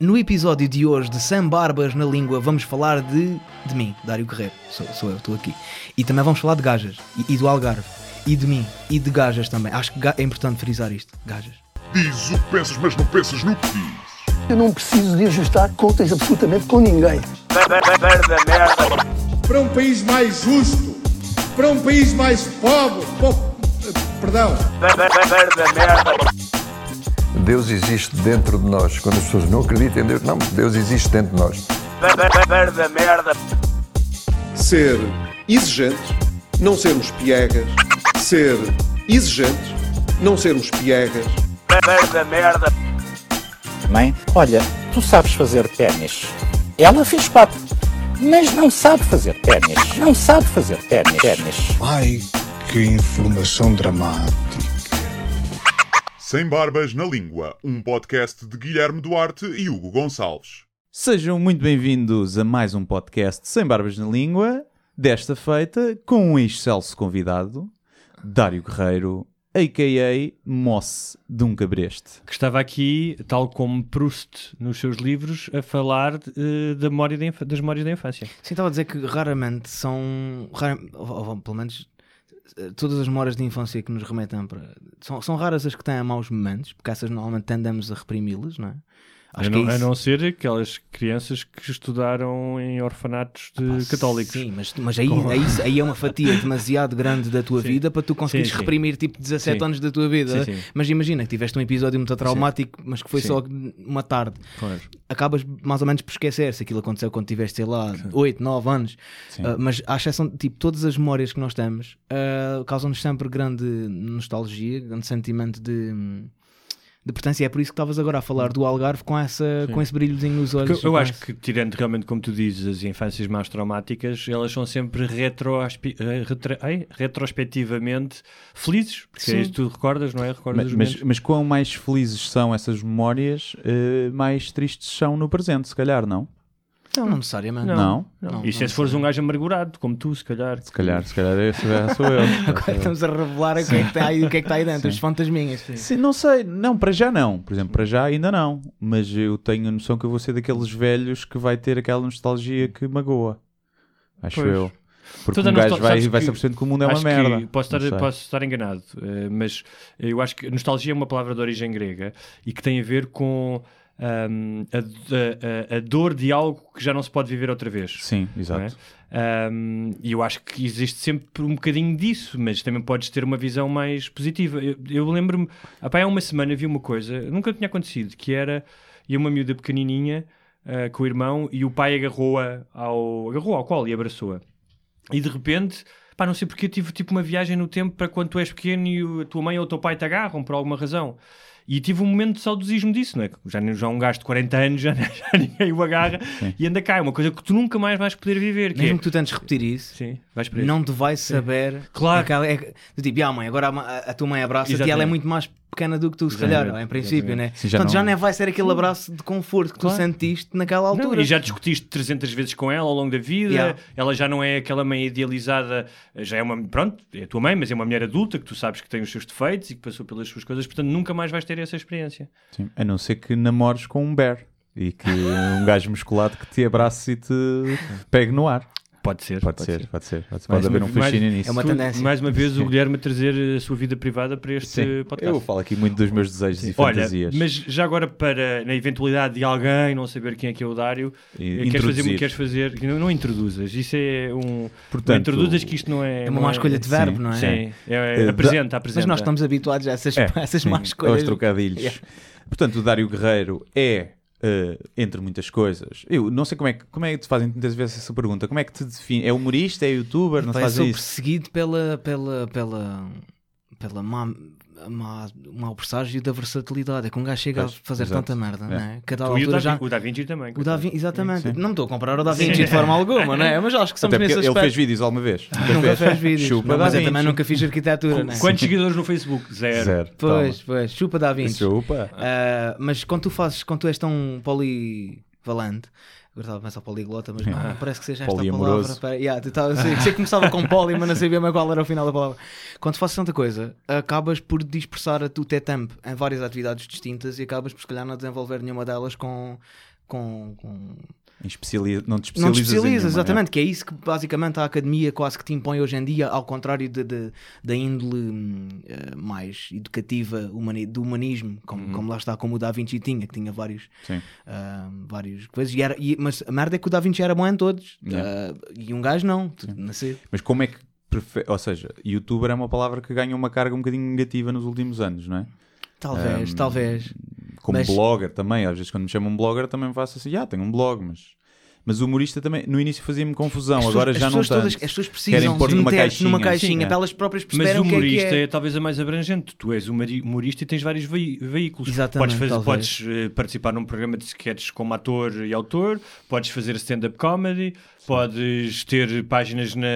No episódio de hoje de Sam Barbas na Língua, vamos falar de, de mim, Dário Guerreiro. Sou, sou eu, estou aqui. E também vamos falar de gajas. E, e do Algarve. E de mim. E de gajas também. Acho que é importante frisar isto. Gajas. Diz o que pensas, mas não pensas no que dizes. Eu não preciso de ajustar contas absolutamente com ninguém. para um país mais justo, para um país mais pobre, po- perdão, Deus existe dentro de nós. Quando as pessoas não acreditam em Deus, não, Deus existe dentro de nós. ser exigentes, não sermos piegas, ser exigentes, não sermos piegas, Mãe, olha, tu sabes fazer ténis. Ela fez quatro, mas não sabe fazer ténis. Não sabe fazer ténis. ténis. Ai, que informação dramática. Sem Barbas na Língua, um podcast de Guilherme Duarte e Hugo Gonçalves. Sejam muito bem-vindos a mais um podcast Sem Barbas na Língua, desta feita com um excelso convidado, Dário Guerreiro, a.k.a. Mosse de um Cabreste. que estava aqui, tal como Proust nos seus livros, a falar eh, da memória da das memórias da infância. Sim, estava a dizer que raramente são. rara- ou, ou, pelo menos todas as memórias de infância que nos remetem para. São, são raras as que têm maus momentos, porque essas normalmente tendemos a reprimi-las, não é? A Acho não, que é a não ser aquelas crianças que estudaram em orfanatos de católicos. Sim, mas, mas aí, aí, aí é uma fatia demasiado grande da tua Sim. vida para tu conseguires Sim, sim. reprimir tipo 17 Sim. anos da tua vida. Sim, sim. Mas imagina que tiveste um episódio muito traumático, mas que foi Sim. só uma tarde. Claro. Acabas mais ou menos por esquecer se aquilo aconteceu quando tiveste, sei lá, 8, 9 anos. Ah, mas à exceção, tipo, todas as memórias que nós temos ah, causam-nos sempre grande nostalgia, grande sentimento de. De pertença, e é por isso que estavas agora a falar do Algarve com, essa, com esse brilhozinho nos olhos. Porque eu acho esse- que, tirando realmente, como tu dizes, as infâncias mais traumáticas, elas são sempre retroaspe- eh, ai, retrospectivamente felizes, porque é Sim. isso que tu recordas, não é? Recordas Mas, os mas, mas quão mais felizes são essas memórias, eh, mais tristes são no presente, se calhar, não? Não, não necessariamente. Não? Não, Isso é se fores um gajo amargurado, como tu, se calhar. Se calhar, se calhar esse sou eu. Agora estamos a revelar o que, é que está aí, o que é que está aí dentro, as fantasminhas. Sim, não sei, não, para já não. Por exemplo, para já ainda não. Mas eu tenho a noção que eu vou ser daqueles velhos que vai ter aquela nostalgia que magoa. Acho Pois. eu. Porque Toda um gajo vai, vai que- se apercebendo que o mundo é uma merda. Posso, Não estar, posso estar enganado, eh, mas eu acho que nostalgia é uma palavra de origem grega e que tem a ver com ahm, a, a- a- dor de algo que já não se pode viver outra vez. Sim, é? exato. Ahm, E eu acho que existe sempre um bocadinho disso, mas também podes ter uma visão mais positiva. Eu, eu lembro-me, há uma semana vi uma coisa, nunca tinha acontecido, que era ia uma miúda pequenininha ah, com o irmão e o pai agarrou-a ao, agarrou ao colo e abraçou-a. E de repente, pá, não sei porque eu tive tipo uma viagem no tempo para quando tu és pequeno e a tua mãe ou o teu pai te agarram por alguma razão. E tive um momento de saudosismo disso, não é? Já, já um gajo de 40 anos já, já ninguém o agarra e anda cá. É uma coisa que tu nunca mais vais poder viver. Que Mesmo é... que tu tentes repetir isso, Sim, vais não te vai saber. Claro. É, do tipo, ah, mãe, agora a, a tua mãe abraça-te e ela é muito mais pequena do que tu, se calhar, em princípio, né? Sim, já Portanto, já não- não vai ser aquele abraço de conforto que tu Claro. sentiste naquela Não, altura. e já discutiste 300 vezes com ela ao longo da vida. Yeah. Ela já não é aquela mãe idealizada, já é uma, pronto, é a tua mãe, mas é uma mulher adulta que tu sabes que tem os seus defeitos e que passou pelas suas coisas, portanto nunca mais vais ter essa experiência. Sim. A não ser que namores com um bear e que um gajo musculado que te abrace e te pegue no ar. Pode ser. Pode, ser, pode ser. Pode, pode haver um fascínio nisso. É uma tendência. Mais uma vez o Guilherme a trazer a sua vida privada para este Sim, podcast. eu falo aqui muito dos meus desejos e Olha, fantasias. mas já agora para, na eventualidade de alguém não saber quem é que é o Dário, E eh, queres fazer, queres fazer não, não introduzas, isso é um... Portanto, não introduzas que isto não é... É uma má escolha de verbo, sim, não é? Sim, é, é, Eh, apresenta, apresenta. Mas nós estamos habituados a essas, É, essas sim, más escolhas. Aos trocadilhos. Yeah. Portanto, o Dário Guerreiro é, eh, entre muitas coisas, eu não sei como é que, como é que te fazem muitas vezes essa pergunta. Como é que te define? É humorista? É youtuber? Não faz sou isso? perseguido pela, pela, pela, pela má, má, mau presságio da versatilidade. É que um gajo chega Pois, a fazer exato. tanta merda, É. não é? Cada Tu e o da, já... o da Vinci também. O Da Vin- exatamente. Sim. Não me estou a comprar o Da Vinci de forma alguma, não é? Mas acho que somos nesse ele aspecto. fez vídeos alguma vez. Nunca fez vídeos. Chupa Não, Da mas eu também nunca fiz arquitetura, não é? Quantos seguidores no Facebook? Zero. Zero. Pois, pois. Chupa Da Toma. Vinci. Chupa. Ah, mas quando tu fazes, quando tu és tão poli, Valente. Agora estava a pensar poliglota, mas não, parece que seja esta palavra. Pera, yeah, tu tava- sei, sei que começava com poli, mas não sabia mais qual era o final da palavra. Quando fazes tanta coisa, acabas por dispersar a tu tempo em várias atividades distintas e acabas por se calhar não desenvolver nenhuma delas com. com, com... Em especiali- Não te especializas, Não te especializas, nenhuma, exatamente, que é isso que basicamente a academia quase que te impõe hoje em dia, ao contrário de, de- da índole eh, mais educativa humani- do humanismo, como, como lá está, como o Da Vinci tinha, que tinha vários, Uhum. Ah, vários coisas, e era, e- mas a merda é que o Da Vinci era bom em todos, Yeah. ah, e um gajo não, nasceu. Mas como é que. prefe- Ou seja, youtuber é uma palavra que ganha uma carga um bocadinho negativa nos últimos anos, não é? Talvez, Hum, talvez. Como Mas- blogger também, às vezes quando me chamam blogger também me faço assim, ah, tenho um blog, mas. Mas o humorista também, no início fazia-me confusão, As agora pessoas- já as não tanto. todas- As pessoas precisam pôr de numa meter-te numa caixinha. caixinha Sim, é. para elas próprias Mas o o que é que humorista é, é. talvez a mais abrangente. Tu és humori- humorista e tens vários vei- veículos. Exatamente, podes, fazer- podes eh, participar num programa de sketches como ator e autor, podes fazer stand-up comedy, podes ter páginas na,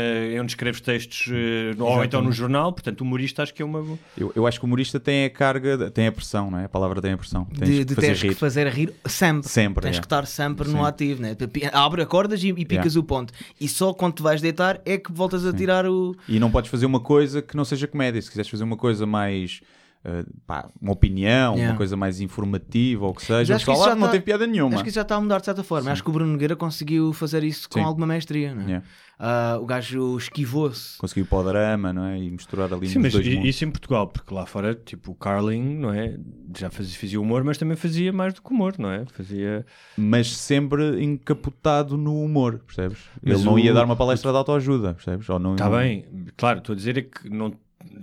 onde escreves textos eh, ou então no jornal. Portanto, o humorista acho que é uma. Eu, eu acho que o humorista tem a carga, tem a pressão, não é? A palavra tem a pressão. Tens de, que de fazer teres rir. que fazer rir sempre. Sempre, Tens é. que estar sempre Sim. no ativo, né? Abre, acordas e, e picas Yeah. o ponto. E só quando te vais deitar é que voltas a tirar o. E não podes fazer uma coisa que não seja comédia. Se quiseres fazer uma coisa mais. Eh, pá, uma opinião, Yeah. uma coisa mais informativa ou o que seja, o pessoal lá já não tá- tem piada nenhuma. Acho que isso já está a mudar de certa forma. Acho que o Bruno Nogueira conseguiu fazer isso com Sim. alguma mestria. Né? Yeah. Ah, o gajo esquivou-se. Conseguiu o drama, não é? E misturar ali Sim, nos mas dois isso em Portugal, porque lá fora, tipo, o Carlin, não é? Já fazia, fazia humor, mas também fazia mais do que humor, não é? Fazia. Mas sempre encapotado no humor, percebes? Mas Ele não o- ia dar uma palestra de autoajuda, percebes? Ou não, Está não- bem, claro, estou a dizer é que não.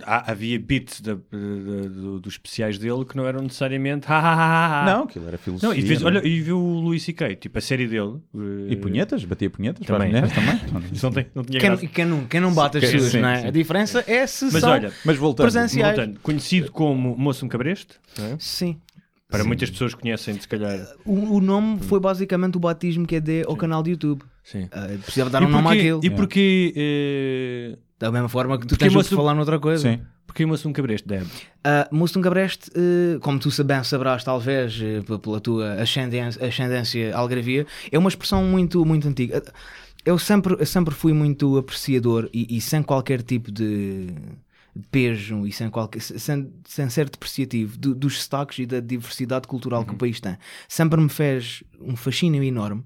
Há- havia bits da- da- da- do- dos especiais dele que não eram necessariamente. "Ha, ha, ha, ha". Não, aquilo era filosofia. Não, e, vês- não é? olha, e viu o Luís C.K., tipo, a série dele. E punhetas? Batia punhetas para as Também. mulheres também? Não, tem, não tinha Quem, quem não, quem não bate as Sim, suas, sim, não é? sim. A diferença é se Mas são olha, Mas voltando. presenciais. Voltando, conhecido como Moço um Cabreste, é? Sim. para muitas pessoas conhecem, se calhar. O, o nome foi basicamente o batismo que é de ao canal de YouTube. Sim. Ah, precisava dar E um nome porquê- àquilo. E porquê. eh, Da mesma forma que tu Porque tens que falar noutra coisa. Sim. porquê Moço um Cabreste, Deb? Uh, Moço de um Cabreste, uh, como tu bem sabrás, talvez, uh, pela tua ascendência, ascendência algravia, é uma expressão muito, muito antiga. Eu sempre, eu sempre fui muito apreciador e, e sem qualquer tipo de pejo e sem, qualquer, sem, sem ser depreciativo do- dos destaques e da diversidade cultural que o país tem. Sempre me fez um fascínio enorme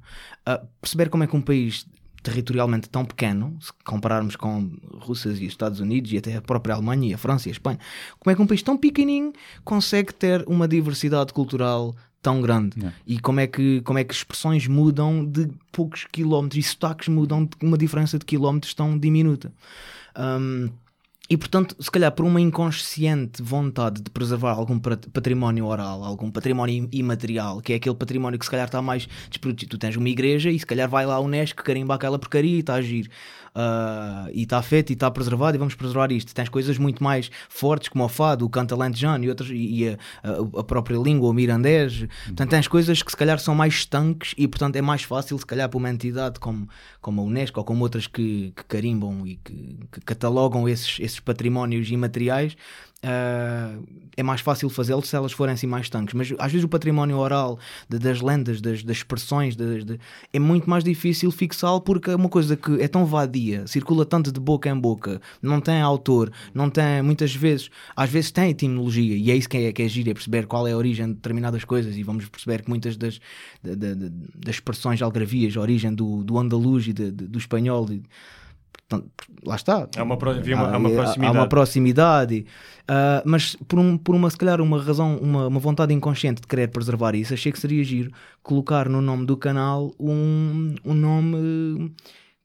uh, perceber como é que um país territorialmente tão pequeno, se compararmos com Rússia e Estados Unidos e até a própria Alemanha e a França e a Espanha, como é que um país tão pequenininho consegue ter uma diversidade cultural tão grande Yeah. e como é que como é que expressões mudam de poucos quilómetros e sotaques mudam de uma diferença de quilómetros tão diminuta Hum, e portanto, se calhar por uma inconsciente vontade de preservar algum pat- património oral, algum património im- imaterial, que é aquele património que se calhar está mais desprotegido. Tu tens uma igreja e se calhar vai lá a Unesco carimba aquela porcaria e está a agir. Ah, e está feito e está preservado e vamos preservar isto. Tens coisas muito mais fortes como o fado, o canto e outras e a, a- a própria língua, o mirandês. Portanto, tens coisas que se calhar são mais estanques e portanto é mais fácil se calhar para uma entidade como, como a Unesco ou como outras que, que carimbam e que, que catalogam esses, esses patrimónios imateriais ah, é mais fácil fazê-lo se elas forem assim mais estanques. Mas às vezes o património oral de- das lendas, das, das expressões, das- de- é muito mais difícil fixá-lo porque é uma coisa que é tão vadia, circula tanto de boca em boca, não tem autor, não tem muitas vezes, às vezes tem etimologia e é isso que é, que é giro, é perceber qual é a origem de determinadas coisas e vamos perceber que muitas das, da- da- da- das expressões algravias, a origem do, do andaluz e de- de- do espanhol. Portanto, lá está. Há uma pro- Há- há uma proximidade. Há uma proximidade. Ah, mas por, um, por uma, se calhar, uma razão, uma, uma vontade inconsciente de querer preservar isso, achei que seria giro colocar no nome do canal um, um nome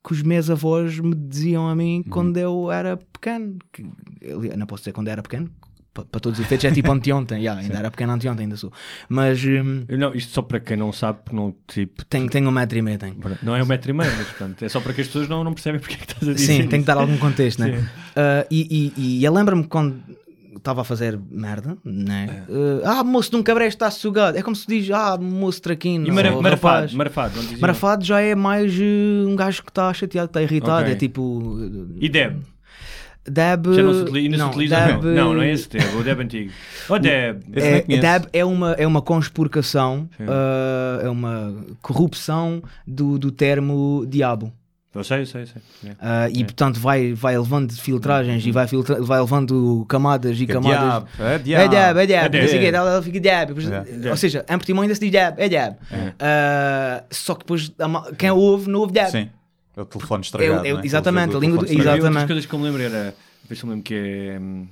que os meus avós me diziam a mim quando eu era pequeno. Que, ali- não posso dizer quando era pequeno, para todos os efeitos, é tipo anteontem, yeah, ainda era pequeno anteontem, ainda sou. Mas hum, Não, isto só para quem não sabe, porque não, tipo, tenho, tenho um metro e meio, tenho. não é um metro e meio, mas portanto, é só para que as pessoas não, não percebem porque é que estás a dizer. Sim, isso. tem que dar algum contexto, né? Ah, e, e, e eu lembro-me quando estava a fazer merda, né? Ah, ah, moço de um cabreste está sugado. É como se diz, ah, moço traquino. E mara, ou marafado, rapaz. marafado, já é mais eh, um gajo que está chateado, está irritado. Ok. É tipo. E Deb? Deb. Já não se utiliza, ainda se utiliza Deb, não. não, não é esse Deb, o Deb antigo. Oh Deb! É. Deb é uma, é uma conspurcação, ah, é uma corrupção do, do termo diabo. Eu sei, eu sei, eu sei. É. Ah, e portanto vai, vai levando filtragens e vai, filtra, vai levando camadas e é camadas. diabo, é É diabo. é diabo. É não sei o quê, diabo. ela fica diabo. É. Ou seja, em Portimão ainda se diz diabo, é diabo. Ah, só que depois quem ouve não ouve diabo. Sim. É o telefone estragado. É, é, é? exatamente, a língua do- exatamente. outras coisas que eu me lembro era. Se eu me lembro que é. hum,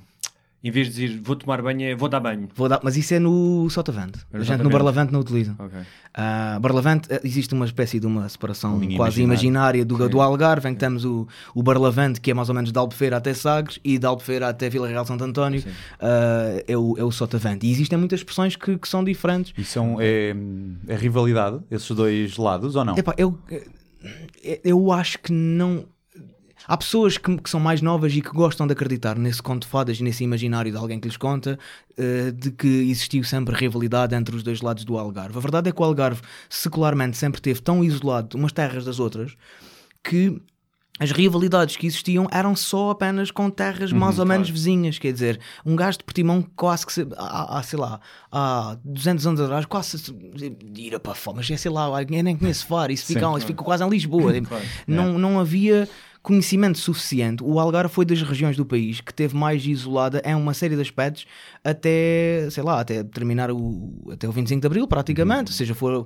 Em vez de dizer vou tomar banho, é vou dar banho. Vou dar, mas isso é no Sotavante. A gente no. Barlavante não utiliza. Ok. Ah, Barlavante eh, existe uma espécie de uma separação quase imaginária. imaginária do, do Algarve, em que temos o, o Barlavante, que é mais ou menos de Albufeira até Sagres, e de Albufeira até Vila Real Santo António, ah, é, o, é o Sotavante. E existem muitas expressões que, que são diferentes. E são, é, é rivalidade, esses dois lados, ou não? Epá, eu, eu acho que não. Há pessoas que, que são mais novas e que gostam de acreditar nesse conto de fadas nesse imaginário de alguém que lhes conta eh, de que existiu sempre rivalidade entre os dois lados do Algarve. A verdade é que o Algarve secularmente sempre teve tão isolado umas terras das outras que as rivalidades que existiam eram só apenas com terras mais ou menos vizinhas. Quer dizer, um gajo de Portimão quase que, se, há, há, sei lá, há 200 anos atrás, quase se, ir para fora, mas é sei lá, eu nem conheço Faro, isso fica, isso fica quase em Lisboa. Não, não havia conhecimento suficiente. O Algarve foi das regiões do país que teve mais isolada em uma série de aspectos até, sei lá, até terminar o, até o 25 de Abril, praticamente. Ou seja, for,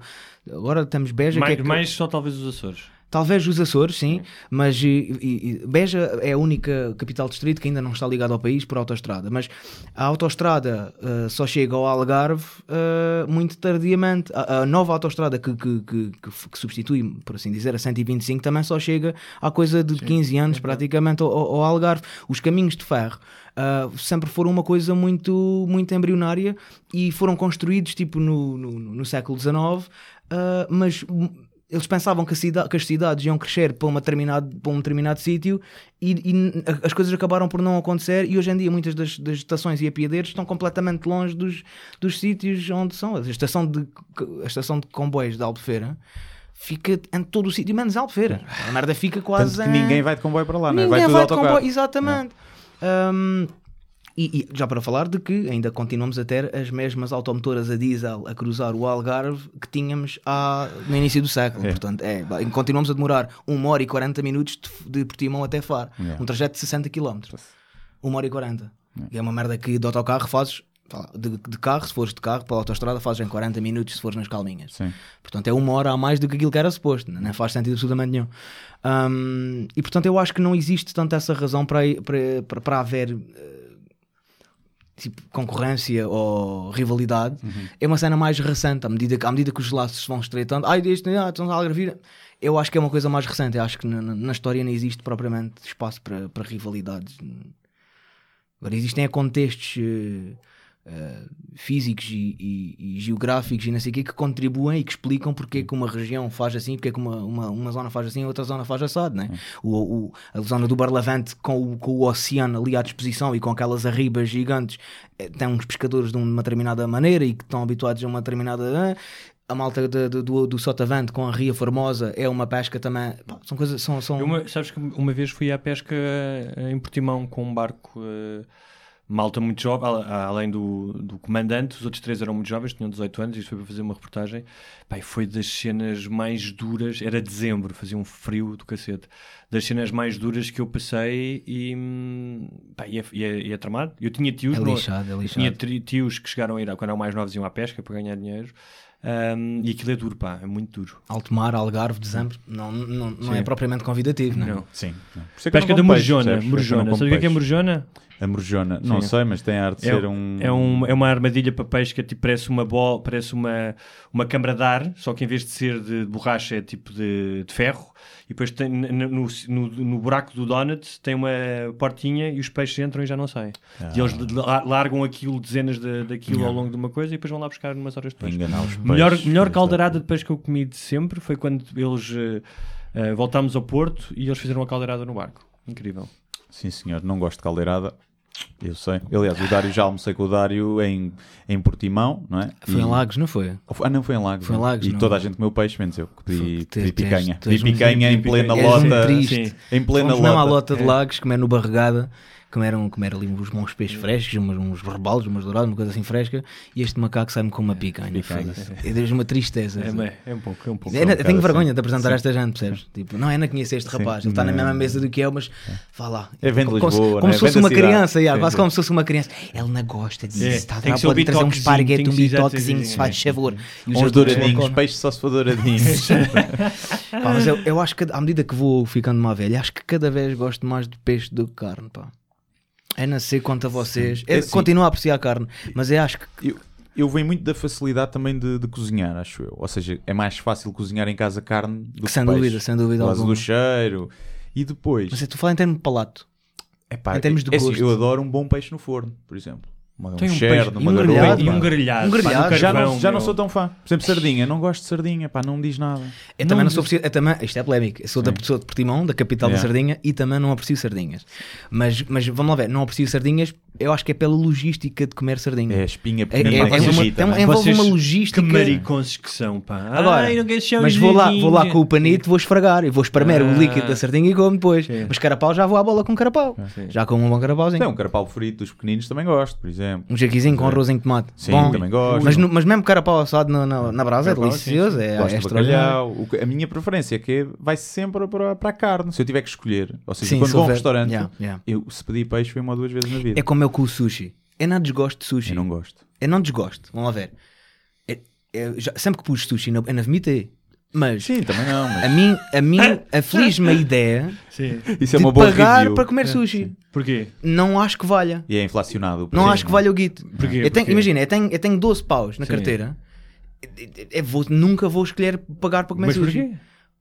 agora temos Beja. que Mais, é que- mais só talvez os Açores. Talvez os Açores, sim, mas e- e- Beja é a única capital distrito que ainda não está ligada ao país por autoestrada. Mas a autoestrada eh, só chega ao Algarve eh, muito tardiamente. A, a nova autoestrada que, que, que, que substitui, por assim dizer, a 125 também só chega há coisa de 15 anos praticamente ao, ao Algarve. Os caminhos de ferro. ah, sempre foram uma coisa muito, muito embrionária e foram construídos tipo no, no, no século XIX, ah, mas eles pensavam que, cida- que as cidades iam crescer para, uma determinado, para um determinado sítio e, e as coisas acabaram por não acontecer e hoje em dia muitas das, das estações e apiadeiros estão completamente longe dos, dos sítios onde são. A estação de, a estação de comboios de Albufeira fica em todo o sítio, menos Albufeira. A merda fica quase Tanto que em- ninguém vai de comboio para lá, não é? Ninguém Vai vai de comboio, exatamente. Um, e, e já para falar de que ainda continuamos a ter as mesmas automotoras a diesel a cruzar o Algarve que tínhamos há, no início do século. É. Portanto, é, continuamos a demorar 1 hora e 40 minutos de, de Portimão até Faro. Yeah. Um trajeto de 60 km. 1 hora e 40. E é uma merda que de autocarro fazes. De, de carro, se fores de carro para a autostrada, fazes em 40 minutos se fores nas calminhas. Sim. Portanto, é uma hora a mais do que aquilo que era suposto. Não faz sentido absolutamente nenhum. Um, e portanto, eu acho que não existe tanto essa razão para, para, para, para haver eh, tipo, concorrência ou rivalidade. É uma cena mais recente, à medida, que- à medida que os laços se vão estreitando. Ai, este, ah, estão a Algarvir. Eu acho que é uma coisa mais recente. Eu acho que na, na- história não existe propriamente espaço para, para rivalidades. Agora, existem contextos eh, eh, físicos e, e- e geográficos e não sei o quê que contribuem e que explicam porque é que uma região faz assim, porque é que uma, uma, uma zona faz assim e outra zona faz assado. Né? O, o- a zona do Barlavante com o, com o oceano ali à disposição e com aquelas arribas gigantes eh, tem uns pescadores de uma determinada maneira e que estão habituados a uma determinada. a malta de- de- do, do Sotavante com a Ria Formosa é uma pesca também. Pá, são coisas. São, são... Uma- sabes que uma vez fui à pesca eh, em Portimão com um barco eh, malta muito jovem, além do, do comandante, os outros três eram muito jovens, tinham 18 anos, isto foi para fazer uma reportagem. E foi das cenas mais duras, era dezembro, fazia um frio do cacete, das cenas mais duras que eu passei e, pá, é, é, e é tramado. Eu tinha tios, É no- lixado, é lixado. tinha tios que chegaram a ir, quando eram mais novos, iam à pesca para ganhar dinheiro. Hum, e aquilo é duro, pá, é muito duro. Alto mar, Algarve, dezembro, não, não, não Sim. é propriamente convidativo, não. Não. Sim. Não. É Pesca da morjona. é morjona. Sabe o que é que é morjona? A morjona. Não Sim. sei, mas tem a arte de É, ser um... é, um- é uma armadilha para pesca, tipo, parece uma bola, parece uma, uma câmara de ar, só que em vez de ser de borracha é tipo de, de ferro. E depois tem, no, no, no- buraco do donut tem uma portinha e os peixes entram e já não saem. E eles la- largam aquilo, dezenas de, daquilo ao longo de uma coisa e depois vão lá buscar umas horas depois. Enganar os Melhor, peixes. melhor caldeirada de peixe que eu comi de sempre foi quando eles eh, voltámos ao Porto e eles fizeram uma caldeirada no barco. Incrível. Sim, senhor. Não gosto de caldeirada. Eu sei. Aliás, o Dário já almocei com o Dário em, em Portimão, não é? Foi E- em Lagos, não foi? Ah, não, foi em Lagos. Foi em não. Lagos, E não. toda a gente comeu peixe, menos eu, que pedi, pedi picanha. Pedi picanha em plena És um lota. Em plena Fomos mesmo à lota. lota de Lagos, comer no Barregada, comer, um, comer ali uns bons peixes frescos, uns, uns rebalos, umas douradas, uma coisa assim fresca, e este macaco sai-me com uma picanha. É desde uma tristeza. É, é, é um pouco, é um pouco. É, eu tenho assim. vergonha de apresentar esta gente, percebes? Tipo, não, eu não conheço este rapaz, ele está na mesma mesa do que eu, mas vá lá. É, vem de como, se- Lisboa, como né? se fosse uma criança, yeah, Sim, quase sim. como se fosse uma criança. Ele não gosta disso, É, está a pode trazer um esparguete, um bitoquezinho, sim, se sim, faz sim. favor. Os Uns douradinhos, colocam- peixe só se for douradinhos. Pá, mas eu, eu acho que à medida que vou ficando mais velho, acho que cada vez gosto mais de peixe do que carne, pá. É não sei quanto a vocês. É Eu assim. continuo a apreciar a carne, mas eu acho que eu, eu venho muito da facilidade também de, de cozinhar, acho eu. Ou seja, é mais fácil cozinhar em casa carne do que Sem peixe. dúvida, sem dúvida Por causa do cheiro. E depois, Mas eu estou a falar em termos de palato. epá, em termos de é assim, gosto. eu adoro um bom peixe no forno, por exemplo. Uma, um Tem um cherno, peixe- uma e um garoa. grelhado, E pá. um grelhado. Um pá, grelhado. Já, carvão, não, já não sou tão fã. Por exemplo, sardinha. Não gosto de sardinha, pá, não me diz nada. Eu também não Não, sou preciso, eu também, isto é polémico, eu sou da pessoa de Portimão, da capital da Yeah. Sardinha, e também não aprecio sardinhas. Mas, mas vamos lá ver, não aprecio sardinhas, eu acho que é pela logística de comer sardinha. É a espinha É, pequena é- é uma- agita, tem- não é? envolve Vocês, uma logística. Que mariconses que são, pá. Agora, Ai, não um mas vou lá, vou lá com o panito, vou esfregar e vou espremer Ah. o líquido da sardinha e como depois. Sim. Mas carapau já vou à bola com carapau. Já com um bom carapauzinho. Tem um carapau frito dos pequeninos também gosto, por exemplo. Um jaquizinho com arrozinho de tomate. Sim, Bom. também gosto. Mas, mas mesmo carapau assado na, na, na brasa é sim, delicioso. É, Gosto é bacalhau. A minha preferência é que vai sempre para, para a carne, se eu tiver que escolher. Ou seja, Sim, quando se vou a um restaurante, Yeah, yeah. eu se pedir peixe foi uma ou duas vezes na vida. É como eu com o sushi. Eu não desgosto de sushi. Eu não gosto. Eu não desgosto. Vamos lá ver. Eu- eu já- sempre que pus sushi, eu não vomitei. Mas Sim, também não, mas a mim, a mim aflige-me a ideia Sim. isso é de uma boa pagar review. para comer sushi. Porquê? Não acho que valha. E é inflacionado. Não acho que valha o guito. Porquê? Eu tenho- Porquê? imagina, eu tenho, eu tenho 12 paus na Sim. carteira. Eu- eu- eu vou- nunca vou escolher pagar para comer Mas sushi. porquê?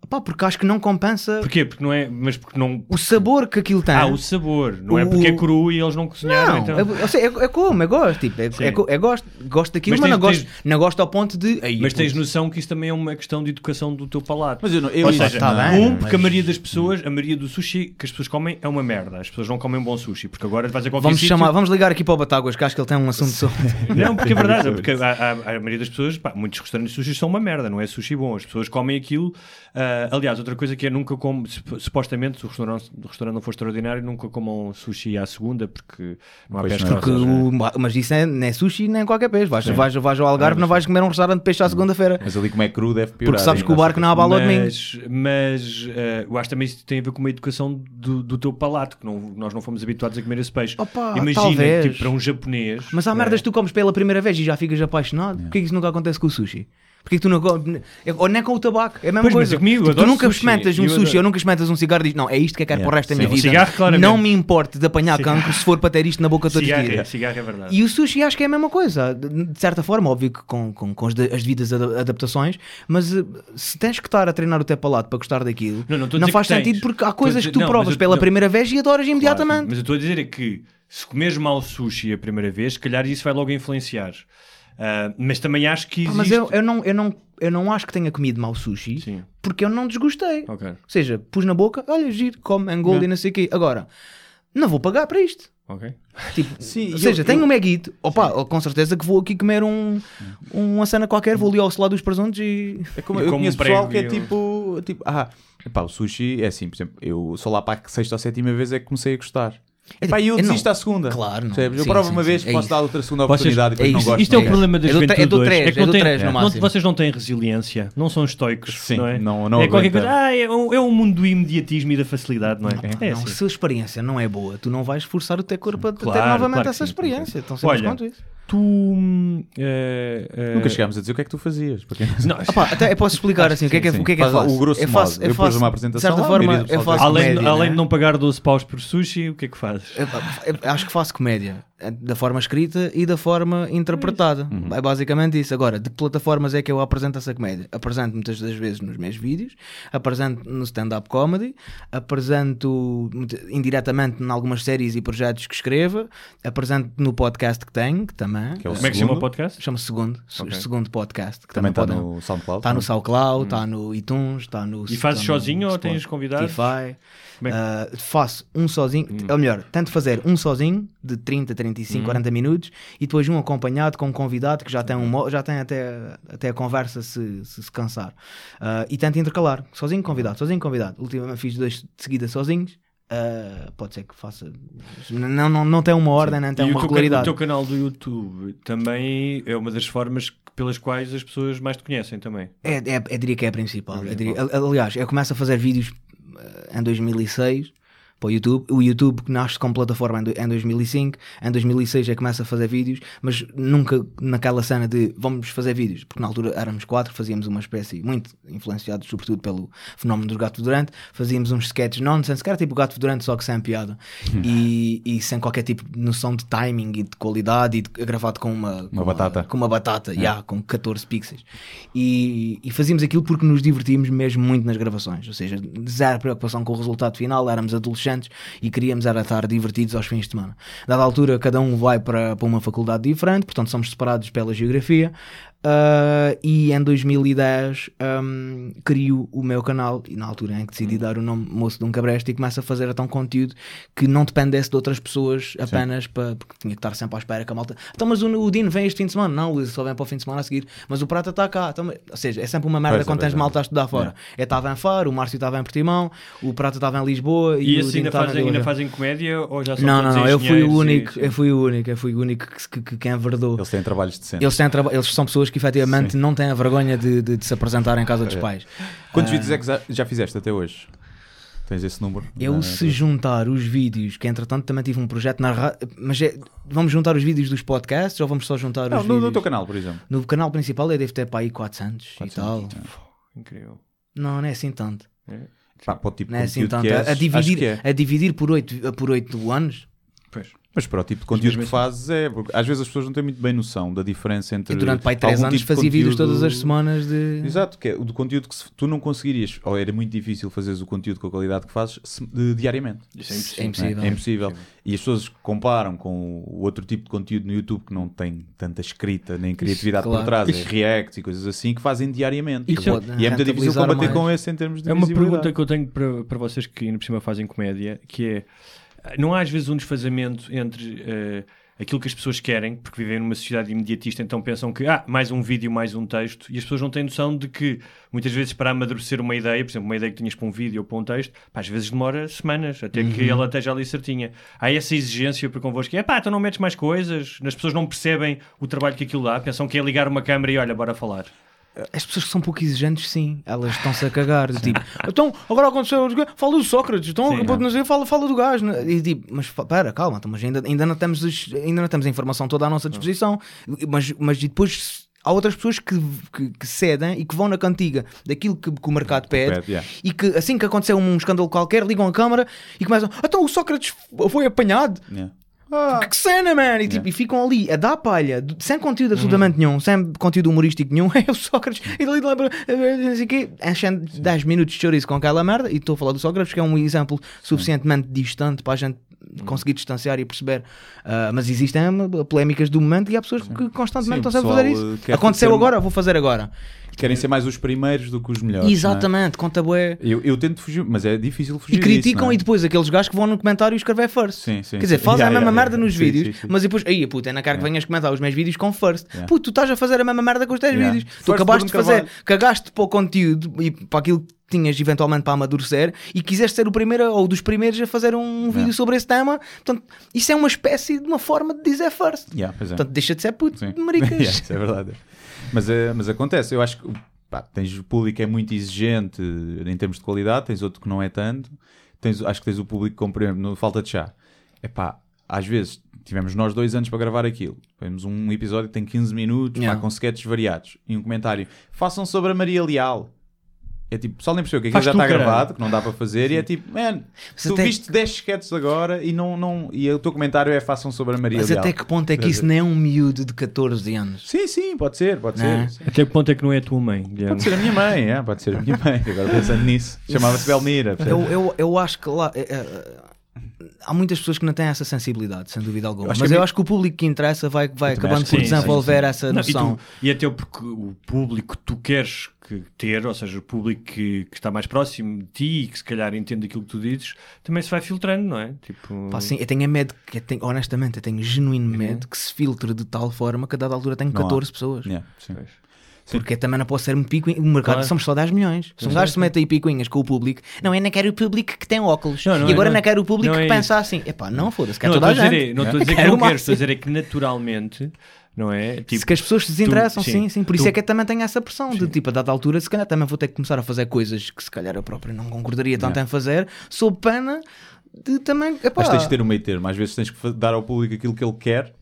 Pá, porque acho que não compensa Porquê? Porque não é. Mas porque não. o sabor que aquilo tem. Ah, o sabor. Não é O- porque é cru e eles não cozinharam. Não, então. eu, sei, é, é como, eu gosto, tipo, é, é eu gosto, gosto daquilo, Mas mas, não, tens- gosto, não gosto ao ponto de. "Ei, Mas tens putz, noção que isso também é uma questão de educação do teu palato. Mas eu não- eu Ou seja, tá não- bem, um, porque a mas- maioria das pessoas, a maioria do sushi que as pessoas comem é uma merda. As pessoas não comem bom sushi, porque agora vais a qualquer Vamos, sítio... chamar, vamos ligar aqui para o Batáguas, que acho que ele tem um assunto sobre. Não, porque é verdade, porque a, a- a maioria das pessoas, pá, muitos restaurantes de sushi são uma merda, não é sushi bom. As pessoas comem aquilo. Ah, aliás, outra coisa que é nunca como, sup- supostamente, se o restaurante, o restaurante não for extraordinário, nunca comam sushi à segunda, porque não há Pois pesca. não. Porque seja, o- mas isso é, não é sushi nem qualquer peixe. Vais, vais, vais ao Algarve, não vais comer um restaurante de peixe à segunda-feira. Mas ali como é cru deve piorar. Porque sabes que o barco não há bala ao domingo. mas, mas ah, eu acho também isso tem a ver com uma educação do, do teu palato, que não, nós não fomos habituados a comer esse peixe. Opa, Imagina, talvez. tipo, para um japonês. Mas há é? merdas que tu comes pela primeira vez e já ficas apaixonado. Porquê que isso nunca acontece com o sushi? Porquê que tu não? Ou nem com o tabaco? É a mesma Pois, coisa. é comigo, eu Tipo, tu adoro nunca sushi. experimentas um Eu sushi ou nunca experimentas um cigarro e dizes, não, é isto que eu quero Yeah. para o resto da minha vida. cigarro, não me importe de apanhar Cigarro. cancro se for para ter isto na boca todos os é, dias. cigarro é verdade. E o sushi acho que é a mesma coisa, de certa forma, óbvio que com, com, com as, de- as devidas ada- adaptações, mas eh, se tens que estar a treinar o teu palato para gostar daquilo, Não, não dizer faz tens. sentido porque há coisas dizer- que tu não, provas eu- pela não. primeira vez e adoras imediatamente. Claro, mas eu estou a dizer é que se comes mal sushi a primeira vez, se calhar isso vai logo influenciar. Ah, mas também acho que Ah, existe... mas eu, eu, não, eu, não, eu não acho que tenha comido mal sushi Sim. porque eu não desgostei. Ok, Ou seja, pus na boca, olha, giro, come, Yeah. e não sei o quê. Agora, não vou pagar para isto. ok. Tipo, Sim, ou eu- seja, eu- tenho um meguito, opa, com certeza que vou aqui comer um, uma cena qualquer, vou ali ao lado dos presuntos e. É como, E eu como conheço um pessoal que é tipo, tipo, ah, epá, o sushi é assim, por exemplo, eu só lá para a sexta ou sétima vez é que comecei a gostar. É Epá, e eu tipo, desisto não. à segunda. Claro, não. Percebes? Eu Sim, provo sim, uma sim, vez, é posso isso. dar outra segunda Vocês- oportunidade e depois é não isso. gosto. Isto é o problema da É do juventude é do hoje. três, é que é do no máximo. vocês não têm resiliência, não são estoicos, Sim, não é? não- não é qualquer coisa, ah, é um, é um mundo do imediatismo e da facilidade, não é? É, não, assim. se a experiência não é boa, tu não vais forçar o teu corpo a ter Claro, novamente claro essa sim, experiência. Então, sempre Olha, quanto isso. Tu. eh, eh, Nunca chegámos a dizer o que é que tu fazias. Porque... Não, Ah pá, até eu posso explicar assim, o que é que é, sim. o que é, que é Faz fácil? o grosso eu faço, modo. Eu pus uma apresentação de certa lá, forma, do eu pessoal faço além, comédia, além né? de não pagar 12 paus por sushi, o que é que fazes? Eu- eu acho que faço comédia da forma escrita e da forma interpretada. É basicamente isso. Agora, de que plataformas é que eu apresento essa comédia? Apresento muitas das vezes nos meus vídeos, apresento no stand-up comedy, apresento indiretamente em algumas séries e projetos que escreva, apresento no podcast que tenho, que também Que é o eh, Como é que se chama o podcast? chama-se segundo, Ok. segundo podcast, que Também está no SoundCloud. Está no não? SoundCloud, está no iTunes, está no. E fazes no sozinho ou tens Spotify. Uh, é faço um sozinho, ou melhor, tento fazer um sozinho de 30, 35, 40 minutos e depois um acompanhado com um convidado que já tem, um, já tem até, até a conversa se se, se cansar. Uh, e tento intercalar, sozinho convidado, sozinho convidado. Ultimamente fiz dois de seguida sozinhos, ah, pode ser que faça. Não, não, não tem uma ordem, nem tem e uma regularidade. o teu canal do YouTube também é uma das formas pelas quais as pessoas mais te conhecem também. É, é, eu diria que é a principal. Eu diria- aliás, eu começo a fazer vídeos em 2006 para o YouTube. O YouTube que nasce como plataforma em, do- em 2005. Em 2006 é que começa a fazer vídeos, mas nunca naquela cena de vamos fazer vídeos, porque na altura éramos quatro, fazíamos uma espécie, muito influenciados sobretudo pelo fenómeno do Gato Durante, fazíamos uns sketches nonsense, que era tipo o Gato Durante, só que sem piada. E, e sem qualquer tipo de noção de timing e de qualidade e de- gravado com uma, com batata. com uma batata, yeah, com 14 pixels. E, e fazíamos aquilo porque nos divertíamos mesmo muito nas gravações, ou seja, zero preocupação com o resultado final, éramos adolescentes e queríamos era estar divertidos aos fins de semana. Dada altura, cada um vai para, para uma faculdade diferente, portanto somos separados pela geografia. Ah, e em 2010 um, crio o meu canal e na altura em que decidi dar o nome Moço de um Cabreste e começo a fazer então conteúdo que não dependesse de outras pessoas apenas para, porque tinha que estar sempre à espera que a malta então mas o, o Dino vem este fim de semana não, ele só vem para o fim de semana a seguir mas o Prata está cá então, ou seja, é sempre uma merda Pois é, quando tens é. malta a estudar fora eu estava em Faro, o Márcio estava em Portimão o Prata estava em Lisboa e, E, o assim ainda Vila ainda fazem comédia ou já são não, não, eu fui o e- único, sim. eu fui o único, eu fui o único que, que, que, que enverdou. Eles têm trabalhos decentes. Eles, têm traba- eles são pessoas que efetivamente não têm a vergonha de, de- de se apresentar em casa dos pais. Quantos Ah, vídeos é que já, fizeste até hoje? Tens esse número? Eu, Na- se juntar os vídeos, que entretanto também tive um projeto na ra- mas é- vamos juntar os vídeos dos podcasts ou vamos só juntar Não, os no, vídeos? no teu canal, por exemplo. No canal principal eu devo ter para aí 400, e tal. Incrível. Não, não é assim tanto. Pá, para o tipo de Não é assim tanto. que A- és, a, dividir, que é. a dividir por 8 por oito anos Pois. Mas para o tipo de conteúdo que fazes é. porque Às vezes as pessoas não têm muito bem noção da diferença entre. e durante pai 3 algum anos tipo fazia vídeos conteúdo- todas as semanas de. Exato, que é o do conteúdo que se- tu não conseguirias, ou era muito difícil fazeres o conteúdo com a qualidade que fazes se- de- diariamente. Isso é É impossível. impossível. é? É impossível. E as pessoas comparam com o outro tipo de conteúdo no YouTube que não tem tanta escrita nem criatividade claro. por trás, é Isso- reacts e coisas assim que fazem diariamente. Isso é- e é muito difícil combater mais. com esse em termos de É uma pergunta que eu tenho para, para vocês que ainda por cima fazem comédia, que é não há às vezes um desfazamento entre eh, aquilo que as pessoas querem, porque vivem numa sociedade imediatista, então pensam que ah, mais um vídeo, mais um texto, e as pessoas não têm noção de que muitas vezes para amadurecer uma ideia, por exemplo, uma ideia que tinhas para um vídeo ou para um texto, pá, às vezes demora semanas até que ela esteja ali certinha. Há essa exigência para convosco, que é pá, então não metes mais coisas, as pessoas não percebem o trabalho que aquilo dá, pensam que é ligar uma câmera e olha, bora falar. As pessoas que são pouco exigentes, sim, elas estão-se a cagar. de Tipo, então, agora aconteceu, fala do Sócrates, então, Sim. pode não sei, fala, fala do gajo. né? E tipo, mas pera, calma, então, mas ainda, ainda, não temos, os- ainda não temos a informação toda à nossa disposição. Mas, mas depois há outras pessoas que, que, que cedem e que vão na cantiga daquilo que, que o mercado pede. Pede, yeah. E que assim que aconteceu um escândalo qualquer, ligam a câmara e começam, então o Sócrates foi apanhado. Yeah. Que cena, man! E, tipo, e ficam ali a dar palha, de- sem conteúdo absolutamente nenhum, sem conteúdo humorístico nenhum. É o Sócrates, e dali lembra, eh, não sei o quê, enchem 10 minutos de chouriço com aquela merda. E estou a falar do Sócrates, que é um exemplo suficientemente distante para a gente conseguir distanciar e perceber. Ah, mas existem eh, polémicas do momento e há pessoas que constantemente Sim, estão sempre a pessoal, fazer eh, isso. quer Aconteceu agora, vou fazer agora. Querem ser mais os primeiros do que os melhores. é? Exatamente, conta bué. Eu, eu tento fugir, mas é difícil fugir E criticam disso, é? e depois aqueles gajos que vão no comentário escrever first. Sim, sim, Quer dizer, fazem Yeah, a mesma yeah, merda yeah. nos vídeos, mas depois, aí, puta, é na cara que venhas comentar os meus vídeos com first. Yeah. Puto, tu estás a fazer a mesma merda com os teus vídeos. First tu acabaste de fazer, cagaste para o conteúdo e para aquilo que tinhas eventualmente para amadurecer e quiseste ser o primeiro ou dos primeiros a fazer um vídeo sobre esse tema. Portanto, isso é uma espécie de uma forma de dizer first. Yeah, é. Portanto, deixa de ser puto Sim. maricas. Yeah, isso é verdade. Mas, é- mas acontece, eu acho que pá, tens o público que é muito exigente em termos de qualidade, tens outro que não é tanto. Tens, acho que tens o público que compreende no Falta de Chá. É pá, às vezes tivemos nós dois anos para gravar aquilo. Temos um episódio que tem 15 minutos, Yeah. pá, com sketches variados. E um comentário: façam sobre a Maria Leal. É tipo, pessoal nem percebeu que aquilo Faz já tu, está caralho. gravado, que não dá para fazer, e é tipo, man, Mas tu até- viste 10 sketches agora e, não, não, e o teu comentário é façam sobre a Maria Mas Leal. até que ponto é que isso nem é um miúdo de 14 anos? Sim, sim, pode ser, pode Não é? ser. Até que ponto é que não é a tua mãe, Guilherme? Pode ser a minha mãe, é, pode ser a minha mãe. Agora pensando nisso, chamava-se Belmira. Eu, eu, eu acho que lá. é, é, há muitas pessoas que não têm essa sensibilidade, sem dúvida alguma. Eu Mas que a eu acho que o público que interessa vai, vai Eu acabando por sim, desenvolver sim. essa Não, e, noção. tu- e até porque o público que tu queres que ter, ou seja, o público que, que está mais próximo de ti e que se calhar entende aquilo que tu dizes, também se vai filtrando, não é? Tipo, Pá, sim, eu tenho é medo, que eu tenho- honestamente, eu tenho genuíno medo que se filtre de tal forma que a dada altura tenho Não há. 14 pessoas. Yeah, sim. Pois. Porque também não posso ser um picuinha. O mercado Claro. somos só 10 milhões. Se um gajo se mete aí picuinhas com o público, não, eu não quero o público que tem óculos. Não, não e é- agora não- não quero o público não que é pensa assim. Epá, não foda-se, quer Não, toda a estou a gente. dizer, não estou a dizer que Quero não quero, estou a dizer é que naturalmente, não é? Tipo, se que as pessoas se desinteressam, tu- sim, sim. sim. Por isso Tu- é que eu também tenho essa pressão de tipo, a dada altura, se calhar também vou ter que começar a fazer coisas que se calhar eu próprio não concordaria tanto em fazer, sob pena de também. Epá, Mas tens de ter um meio termo. Às vezes tens que dar ao público aquilo que ele quer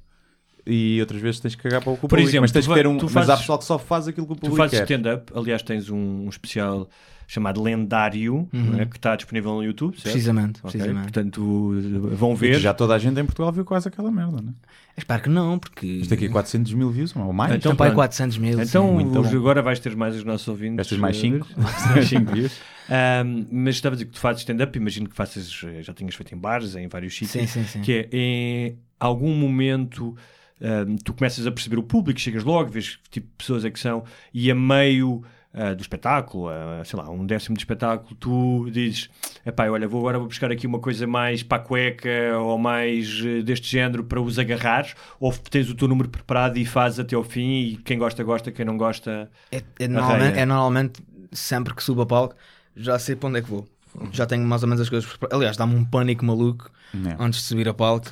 e outras vezes tens que cagar para o que o Por público. exemplo, mas tens tu que ter um. tu Mas fazes- há pessoal que só faz aquilo que o Tu público fazes quer. stand-up, aliás, tens um, um especial chamado Lendário, não é? que está disponível no YouTube, certo? Precisamente, Ok, precisamente. Portanto, vão ver. já toda a gente em Portugal viu quase aquela merda, né? Espero que não, porque. Isto aqui é 400 mil views ou mais. Então, Então, pai, pronto. 400 mil. Então, bom. agora vais ter mais os nossos ouvintes. Gastas mais eh, 5. mais 5 views. Ahm, mas estava a dizer que tu fazes stand-up, imagino que faças, eh, já tinhas feito em bares, em vários sítios. Sim, sim, sim. Que é em algum momento ahm, tu começas a perceber o público, chegas logo, vês que tipo de pessoas é que são, e a meio ah, do espetáculo, ah, sei lá, um décimo de espetáculo, tu dizes: epá, olha, vou agora vou buscar aqui uma coisa mais para a cueca ou mais eh, deste género para os agarrares, ou tens o teu número preparado e fazes até ao fim, e quem gosta, gosta, quem não gosta. É, é normalmente, é normalmente sempre que subo a palco, já sei para onde é que vou. Já tenho mais ou menos as coisas preparadas. Aliás, dá-me um pânico maluco É. antes de subir a palco.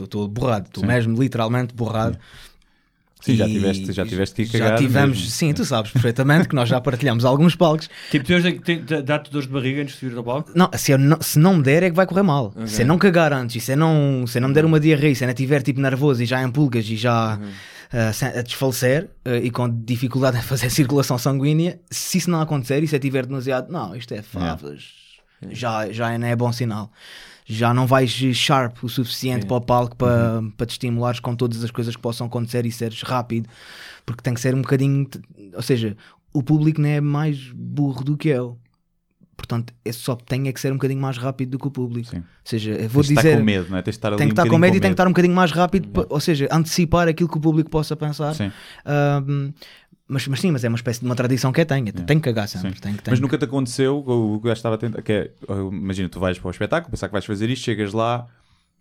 Estou borrado, estou mesmo literalmente borrado. Sim, já E- tiveste, já tiveste que ir Já cagar. tivemos, mesmo. sim, tu sabes perfeitamente que nós já partilhamos alguns palcos. Tipo, dá-te dores de barriga antes de subir ao palco? Não, se, eu não, se não me der é que vai correr mal. Se eu não cagar antes, e se eu não, se eu não me der uma diarreia, se eu não estiver tipo nervoso e já em pulgas e já ah, sem- a desfalecer ah, e com dificuldade em fazer circulação sanguínea, se isso não acontecer e se eu estiver demasiado, não, isto é favas, já, já não é bom sinal. Já não vais sharp o suficiente para o palco para, para te estimulares com todas as coisas que possam acontecer e seres rápido, porque tem que ser um bocadinho, ou seja, o público não é mais burro do que eu. Portanto, eu só tenho é que ser um bocadinho mais rápido do que o público. Sim. Ou seja, vou Tens de dizer. estar com medo, não é? Tens de estar ali Tem que um estar com medo e tem que estar um bocadinho mais rápido, ou seja, antecipar aquilo que o público possa pensar. Sim. Ahm, mas, mas sim, mas é uma espécie de uma tradição que eu tenho. Eu Tenho que cagar sempre. Sim. Tenho, Mas tenho- nunca te aconteceu o que eu estava a tentar, que é, imagina, tu vais para o espetáculo, pensar que vais fazer isto, chegas lá,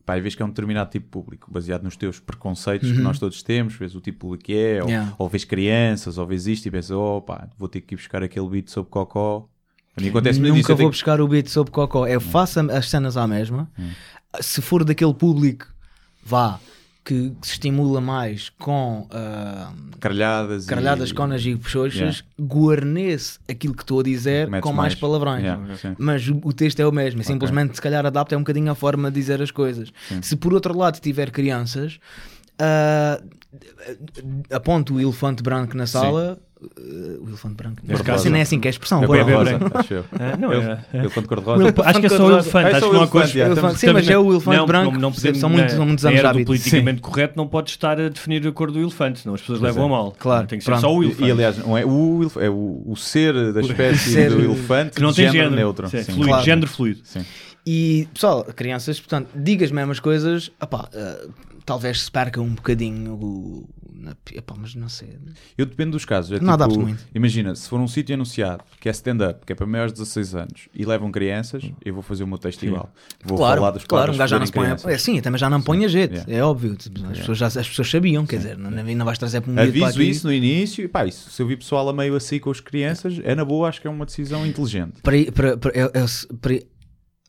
pá, e vês que é um determinado tipo de público, baseado nos teus preconceitos que nós todos temos, vês o tipo de público que é, ou, Uhum. Yeah. ou vês crianças, ou vês isto e pensas, oh pá, vou ter que ir buscar aquele beat sobre cocó. A mim acontece-me Nunca isso, eu vou tenho- buscar o beat sobre cocó. Eu faço as cenas à mesma. Se for daquele público, vá, que se estimula mais com ah, caralhadas, caralhadas, e... conas e puxoxas, Yeah. guarnece aquilo que estou a dizer Metes com mais, mais. palavrões. Yeah, sim. Mas o, texto é o mesmo, e simplesmente se calhar adapta um bocadinho a forma de dizer as coisas. Se por outro lado tiver crianças, ah, aponto o elefante branco na sala. Ah, o elefante branco. Cor-de-rosa. Assim, não é assim que é a expressão. É agora. cor-de-rosa, acho eu. Ah, não é. Elefante cor-de-rosa. Acho que é só o elefante, É só acho o que não há elefante, Elefante- sim, mas é o elefante Não, branco. não, não podemos, são muitos, são muitos anos era já do politicamente correto, não podes estar a definir a cor do elefante, senão as pessoas levam a mal. Claro, Tem que ser pronto. só o elefante. e, aliás, não é o, elef- é o, o ser da espécie ser do elefante que não tem género género. neutro. Sim, Sim. fluido, género fluido. Sim. E pessoal, crianças, portanto, diga as mesmas coisas, opá, ah, talvez se perca um bocadinho o. na- epá, mas não sei. Eu dependo dos casos. É Não adapto tipo, muito. Imagina, se for um sítio anunciado que é stand-up, que é para maiores de 16 anos e levam crianças, eu vou fazer o meu texto igual. Vou claro, falar dos claro, um gajo já não se põe. crianças. É, sim, também já não põe a jeito, yeah. é óbvio. As, pessoas já, as pessoas sabiam, quer dizer, não, não vais trazer para um Aviso isso no início e pá, isso, se eu vi pessoal a meio assim com as crianças, é na boa, acho que é uma decisão inteligente. Para, para, para, eu- eu- para-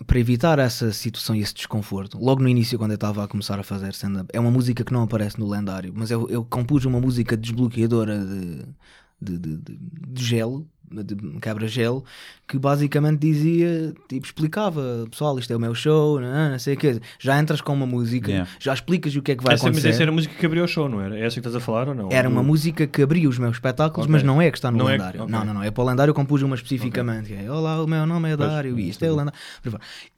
para evitar essa situação e esse desconforto, logo no início, quando eu estava a começar a fazer stand-up, é uma música que não aparece no lendário, mas eu, eu compus uma música desbloqueadora de, de, de, de- de gelo, de quebra-gelo, que basicamente dizia, tipo, explicava, pessoal, isto é o meu show, não, não sei o quê. Já entras com uma música, Yeah. já explicas o que é que vai Essa, mas acontecer. essa era a música que abriu o show, não era? É essa que estás a falar ou não? Era uma música que abria os meus espetáculos, Ok. mas não é que está no Não é- lendário. ok. Não, não, não. É para o lendário eu compus uma especificamente. que é, Olá, o meu nome é Dário e isto é o lendário.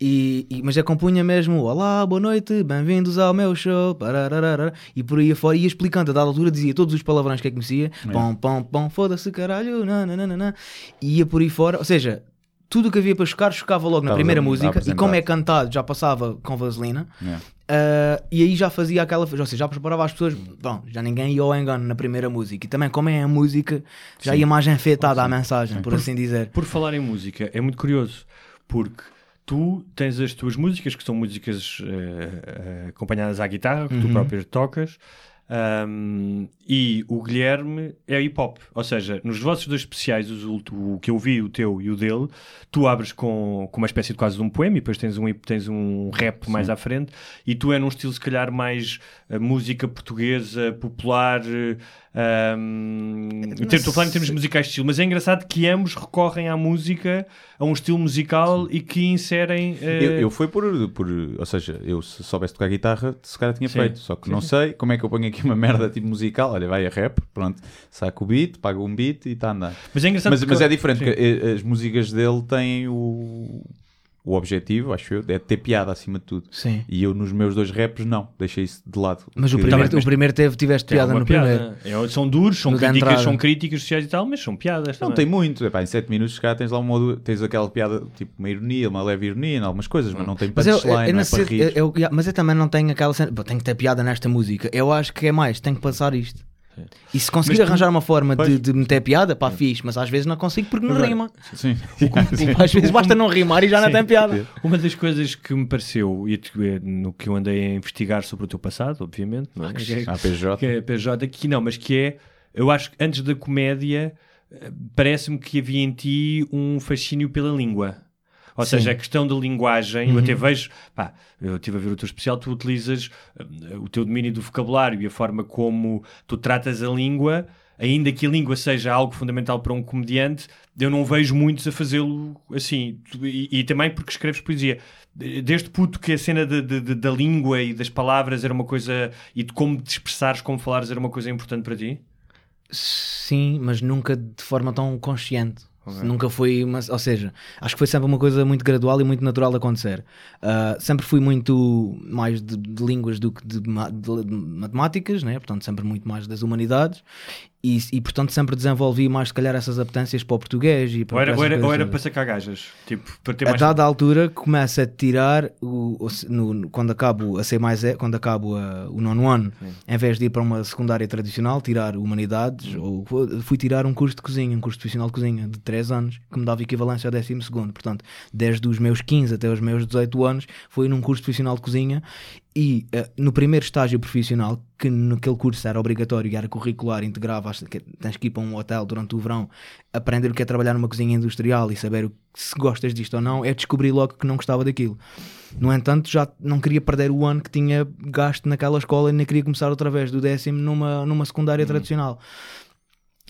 E, e- mas eu compunha mesmo Olá, boa noite, bem-vindos ao meu show. parararara, E por aí afora ia explicando. A dada altura dizia todos os palavrões que eu conhecia. Pom, pom, pom, foda-se caralho. nananana. E ia por aí fora. Ou seja, tudo o que havia para chocar, chocava logo na Estavas primeira a- a música. E apresentar. como é cantado, já passava com vaselina. Yeah. Uh, e aí já fazia aquela, ou seja, já preparava as pessoas, bom, já ninguém ia ao engano na primeira música. E também, como é a música, já ia mais enfeitada à mensagem, por assim dizer. Por falar em música, é muito curioso, porque tu tens as tuas músicas, que são músicas eh, eh, acompanhadas à guitarra, que Uhum. tu próprio tocas, Um, e o Guilherme é hip hop, ou seja, nos vossos dois especiais, os, o, que eu vi, o teu e o dele, tu abres com, com uma espécie de quase de um poema e depois tens um, tens um rap mais à frente, e tu é num estilo se calhar mais uh, música portuguesa, popular. Um, estou a falar em termos musicais de estilo, mas é engraçado que ambos recorrem à música, a um estilo musical e que inserem. Uh... Eu, eu fui por, por. Ou seja, eu se soubesse tocar guitarra, se calhar tinha Sim. feito. Só que Sim, não sim. sei como é que eu ponho aqui uma merda tipo musical. Olha, vai a rap, pronto, saco o beat, pago um beat e está a andar. Mas é engraçado Mas, porque- mas é diferente, Sim. porque eh, as músicas dele têm o. O objetivo, acho eu, é ter piada acima de tudo. Sim. E eu nos meus dois raps, não, deixei isso de lado. Mas o primeiro, mas o primeiro teve, tiveste piada no primeiro. piada. É, são duros, são No da críticas, são críticas sociais e tal, mas são piadas Não também. tem muito, Epá, em 7 minutos calhar tens lá uma tens aquela piada, tipo uma ironia, uma leve ironia em algumas coisas, mas não tem Mas eu, punchline, eu, eu não não é para sei- rir. eu- eu- mas eu também não tenho aquela cena. "Pô, Tenho que ter piada nesta música. Eu acho que é mais, tenho que passar isto. E se conseguir Mas tu- arranjar uma forma de, de meter piada, pá, fixe, mas às vezes não consigo porque não Agora, rima. Sim. Às vezes basta não rimar e já não Sim. tem piada. Uma das coisas que me pareceu, e tu- é no que eu andei a investigar sobre o teu passado, obviamente, não é? que, é, APJ. que é PJ, que não, mas que é, eu acho que antes da comédia, eh, parece-me que havia em ti um fascínio pela língua. Ou Sim. seja, a questão da linguagem, eu até vejo, pá, eu estive a ver o teu especial, tu utilizas eh, o teu domínio do vocabulário e a forma como tu tratas a língua, ainda que a língua seja algo fundamental para um comediante, eu não vejo muitos a fazê-lo assim. E, e também porque escreves poesia. Desde puto que a cena de- de- de- da língua e das palavras era uma coisa, e de como te expressares, como falares, era uma coisa importante para ti? Sim, mas nunca de forma tão consciente. Nunca foi, uma, ou seja, acho que foi sempre uma coisa muito gradual e muito natural de acontecer. Ah, sempre fui muito mais de, de línguas do que de, de- de matemáticas, né? portanto, sempre muito mais das humanidades, e, e portanto sempre desenvolvi mais, se calhar, essas apetências para o português e para Ou era, ou era, ou era para sacar gajas? Tipo, para ter A mais. dada altura começa a tirar o, o- no- no- quando acabo a ser mais quando acabo a- o nono ano, em vez de ir para uma secundária tradicional, tirar humanidades, ou fui tirar um curso de cozinha, um curso profissional de cozinha de 3 anos, que me dava equivalência ao décimo segundo. Portanto, desde os meus 15 até os meus 18 anos, fui num curso profissional de cozinha e eh, no primeiro estágio profissional, que naquele curso era obrigatório e era curricular, integrava, tens que ir para um hotel durante o verão, aprender o que é trabalhar numa cozinha industrial e saber o- se gostas disto ou não, é descobrir logo que não gostava daquilo. No entanto, já não queria perder o ano que tinha gasto naquela escola e nem queria começar outra vez do décimo numa, numa secundária tradicional.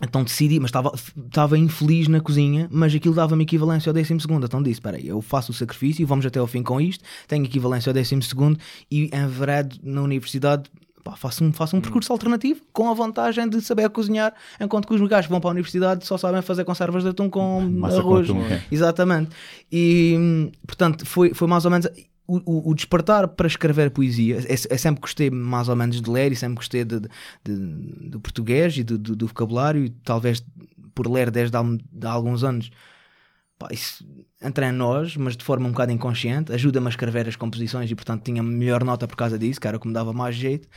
Então decidi, mas estava, estava infeliz na cozinha, mas aquilo dava-me equivalência ao décimo segundo. Então disse: Espera aí, eu faço o sacrifício e vamos até ao fim com isto. Tenho equivalência ao décimo segundo e enveredo na universidade. pá, faço um, faço um percurso alternativo com a vantagem de saber cozinhar, enquanto que os gajos que vão para a universidade só sabem fazer conservas de atum com Massa com arroz. atum, é. Exatamente. E hum, portanto, foi, foi mais ou menos. O, o- o despertar para escrever poesia, é, é sempre gostei mais ou menos de ler e sempre gostei de, de- de- do português e do, do- do vocabulário, e talvez por ler desde há, de há alguns anos, pá, isso entra em nós, mas de forma um bocado inconsciente, ajuda-me a escrever as composições e portanto tinha melhor nota por causa disso, que era o que me dava mais jeito.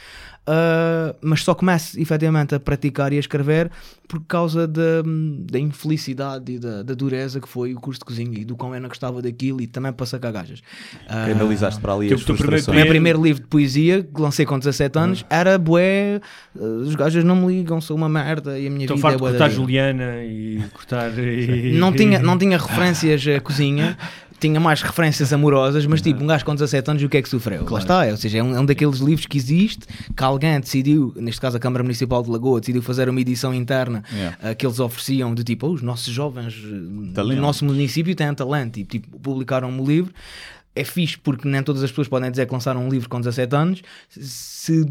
Ah, mas só começo efetivamente a praticar e a escrever por causa da, da infelicidade e da, da dureza que foi o curso de cozinha e do quão eu não gostava daquilo e também para sacar gajas. Ah, Canalizaste para ali as primeiro- o meu frustrações. primeiro livro de poesia, que lancei com 17 anos, era bué, ah, os gajos não me ligam, sou uma merda e a minha Estou vida é farto de bué da cortar. Juliana e cortar. e- Não tinha, não tinha referências à cozinha, tinha mais referências amorosas, mas tipo, um gajo com 17 anos, o que é que sofreu? Lá está, é, ou seja, é um, é um daqueles livros que existe, que alguém decidiu, neste caso a Câmara Municipal de Lagoa, decidiu fazer uma edição interna Yeah. ah, que eles ofereciam de tipo, "Oh, os nossos jovens eh, do Talento. nosso município têm talento, e tipo, publicaram-me o livro. É fixe porque nem todas as pessoas podem dizer que lançaram um livro com 17 anos, se-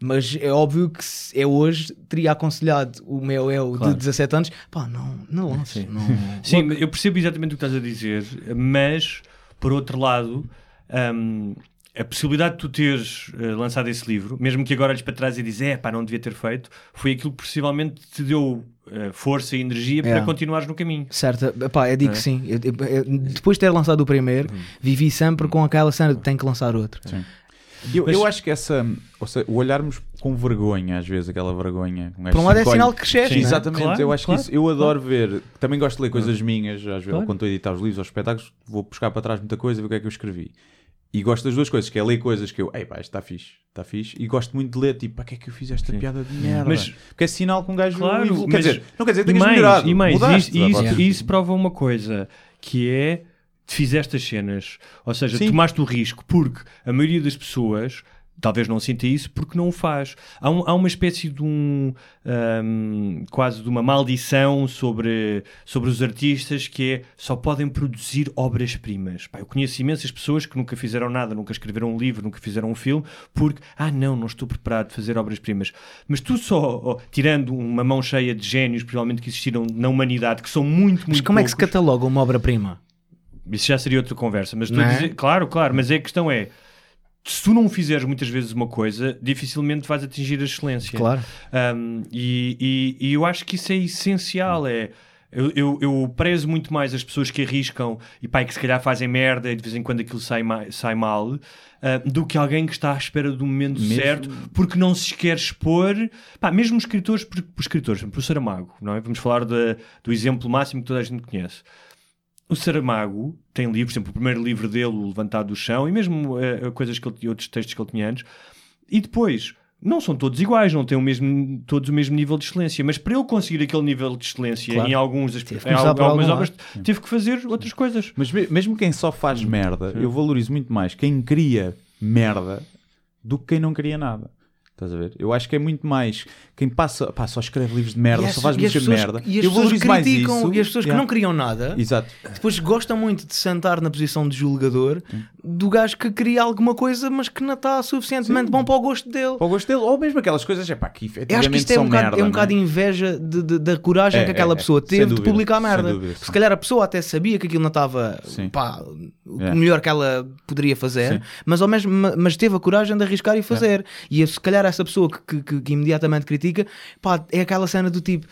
mas é óbvio que eu hoje teria aconselhado o meu eu Claro. de 17 anos, pá, não, não lances, não, Sim, eu percebo exatamente o que estás a dizer, mas por outro lado, hum, a possibilidade de tu teres eh, lançado esse livro, mesmo que agora olhes para trás e dizes, é pá, não devia ter feito, foi aquilo que possivelmente te deu força e energia para Yeah. continuares no caminho. Certo, epá, eu digo É. que sim. Eu- eu- eu- depois de ter lançado o primeiro, vivi sempre com aquela cena de tem que lançar outro. Eu, Mas- eu acho que essa, ou seja, o olharmos com vergonha, às vezes, aquela vergonha. um Por um lado é sinal que cresceste, Sim, né? Exatamente, Claro, eu acho claro, que isso, eu adoro ver, também gosto de ler coisas minhas, às vezes, Claro. quando estou a editar os livros ou os espetáculos, vou buscar para trás muita coisa, ver o que é que eu escrevi. E gosto das duas coisas, que é ler coisas que eu, ei pá, isto está fixe, está fixe, e gosto muito de ler, tipo, para que é que eu fiz esta piada de merda? Mas- Porque é sinal que um gajo Claro, evolu- mas- Quer dizer, não quer dizer que tenhas mais, melhorado. e mais mudaste, isso, isso, isso prova uma coisa, que é te fizeste as cenas. Ou seja, Sim. tomaste o risco, porque a maioria das pessoas talvez não sinta isso porque não o faz. Há, um- há uma espécie de um ahm, quase de uma maldição sobre, sobre os artistas que é só podem produzir obras-primas. Eu conheço imensas pessoas que nunca fizeram nada, nunca escreveram um livro, nunca fizeram um filme, porque, ah não, não estou preparado para fazer obras-primas. Mas tu só, tirando uma mão cheia de génios, provavelmente que existiram na humanidade, que são muito, muito Mas como é que se poucos, cataloga uma obra-prima? isso já seria outra conversa, mas estou Não a é? dizer, claro, claro, mas a questão é se tu não fizeres muitas vezes uma coisa, dificilmente vais atingir a excelência. Claro. Um, e, e- e eu acho que isso é essencial. É, eu, eu, eu prezo muito mais as pessoas que arriscam e pá, que se calhar fazem merda e de vez em quando aquilo sai, ma- sai mal ah, do que alguém que está à espera do momento Mesmo- certo porque não se quer expor. Pá, mesmo escritores, por, por escritores, por Saramago, não é? Vamos falar da- do exemplo máximo que toda a gente conhece. O Saramago tem livros, por exemplo, o primeiro livro dele, O Levantado do Chão, e mesmo eh, coisas que ele, outros textos que ele tinha antes. E depois, não são todos iguais, não têm o mesmo, todos o mesmo nível de excelência, mas para ele conseguir aquele nível de excelência Claro. em, alguns, em algumas algum obras, teve que fazer outras coisas. Mas me- mesmo quem só faz merda, eu valorizo muito mais quem cria merda do que quem não cria nada. Estás a ver? Eu acho que é muito mais quem passa, pá, só escreve livros de merda, as- só faz música de merda. E as eu pessoas valorizo mais criticam, isso. e as pessoas que Yeah. não criam nada, Exato. depois gostam muito de sentar na posição de julgador do gajo que cria alguma coisa, mas que não está suficientemente bom para o gosto dele. Para o gosto dele, ou mesmo aquelas coisas, é pá, que Eu acho que efetivamente isto é um bocado, merda. é um não bocado de inveja de- de- da coragem É, que aquela é, é. pessoa teve de dúvida, publicar sem merda. dúvida, Se sim. calhar a pessoa até sabia que aquilo não estava Sim. pá, o É. melhor que ela poderia fazer, Sim. mas, ao mesmo, ma- mas teve a coragem de arriscar e fazer. E se calhar essa pessoa que, que- que- imediatamente critica pá, é aquela cena do tipo.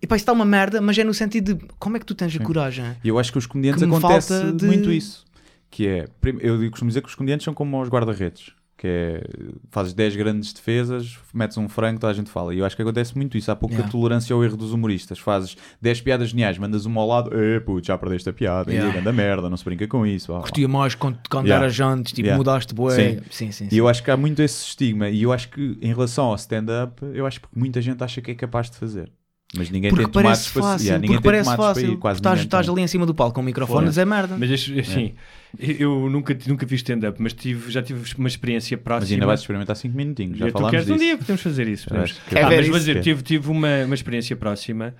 E pá, isso está uma merda, mas é no sentido de como é que tu tens a coragem? E eu acho que os comediantes Que acontece falta de- muito isso. Que é, eu costumo dizer que os comediantes são como os guarda-redes. Que é, fazes 10 grandes defesas, metes um frango, toda a gente fala. E eu acho que acontece muito isso. Há pouca Yeah. tolerância ao erro dos humoristas. Fazes 10 piadas geniais, mandas uma ao lado, eh, puto, já perdeste a piada, Yeah. grande merda, não se brinca com isso. Curtia mais quando, quando Yeah. eras antes, tipo, Yeah. mudaste bué. Sim. Sim, sim, E sim. eu acho que há muito esse estigma. E eu acho que, em relação ao stand-up, eu acho que muita gente acha que é capaz de fazer. Mas ninguém Porque tem tomates parece para fácil, yeah, ninguém porque tem parece tomates para fácil. ir, quase estás, ninguém estás ali em cima do palco com o microfone a dizer merda. Mas assim, eu nunca, nunca fiz stand-up, mas tive, já tive uma experiência próxima. Mas ainda vais experimentar 5 minutinhos. Já tu falámos queres disso. um dia, podemos fazer isso. podemos. Que- Quer Ah, mas vou isso? dizer, tive, tive uma, uma experiência próxima,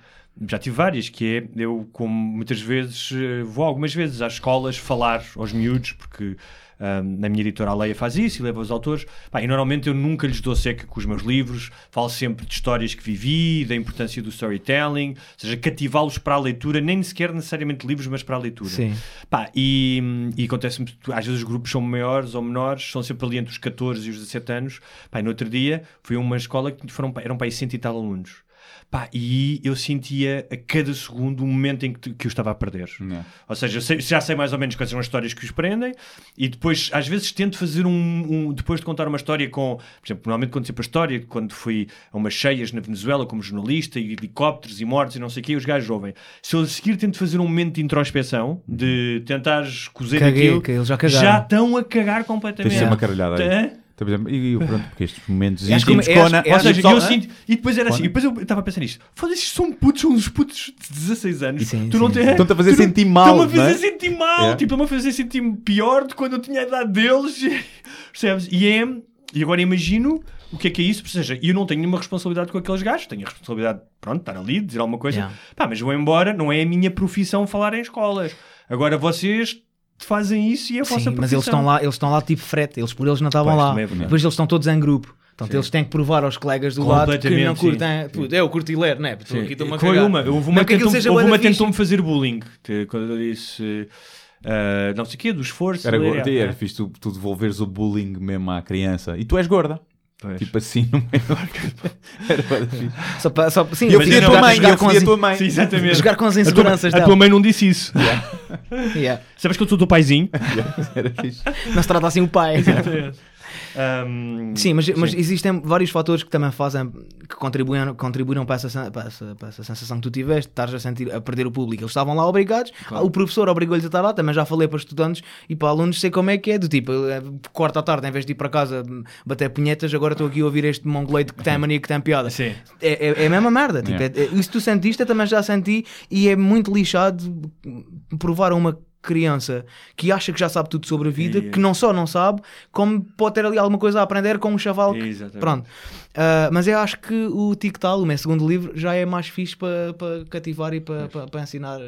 já tive várias, que é, eu como muitas vezes, eh, vou algumas vezes às escolas falar aos miúdos, porque na minha editora a Leia faz isso e leva os autores, Pá, e normalmente eu nunca lhes dou seca com os meus livros, falo sempre de histórias que vivi, da importância do storytelling, ou seja, cativá-los para a leitura, nem sequer necessariamente livros, mas para a leitura. Sim. Pá, e, e acontece-me, às vezes os grupos são maiores ou menores, são sempre ali entre os 14 e os 17 anos. Pá, no outro dia fui a uma escola que foram, eram para aí 100 e tal alunos. Pá, e eu sentia a cada segundo o momento em que, que eu estava a perder. Yeah. Ou seja, sei- já sei mais ou menos quais são as histórias que os prendem e depois, às vezes, tento fazer um, um- Depois de contar uma história com. Por exemplo, normalmente conto sempre a história de quando fui a umas cheias na Venezuela como jornalista e helicópteros e mortes e não sei o quê, os gajos ouvem. Se eu a seguir tento fazer um momento de introspeção, de tentar cozer Caguei, aquilo, que eles já já estão a cagar completamente. Tens de ser uma caralhada aí. Tá? Então, por exemplo, e, e pronto, porque estes momentos íntimos é, com a acho- Ana- é, Ou acho seja, só- eu hã? sinto. E depois era assim, e depois eu estava a pensar nisto. Foda-se, são putos, são uns putos de 16 anos. Sim, tu não sim, tens. sim. Estão-te a fazer não- sentir mal, Estão-me a fazer não é? sentir mal. Yeah. Tipo, estão-me a fazer sentir pior de quando eu tinha a idade deles. Percebes? E é. E agora imagino o que é que é isso. Ou seja, eu não tenho nenhuma responsabilidade com aqueles gajos. Tenho a responsabilidade, pronto, de estar ali, de dizer alguma coisa. Yeah. Pá, mas vou embora. Não é a minha profissão falar em escolas. Agora vocês fazem isso e é a vossa Sim, mas eles estão lá, eles estão lá tipo frete, eles por eles não estavam lá. é. Depois eles estão todos em grupo. Portanto, eles têm que provar aos colegas do lado que não curtem. Puto, eu curto e ler, né? Estou aqui, estou-me a Foi uma, houve Não uma, que aquilo tentou, houve uma tentou-me fazer bullying. que- Quando eu disse. ah, não sei o quê, do esforço. Era, gorda, é, era é. fixe tu, tu devolveres o bullying mesmo à criança. E tu és gorda. Pois. Tipo assim, no meio. era bué da fixe. Só para, só, sim, eu fodi a jogar- tua mãe, jogar eu com fodi a as- tua mãe. Sim, exatamente. Jogar com as A tua- inseguranças A tua, dela. mãe não disse isso. Yeah. Sabes que eu sou o teu paizinho? Era fixe. Não se trata assim o pai. Ahm, Sim, mas, mas existem vários fatores que também fazem, que contribuem, contribuíram para essa, para, essa, para essa sensação que tu tiveste, estás a sentir, a perder o público. Eles estavam lá obrigados, o professor obrigou-lhes a estar lá, também já falei para estudantes e para alunos, sei como é que é, do tipo, eh, corta à tarde, em vez de ir para casa hum, bater punhetas, agora estou aqui a ouvir este mongoloide que tem a mania que tem piada. Sim. É, é, é a mesma merda. Tipo, Yeah. é- é- isso tu sentiste, eu também já senti, e é muito lixado provar uma criança que acha que já sabe tudo sobre a vida, E- que não só não sabe, como pode ter ali alguma coisa a aprender com um chaval que, Exatamente. Pronto. Ah, mas eu acho que o TikTok, o meu segundo livro, já é mais fixe para para cativar e para para- para ensinar,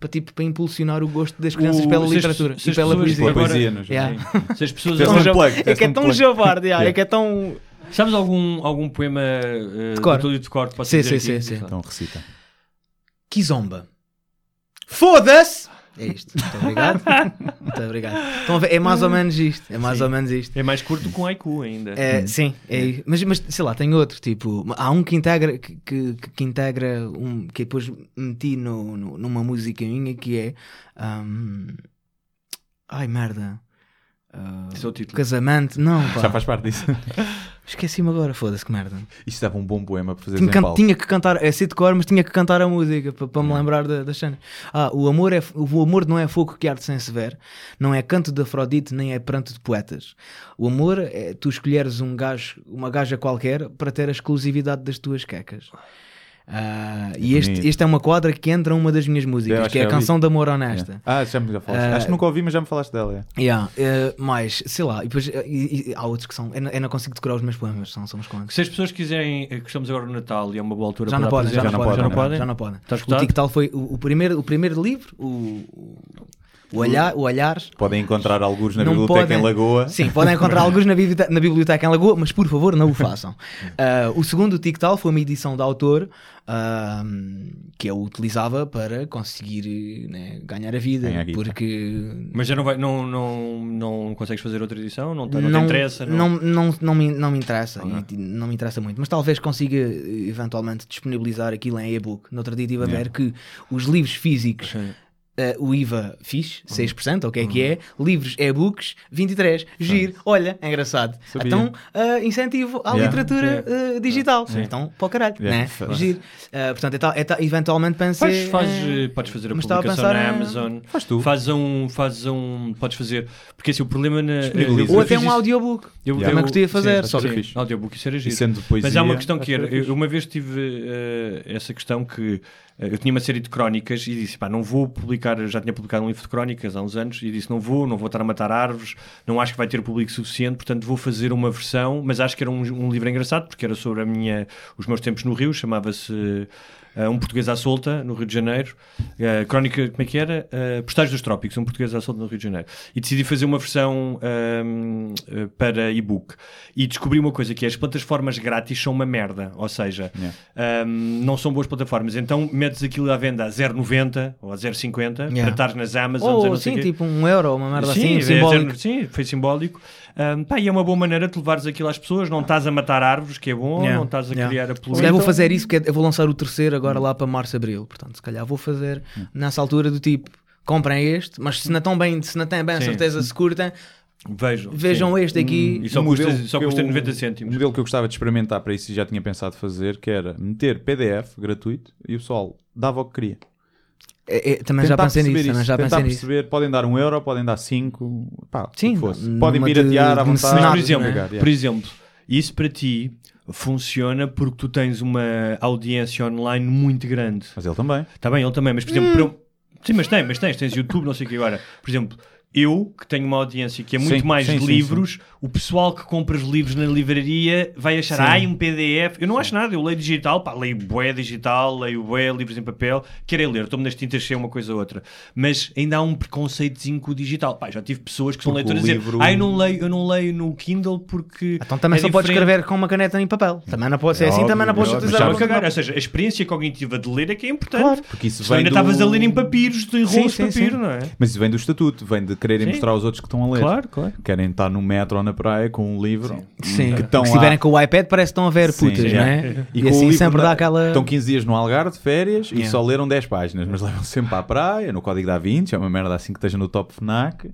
para, tipo, para impulsionar o gosto das crianças O- pela se literatura se e pela pessoas poesia. Pela Agora- poesia, no geral. Yeah. Se as pessoas agora- um Tão plug, é que é tão javarde, yeah, Yeah. é que é tão. Sabes algum, algum poema uh, De cor. de Cor Sim, sim, sim, sim. Então recita. Kizomba. Foda-se! É isto. Muito obrigado. Muito obrigado. Ver? É mais ou menos isto. É mais Sim. ou menos isto. É mais curto que um haiku ainda. É, Sim, é, mas, mas sei lá, tem outro, tipo, há um que integra, que, que, que integra um que depois meti no, no- numa música minha que é ahm, ai merda. Esse é o título. casamento, não, pá. Já faz parte disso. Esqueci-me agora, foda-se que merda. Isto dava um bom poema para fazer Tinha, can- tinha que cantar, é de cor, mas tinha que cantar a música para, para me lembrar da- das cenas. Ah, o amor, é, o amor não é fogo que arde sem se ver, não é canto de Afrodite, nem é pranto de poetas. O amor é tu escolheres um gajo, uma gaja qualquer para ter a exclusividade das tuas quecas. Ah, e este, este é uma quadra que entra numa das minhas músicas, que é a já canção de amor honesta. Yeah. Ah, já me já falaste. Ah, Acho que nunca ouvi, mas já me falaste dela. é. Yeah, eh, mas, sei lá, e depois eh, e- e há outros que são. Eu não, eu não consigo decorar os meus poemas, são, são uns quantos. Se as pessoas quiserem, eh, que estamos agora no Natal e é uma boa altura Já para não podem, já, apresentar- não podem, já não podem. Já não podem. Está O escutado? TikTok foi o, o primeiro, o primeiro livro, o, o, olhar, o olhar. Podem encontrar alguns na Não biblioteca podem. em Lagoa. Sim, podem encontrar alguns na biblioteca, na biblioteca em Lagoa, mas por favor não o façam. Ah, o segundo, o TikTok, foi uma edição de autor ah, que eu utilizava para conseguir né, ganhar a vida. Ganhar guita. porque Mas já não, vai, não, não, não consegues fazer outra edição? Não, te- não, não, te interessa? não, não, não, me, não me interessa. E não me interessa muito. Mas talvez consiga eventualmente disponibilizar aquilo em e-book. No outro dia estive a ver que os livros físicos. Eh, o IVA fixe, Uhum. 6%, ou o que é que é? Livros, e-books, 23%. Giro, olha, é engraçado. Sabia. Então, eh, incentivo à Yeah. literatura eh, digital. Então, para o caralho, Yeah. né? Giro. Portanto, é tal- é tal- eventualmente pensei. Faz, faz, podes fazer a a publicação pensar na Amazon. Faz tu. Faz um, faz um. Podes fazer. Porque é o problema na. Eu- eu ou até um isso- audiobook. Eu, Yeah. Também gostaria de fazer, sim, só sim, que fixe. audiobook isso era E giro. sendo poesia. Mas há uma questão que era, eu uma vez tive essa questão que eu tinha uma série de crónicas e disse, pá, não vou publicar, já tinha publicado um livro de crónicas há uns anos e disse, não vou, não vou estar a matar árvores, não acho que vai ter público suficiente, portanto vou fazer uma versão, mas acho que era um, um livro engraçado porque era sobre a minha, os meus tempos no Rio, chamava-se eh, Um Português à Solta, no Rio de Janeiro, Eh, crónica, como é que era? Uh, Postais dos Trópicos, Um Português à Solta no Rio de Janeiro. E decidi fazer uma versão ahm, eh, para e-book. E descobri uma coisa que é, as plataformas grátis são uma merda, ou seja, ahm, não são boas plataformas. Então metes aquilo à venda a 0,90 ou a 0,50 Yeah. para estar nas Amazon, Ou não sei sim, tipo um euro, uma merda Sim, assim, é simbólico. sim, foi simbólico. Ahm, pá, e é uma boa maneira de levares aquilo às pessoas. Não estás a matar árvores, que é bom, Yeah, não estás a yeah. criar a Se poluição. calhar vou fazer isso, que é- eu vou lançar o terceiro agora lá para março, abril. Portanto, se calhar vou fazer nessa altura do tipo, comprem este, mas se não estão bem, se não têm bem a certeza, se curtem, Vejam. vejam sim. este aqui. E só Um custa, só custa eu- 90 Um cêntimos. modelo que eu gostava de experimentar para isso e já tinha pensado fazer, que era meter PDF gratuito e o pessoal dava o que queria. É, é, também já pensei perceber nisso, também isso, já tentar pensei nisso. perceber, podem dar um euro, podem dar cinco, pá, Sim, o que fosse. numa podem de- piratear à de vontade. Mas, por exemplo, não é? Yeah. por exemplo, isso para ti funciona porque tu tens uma audiência online muito grande. Mas ele também. Está bem, ele também, mas por exemplo, para um- sim, mas tem, mas tens, tens YouTube, não sei o que agora. Por exemplo, eu que tenho uma audiência que é muito Sim, mais sim, de sim, livros, o pessoal que compra os livros na livraria vai achar, ai, um PDF. Eu não acho nada, eu leio digital, pá, leio bué digital, leio bué livros em papel, quero é ler, estou-me nas tintas se é uma coisa ou outra. Mas ainda há um preconceitozinho com o digital. Pá, já tive pessoas que são Porque leitoras a dizer, livro- ai, eu não leio, eu não leio no Kindle porque. Então também é só podes diferente." escrever com uma caneta em papel. Também não pode ser assim, óbvio, também não podes é utilizar cagar. Ou seja, a experiência cognitiva de ler é que é importante. Claro. Porque isso vem ainda do... estavas a ler em papiros, em rolos de sim, papiro, sim. não é? Mas isso vem do estatuto, vem de quererem Sim. mostrar aos outros que estão a ler. Claro, claro. Querem estar no metro ou na praia com um livro. Sim. Que estão se lá- estiverem com o iPad, parece que estão a ver Sim, putas, já. não é? E, com o assim sempre dá aquela. Estão 15 dias no Algarve de férias e Yeah. só leram 10 páginas, mas levam sempre à praia, no código da Vinci, é uma merda assim que esteja no top FNAC.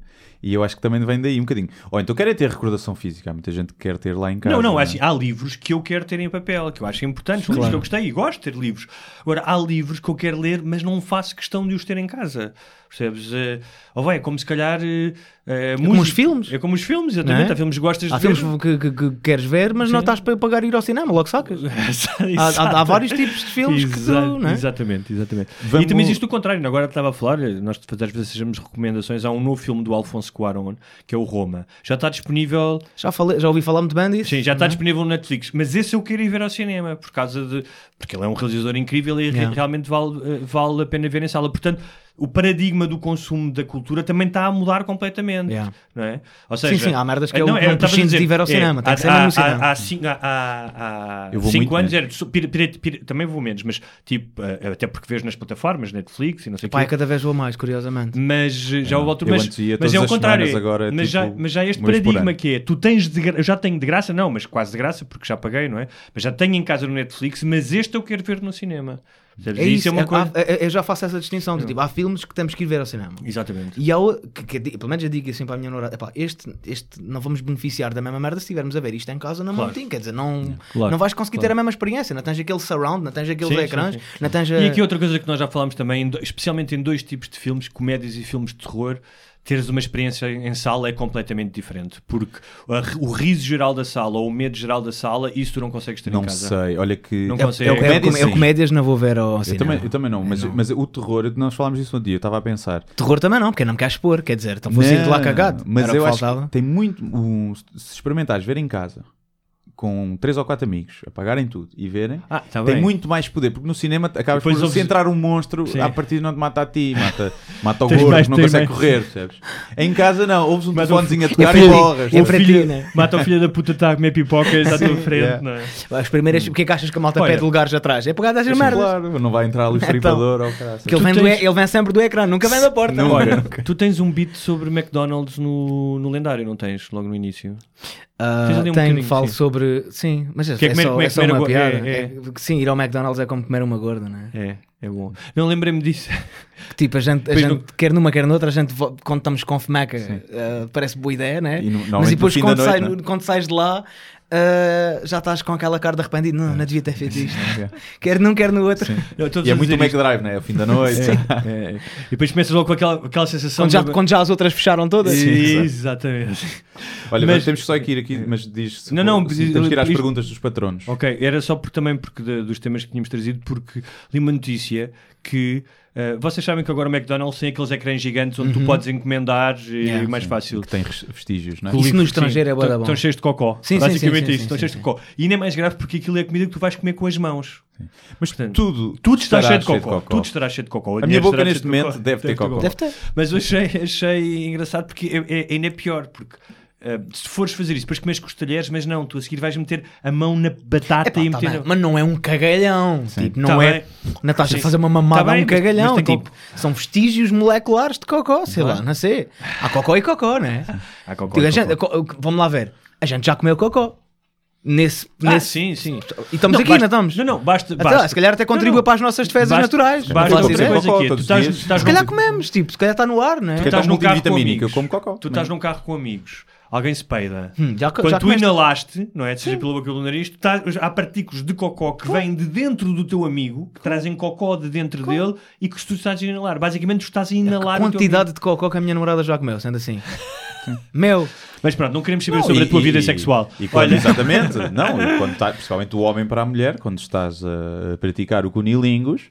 E eu acho que também vem daí um bocadinho. Ou então querem ter recordação física. Há muita gente que quer ter lá em casa. Não, não, é? assim, há livros que eu quero ter em papel, que eu acho importantes, são livros que eu gostei e gosto de ter livros. Agora, há livros que eu quero ler, mas não faço questão de os ter em casa. Percebes? Eh, ou vai, é como se calhar. eh, eh, como os filmes. É como os filmes, exatamente. É? Há filmes que gostas Há de ver. filmes que, que- que queres ver, mas não estás para pagar ir ao cinema, logo sacas. Há, há- há vários tipos de filmes que tu. É? Exatamente, exatamente. Vamos- E também existe o contrário. Agora estava a falar, nós às vezes sejamos recomendações. Há um novo filme do Alfonso Cuarón, que é o Roma. Já está disponível. Já, falei, já ouvi falar muito bem disso. Sim, já está disponível no Netflix. Mas esse eu quero ir ver ao cinema, por causa de. Porque ele é um realizador incrível e Yeah. realmente vale, eh, vale a pena ver em sala. Portanto, o paradigma do consumo da cultura também está a mudar completamente. Yeah. Não é? Ou seja, sim, há merdas que eu não, não eu prescindo dizer, de ir ver ao cinema, tem há- que ser mesmo no há- cinema. Há, há, cinco- há- há- Eu anos era só pira- pira- pira- também vou menos, mas tipo, eh, até porque vejo nas plataformas, Netflix e não sei o Pai, quê. cada vez vou mais, curiosamente. Mas eh, já É, houve altura, eu mas, mas é o contrário. agora é mas, já, tipo mas já este paradigma que é, tu tens de gra- eu já tenho de graça, não, mas quase de graça, porque já paguei, não é? Mas já tenho em casa no Netflix, mas este eu quero ver no cinema. Percebes? É E isso, é uma é- coisa. há- é- eu já faço essa distinção. de, tipo, há filmes que temos que ir ver ao cinema. Exatamente. E há o- que, que, pelo menos eu digo assim para a minha namorada: "Epá, este, este não vamos beneficiar da mesma merda se estivermos a ver isto em casa na Claro. montinha. Quer dizer, não, Claro. não vais conseguir Claro. ter a mesma experiência. Não tens aquele surround, não tens aqueles Sim, sim, ecrãs, sim. não tens a- E aqui outra coisa que nós já falámos também, especialmente em dois tipos de filmes, comédias e filmes de terror, teres uma experiência em sala é completamente diferente. Porque a- o riso geral da sala ou o medo geral da sala, isso tu não consegues ter em Não casa. sei, olha que. Não É, consegue. é, o- é, é comédias, não vou ver ao Eu cinema. também, eu também não, mas, mas o terror, nós falámos disso um dia, eu estava a pensar. Terror também não, porque eu não me quero expor. Quer dizer, então vou sair de lá Não, cagado. Mas eu que acho faltava. que tem muito. um, se experimentares ver em casa com três ou quatro amigos, apagarem tudo e verem, Ah, tá tem bem. muito mais poder, porque no cinema acabas Depois por ouves- se entrar um monstro, Sim. a partir não te mata a ti, mata, mata o gordo, mais- não consegue mais- correr, percebes? Em casa não, ouves um telefonezinho a tocar é e borras. é O filho- né? Mata o filho da puta está a comer pipocas à tua frente, Yeah. não é? As primeiras, porque é que achas que a malta Olha- pede lugares atrás? É pegar dessas Sim, merdas. Claro, não vai entrar ali o Então, fripador ou caralho. Que ele, vem tens- ele vem sempre do ecrã, nunca vem da porta. Não, tu tens um beat sobre McDonald's no, no lendário, não tens? Logo no início. Ah, Tens ali um bocadinho, falo sim. sobre. Sim, mas é, Que é é comer- só, é só uma piada. é- é. É sim, ir ao McDonald's é como comer uma gorda, não é? É, é bom. Não lembrei-me disso. Que, tipo, a gente, a gente não- quer numa, quer noutra, a gente quando estamos com fomeca, ah, parece boa ideia, né? E no- Mas depois quando, noite, sai- né? quando sais de lá. Ah, já estás com aquela cara de arrependido, não, não devia ter feito isto. Quer num, quer no outro. Eu E é muito isto. McDrive, né? É o fim da noite. É, é. E depois começas logo com aquela, aquela sensação Quando já, de... quando já as outras fecharam todas. Sim. Exatamente. Olha, Mas- mas temos só que ir aqui, mas diz se Não, não, se temos que ir às isto- perguntas dos patronos. Ok, era só por, também porque de- dos temas que tínhamos trazido, porque li uma notícia que eh, vocês sabem que agora o McDonald's tem aqueles ecrãs gigantes onde tu podes encomendar e Yeah, é mais fácil. Que tem vestígios, não é? Isso no estrangeiro sim, é bom. Estão cheios de cocó. Sim, sim, Basicamente sim, sim, isso, sim, estão sim, cheios de sim. cocó. E ainda é mais grave porque aquilo é comida que tu vais comer com as mãos. Mas Portanto, tudo, Tudo está estará cheio de cocó. Tudo estará cheio de cocó. A minha boca neste momento deve ter cocó. Deve ter. Mas eu achei, achei engraçado porque é, é, ainda é pior. Porque eh, se fores fazer isso, depois comes com os talheres, mas não, tu a seguir vais meter a mão na batata Epá, e tá meter. bem, Mas não é um cagalhão. Tipo, não Tá é. bem. Não estás a Sim. fazer uma mamada Tá a bem, um mas- cagalhão. mas tem tipo, são vestígios moleculares de cocó, sei lá, não sei. Há cocó e cocó, né? Há cocó Tipo, e gente- cocó. co- vamos lá ver. A gente já comeu cocó. Nesse. Ah, nesse... sim, sim. E estamos aqui, basta- não estamos? Não, não, basta. Até basta lá, se calhar até contribui Não, não. para as nossas defesas Basta- naturais. Basta dizer. coisa é, tu estás, estás Se calhar num- comemos, tipo, se calhar está no ar, né? tu Que é estás tão num carro com amigos. eu como cocó. Tu estás num carro com amigos. Alguém se peida. Hum, já, Quando já tu comeste. inalaste, não é? Seja pela boca ou pelo nariz, tu estás- há partículas de cocó que vêm de dentro do teu amigo, que trazem cocó de dentro dele e que tu estás a inalar. Basicamente, tu estás a inalar A quantidade de cocó que a minha namorada já comeu, sendo assim. Meu. Mas pronto, não queremos saber Não, sobre e- a tua vida e- sexual. E quando, Olha, Exatamente. Não, e quando tá, principalmente o homem para a mulher, quando estás a praticar o cunilingus,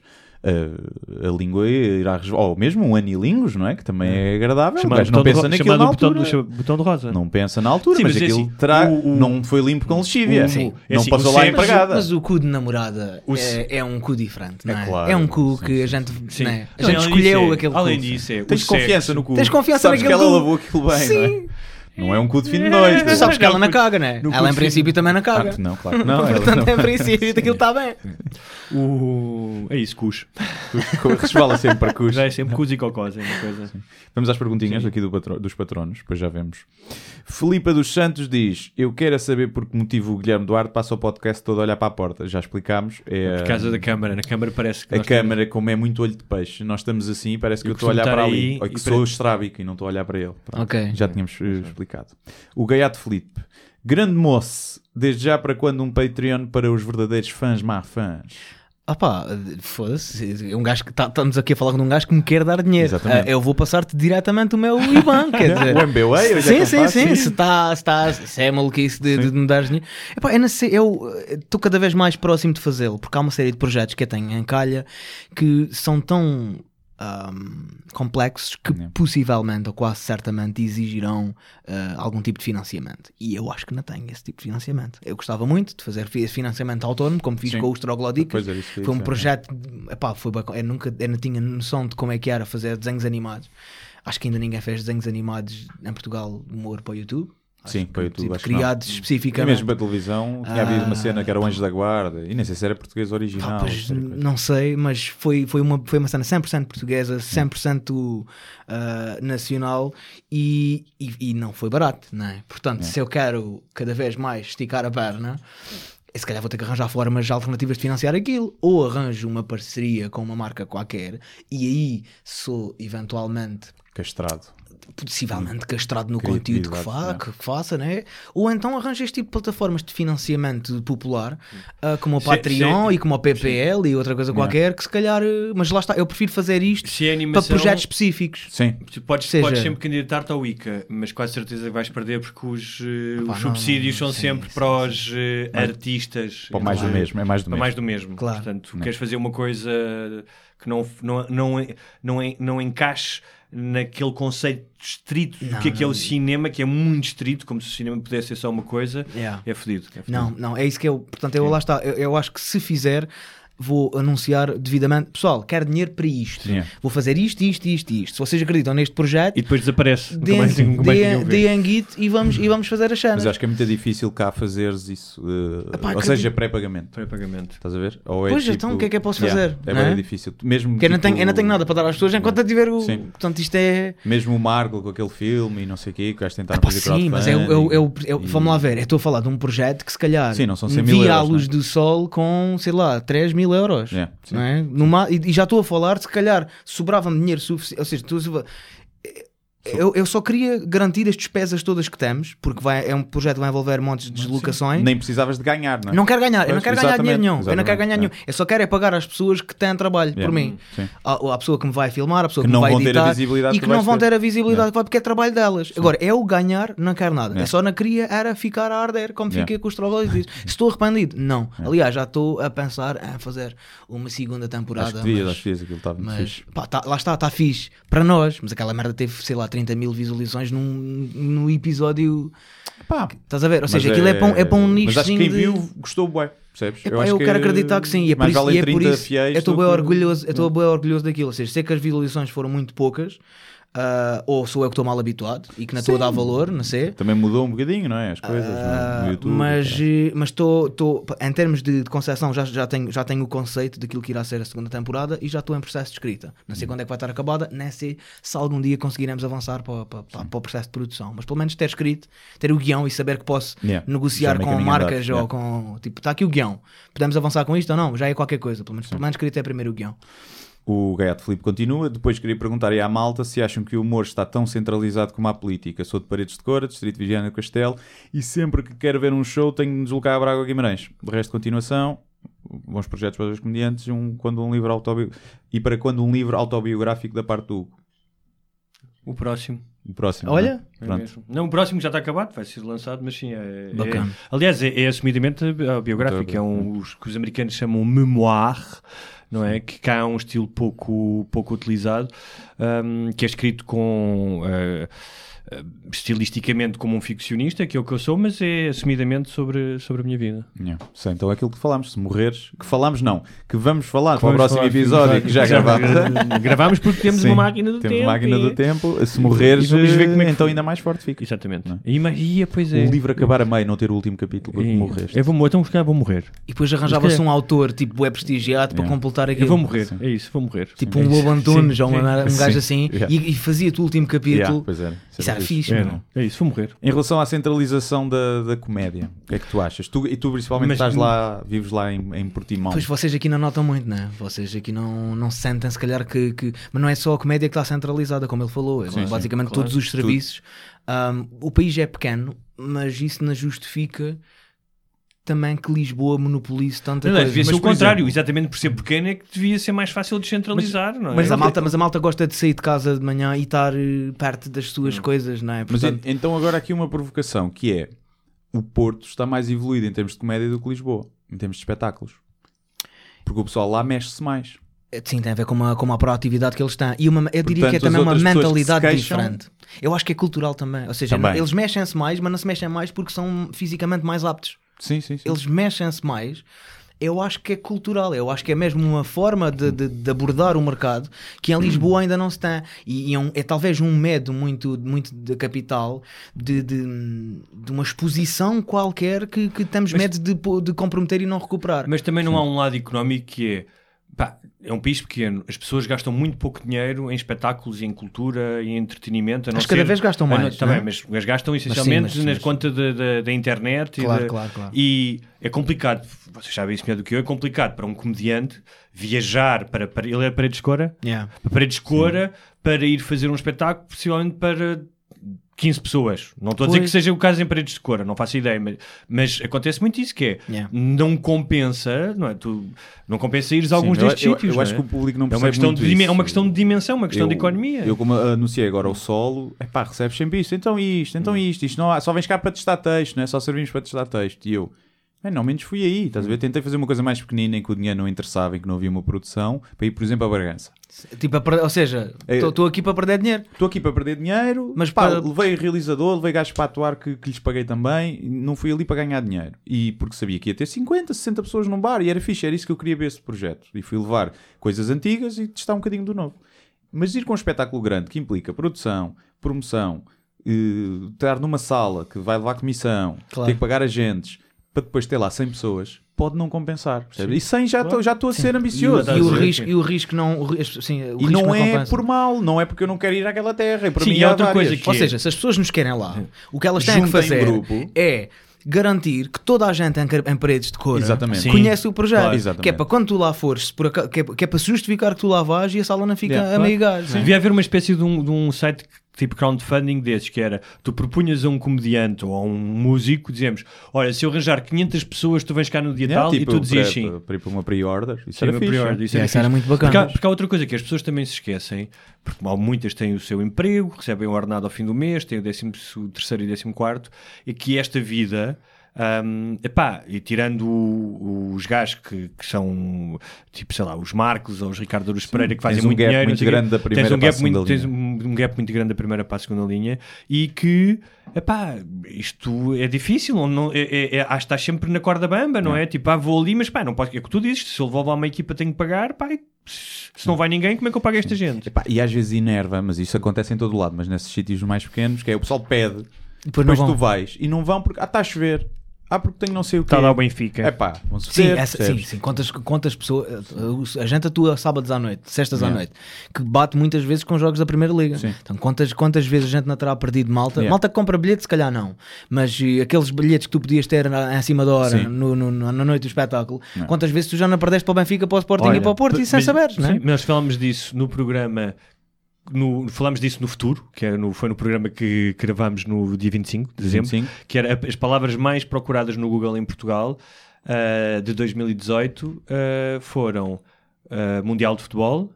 a, a língua irá resvalar. Ou mesmo um anilingus, não é? Que também é agradável. o chamado gajo não botão pensa naquilo na botão, altura. do, botão de rosa. Não pensa na altura, Sim, mas, mas é aquilo assim, terá, o- o- não foi limpo com lexívia. o- Sim. é Não assim, passou lá empregada. mas o cu de namorada O é, é um cu diferente, não é? claro, É um cu sim, que a gente, Sim. né? a gente além escolheu é- aquele Além cu. disso, é Tens confiança sexo. no cu. Tens confiança Sabes naquele que ela cu. lavou aquilo bem, Sim. não é? Não é um cu de fim de noite. Tu sabes que ela Não, não caga, né? no Ela em princípio também não Ah, caga. não, claro que não. Portanto, não- em princípio daquilo está bem. O... É isso, cus. Resvala sempre para cus. Já é sempre cus e cocós, é uma coisa. Vamos às perguntinhas aqui do patro- dos patronos, depois já vemos. Filipa dos Santos diz: Eu quero é saber por que motivo o Guilherme Duarte passa o podcast todo a olhar para a porta. Já explicámos. É, Por causa da câmara. Na câmara parece que a nós temos- câmara, como é muito olho de peixe, nós estamos assim e parece que Eu eu estou a olhar para ali. Ou que e sou para- estrábico e não estou a olhar para ele. Pronto. Ok. Já tínhamos eh, explicado. O Gaiato Felipe. Grande moço, desde já para quando um Patreon para os verdadeiros fãs má fãs? Ah pá, foda-se. É Um gajo que tá- estamos aqui a falar de um gajo que me quer dar dinheiro. Ah, eu vou passar-te diretamente o meu IBAN. Quer dizer, O MBA, sim, eu sim, sim. sim. Se, tá, se, tá, se é maluquice de, de me dar dinheiro. Epá, eu estou cada vez mais próximo de fazê-lo, porque há uma série de projetos que eu tenho em calha que são tão ahm, complexos que Yeah. possivelmente ou quase certamente exigirão ah, algum tipo de financiamento. E eu acho que não tenho esse tipo de financiamento. Eu gostava muito de fazer fi- financiamento autónomo, como fiz Sim. com os Troglodicas. Ia Foi um dizer, projeto, epá, foi bacana. Eu, nunca, eu não tinha noção de como é que era fazer desenhos animados. Acho que ainda ninguém fez desenhos animados em Portugal, humor para o YouTube. Sim, para YouTube, tipo, que não. criados E especificamente. mesmo para a televisão, tinha havido uma Ah. cena que era o Anjo da Guarda, e nem sei se era português original. não sei, mas foi, foi, uma, foi uma cena 100% portuguesa, 100% ah, nacional e, e, e não foi barato, não é? Portanto, se eu quero cada vez mais esticar a perna, se calhar vou ter que arranjar formas alternativas de financiar aquilo, ou arranjo uma parceria com uma marca qualquer e aí sou eventualmente Castrado. Possivelmente castrado no conteúdo que, Criatividade, fa né? que faça, né? Ou então arranja este tipo de plataformas de financiamento popular, ah, como o Patreon se- e como o PPL e outra coisa qualquer, que se calhar, eh, mas lá está, eu prefiro fazer isto Se é para projetos específicos. Sim, podes, Seja- podes sempre candidatar-te ao ICA, mas quase certeza que vais perder porque os, Epá, os não, subsídios não, são sim, sempre sim, para os eh, artistas. para mais do mesmo, é mais do Para mesmo. mais do mesmo. Claro. Portanto, tu queres fazer uma coisa que não, não, não, não, não encaixe naquele conceito estrito do que é que é o cinema, que é muito estrito, como se o cinema pudesse ser só uma coisa, Yeah. é fodido. é fodido. Não, não, é isso que eu. Portanto, eu lá está. Eu, eu acho que se fizer, vou anunciar devidamente. Pessoal, quero dinheiro para isto. Yeah. Vou fazer isto, isto, isto, isto. Se vocês acreditam neste projeto, E depois desaparece. Deem deem git e vamos, e vamos fazer as cenas. Mas acho que é muito difícil cá fazeres isso, eh, Epá, ou acredito- seja, pré-pagamento. Pré-pagamento. Estás a ver? Ou é Pois, tipo- então, o que é que eu posso Yeah, fazer, É não é? bem difícil. Mesmo, Porque eu, não tipo, tenho, eu não tenho nada para dar às pessoas enquanto eu tiver o. Sim. Portanto, isto é. Mesmo o Marco com aquele filme e não sei o quê, que vais tentar Pá, fazer sim, mas eu, eu, eu, eu- e- vamos lá ver. Eu estou a falar de um projeto que se calhar Sim, não são 100 mil via à euros, luz do sol com, sei lá, 3 mil euros. Yeah, não é? Numa- e, e já estou a falar, se calhar sobrava-me dinheiro suficiente. Ou seja, tu- eu, eu só queria garantir as despesas todas que temos, porque vai, é um projeto que vai envolver montes de deslocações. Nem precisavas de ganhar, não é? Não quero ganhar, eu não Pois, quero ganhar dinheiro nenhum. Eu não quero ganhar é. nenhum. Eu só quero é pagar às pessoas que têm trabalho por Yeah. mim. Sim. A, a pessoa que me vai filmar, a pessoa Que que, me vai editar visibilidade e que que não vão ter. a visibilidade que vai porque é trabalho delas. Agora, eu ganhar, não quero nada. Yeah. Eu só não queria era ficar a arder, como Yeah. fiquei com os trabalhos. Se estou arrependido? Não. Aliás, já estou a pensar em fazer uma segunda temporada. Acho que devias, mas- acho que devias, aquilo estava muito mas pá, tá- lá está, está fixe para nós, mas aquela merda teve, sei lá, 30 mil visualizações num, num episódio. Pá, Estás a ver? Ou seja, aquilo é, para um, é para um nicho. Mas acho que quem viu gostou bué, percebes? Epá, eu, quero acreditar que sim, e é por isso, valem e é por 30 isso fiéis eu estou bem que- orgulhoso, eu estou bem orgulhoso daquilo. Ou seja, sei que as visualizações foram muito poucas, ah, ou sou eu que estou mal habituado e que não estou a dar valor, não sei. Também mudou um bocadinho, não é? As coisas no YouTube. mas eh, mas estou estou- em termos de, de concepção já, já, tenho, já tenho o conceito daquilo que irá ser a segunda temporada e já estou em processo de escrita. Não Hum. sei quando é que vai estar acabada nem sei se algum dia conseguiremos avançar para, para, para, para o processo de produção. Mas pelo menos ter escrito ter o guião e saber que posso Yeah, negociar já meio com marcas andado, ou com tipo está aqui o guião. Podemos avançar com isto ou não? Já é qualquer coisa. Pelo menos, pelo menos escrito é primeiro o guião O Gaiato Filipe continua. Depois queria perguntar aí à malta se acham que o humor está tão centralizado como a política. Sou de Paredes de Cora, Distrito de Vigiana do Castelo, e sempre que quero ver um show tenho de me deslocar a Braga ou Guimarães. De resto, continuação, bons projetos para os comediantes, um, quando um livro autobi... e para quando um livro autobiográfico da parte do Hugo. O próximo. O próximo. Olha. não é? É. Não, o próximo já está acabado, vai ser lançado, mas sim, é. é- Bacana. aliás, é, é assumidamente a biográfica, é um, os que os americanos chamam memoir, não é? Que cá é um estilo pouco, pouco utilizado, um, que é escrito com. uh, uh, estilisticamente como um ficcionista, que é o que eu sou, mas é assumidamente sobre, sobre a minha vida. Yeah. Sei, então é aquilo que falámos, se morreres, que falámos não, que vamos falar Que para o vamos próximo falar- episódio que já gravámos. gra- Gravámos porque temos Sim, uma máquina do temos tempo. máquina e- do tempo, se morreres, e vamos ver como é que então foi. ainda mais forte fica. Exatamente. Não é? E, mas- e, pois é. O livro acabar a meio, não ter o último capítulo porque E- morreste. Eu vou morrer, então se calhar vou morrer. E depois arranjava-se um autor tipo é prestigiado para completar Eu aquilo. vou morrer, Sim. é isso, vou morrer. Tipo um Lobo Antunes ou uma- um sim. gajo assim e, fazia-te o último capítulo. pois era. Isso era fixe. fixe, É, meu. não. é isso, vou morrer. Em relação à centralização da, da comédia, o que é que tu achas? Tu, e tu principalmente Mas- estás lá, vives lá em, em Portimão. Pois vocês aqui não notam muito, né? Vocês aqui não, não sentem, se calhar, que, que- Mas não é só a comédia que está centralizada, como ele falou. É Sim, sim, basicamente claro. todos os serviços. Um, o país é pequeno, mas isso não justifica também que Lisboa monopolize tanta Não, não, coisa. devia ser Mas, o por contrário, exemplo, exatamente por ser pequeno é que devia ser mais fácil descentralizar, não é? Mas a, malta, mas a malta gosta de sair de casa de manhã e estar eh, perto das suas coisas, não é? Mas Portanto, en- então agora aqui uma provocação, que é o Porto está mais evoluído em termos de comédia do que Lisboa, em termos de espetáculos. Porque o pessoal lá mexe-se mais. eh, Sim, tem a ver com uma, com uma proatividade que eles têm. E uma, eu diria que é Portanto, também uma que mentalidade se queixam- diferente. Eu acho que é cultural também. Ou seja, Também. eles mexem-se mais, mas não se mexem mais porque são fisicamente mais aptos. Sim, sim, sim. Eles mexem-se mais. Eu acho que é cultural, eu acho que é mesmo uma forma de, de- de abordar o mercado que em Lisboa ainda não se tem. E, e é, um- é talvez um medo muito, muito da capital de, de, de uma exposição qualquer que, que temos medo de, de comprometer e não recuperar. Mas também não há um lado económico que é. É um país pequeno, as pessoas gastam muito pouco dinheiro em espetáculos e em cultura e em entretenimento. a não Mas cada ser- vez gastam não- mais, Tá não é? bem, mas, mas gastam essencialmente mas- mas- contas da, internet. e Claro, da- claro, claro. E é complicado, vocês sabem isso melhor do que eu, é complicado para um comediante viajar para. para ele é Paredes de Cora? Yeah. Para Paredes de Cora para ir fazer um espetáculo, possivelmente para 15 pessoas. Não estou a dizer que seja o caso em Paredes de Cora, não faço ideia, mas, mas acontece muito isso que é, Yeah. não compensa, não é? Tu, não compensa ires a alguns Sim, eu- destes eu, sítios. Eu, não acho é? que o público não é percebe uma questão, muito de, isso. é uma questão de dimensão, uma questão Eu- de economia. Eu, como anunciei agora o solo, é pá, recebes sempre isto, então isto, Hum. então isto, isto não há, só vens cá para testar texto, não é? Só servimos para testar texto. E eu, bem, não menos fui aí, estás a Hum. ver? Tentei fazer uma coisa mais pequenina em que o dinheiro não interessava, em que não havia uma produção, para ir, por exemplo, a Bragança. Tipo, per- ou seja, É- estou aqui para perder dinheiro. Estou aqui para perder dinheiro, Mas pá, para- levei realizador, levei gajos para atuar que, que lhes paguei também, não fui ali para ganhar dinheiro. E porque sabia que ia ter 50, 60 pessoas num bar e era fixe, era isso que eu queria ver esse projeto. E fui levar coisas antigas e testar um bocadinho do novo. Mas ir com um espetáculo grande que implica produção, promoção, eh, estar numa sala que vai levar comissão, Claro. ter que pagar agentes, para depois ter lá 100 pessoas, pode não compensar. E 100 já estou já estou a ser E o, ambicioso. e o Sim. risco, e o risco não. o sim, o E risco não é compensa. por mal, não é porque eu não quero ir àquela terra. E para Sim, mim e há outra várias. coisa que- Ou seja, se as pessoas nos querem lá, o que elas têm que fazer grupo. é garantir que toda a gente em, paredes de cor. Sim. conhece o projeto. Claro. Que é para quando tu lá fores, que, é, que é para se justificar que tu lá vais e a sala não fica Yeah, a meio gás. Devia haver uma espécie de um, de um site tipo crowdfunding desses, que era, tu propunhas a um comediante ou a um músico, dizemos, olha, se eu arranjar 500 pessoas, tu vens cá no dia Yeah, tal, e tipo, tu dizias sim. Para, para ir para uma pre-order. Isso Sim, era uma fixe. pre-order, isso Yeah, era isso era muito bacana. Porque há, porque há outra coisa que as pessoas também se esquecem, porque há muitas têm o seu emprego, recebem o ordenado ao fim do mês, têm o 13 terceiro e 14 quarto, e que esta vida... hum, epá, e tirando o- os gajos que, que são tipo, sei lá, os Marcos ou os Ricardo Aruz Pereira que fazem um muito dinheiro, muito grande da primeira tens um gap muito, segunda tens linha. um, um gap muito grande da primeira para a segunda linha e que epá, isto é difícil, não, não, é, é, é, acho que estás sempre na corda bamba, não, é? Tipo, ah, vou ali, mas pá, não posso, é o que tu dizes, se eu levar lá uma equipa tenho que pagar, pá, se não vai ninguém, como é que eu pago esta gente? Epá, e às vezes enerva, mas isso acontece em todo o lado, mas nesses sítios mais pequenos, que é o pessoal pede, Depois depois tu vais e não vão porque ah, está a chover. Ah, porque tenho não sei o quê. Está lá o Benfica. É pá, Sim, essa- sim, sim. Quantas, quantas pessoas. uh, A gente atua sábados à noite, sextas à Yeah. noite, que bate muitas vezes com jogos da Primeira Liga. Sim. Então, quantas, quantas vezes a gente não terá perdido malta? Yeah. Malta que compra bilhete, se calhar não. Mas eh, aqueles bilhetes que tu podias ter na, acima da hora, no, no- no- na noite do espetáculo, quantas vezes tu já não perdeste para o Benfica, para o Sporting Olha, e para o Porto e sem mas- saberes, não é? sim, Nós falámos disso no programa. No, falámos disso no futuro, que era no, foi no programa que gravámos no dia 25 de dezembro, 25. que era as palavras mais procuradas no Google em Portugal ah, de 2018 ah, foram ah, Mundial de Futebol,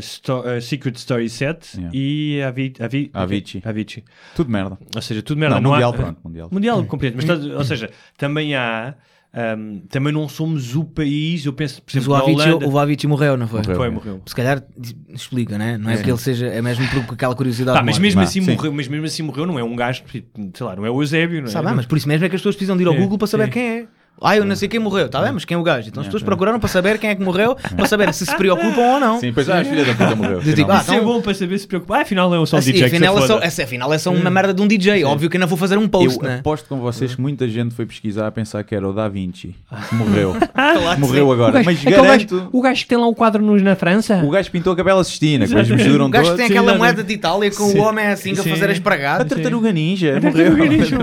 Sto- Secret Story 7 Yeah. e Avi, Avi, Avicii. Avicii. Tudo merda. Ou seja, tudo merda. Não, há- mundial, pronto, mundial. Mundial, compreendo. Mas, ou seja, também há Um, também não somos o país, eu penso, por Mas exemplo, o Avicii, Holanda... o Avicii morreu, não foi? Morreu. Foi, morreu. Se calhar explica, né? não é? porque ele seja, é mesmo por aquela curiosidade. Pá, mas mesmo assim sim. morreu, mas mesmo assim morreu, não é um gajo, sei lá, não é o Eusébio, não é? Sabe, ah, mas por isso mesmo é que as pessoas precisam de ir ao É, Google para saber é. quem é. Ah, eu não sei quem morreu, tá bem, mas quem é o gajo? Então as pessoas procuraram para saber quem é que morreu, para saber se se preocupam ou não. Sim, depois ah, a filha da puta morreu. De tipo, ah, Isso é então- bom para saber se preocupar. Ah, afinal é só um Assim, DJ afinal, é só, essa, afinal é só uma merda de um DJ. Óbvio que ainda vou fazer um post, Eu né? aposto com vocês que muita gente foi pesquisar a pensar que era o Da Vinci. que Morreu. Claro que Morreu sim. agora. Mas Aquele garanto. gajo, o gajo que tem lá um quadro nos- na França. O gajo pintou a Capela Sistina, que depois misturam O gajo que tem aquela moeda de Itália com o homem assim a fazer A espragado. Tartaruga Ninja. Morreu. Ninja.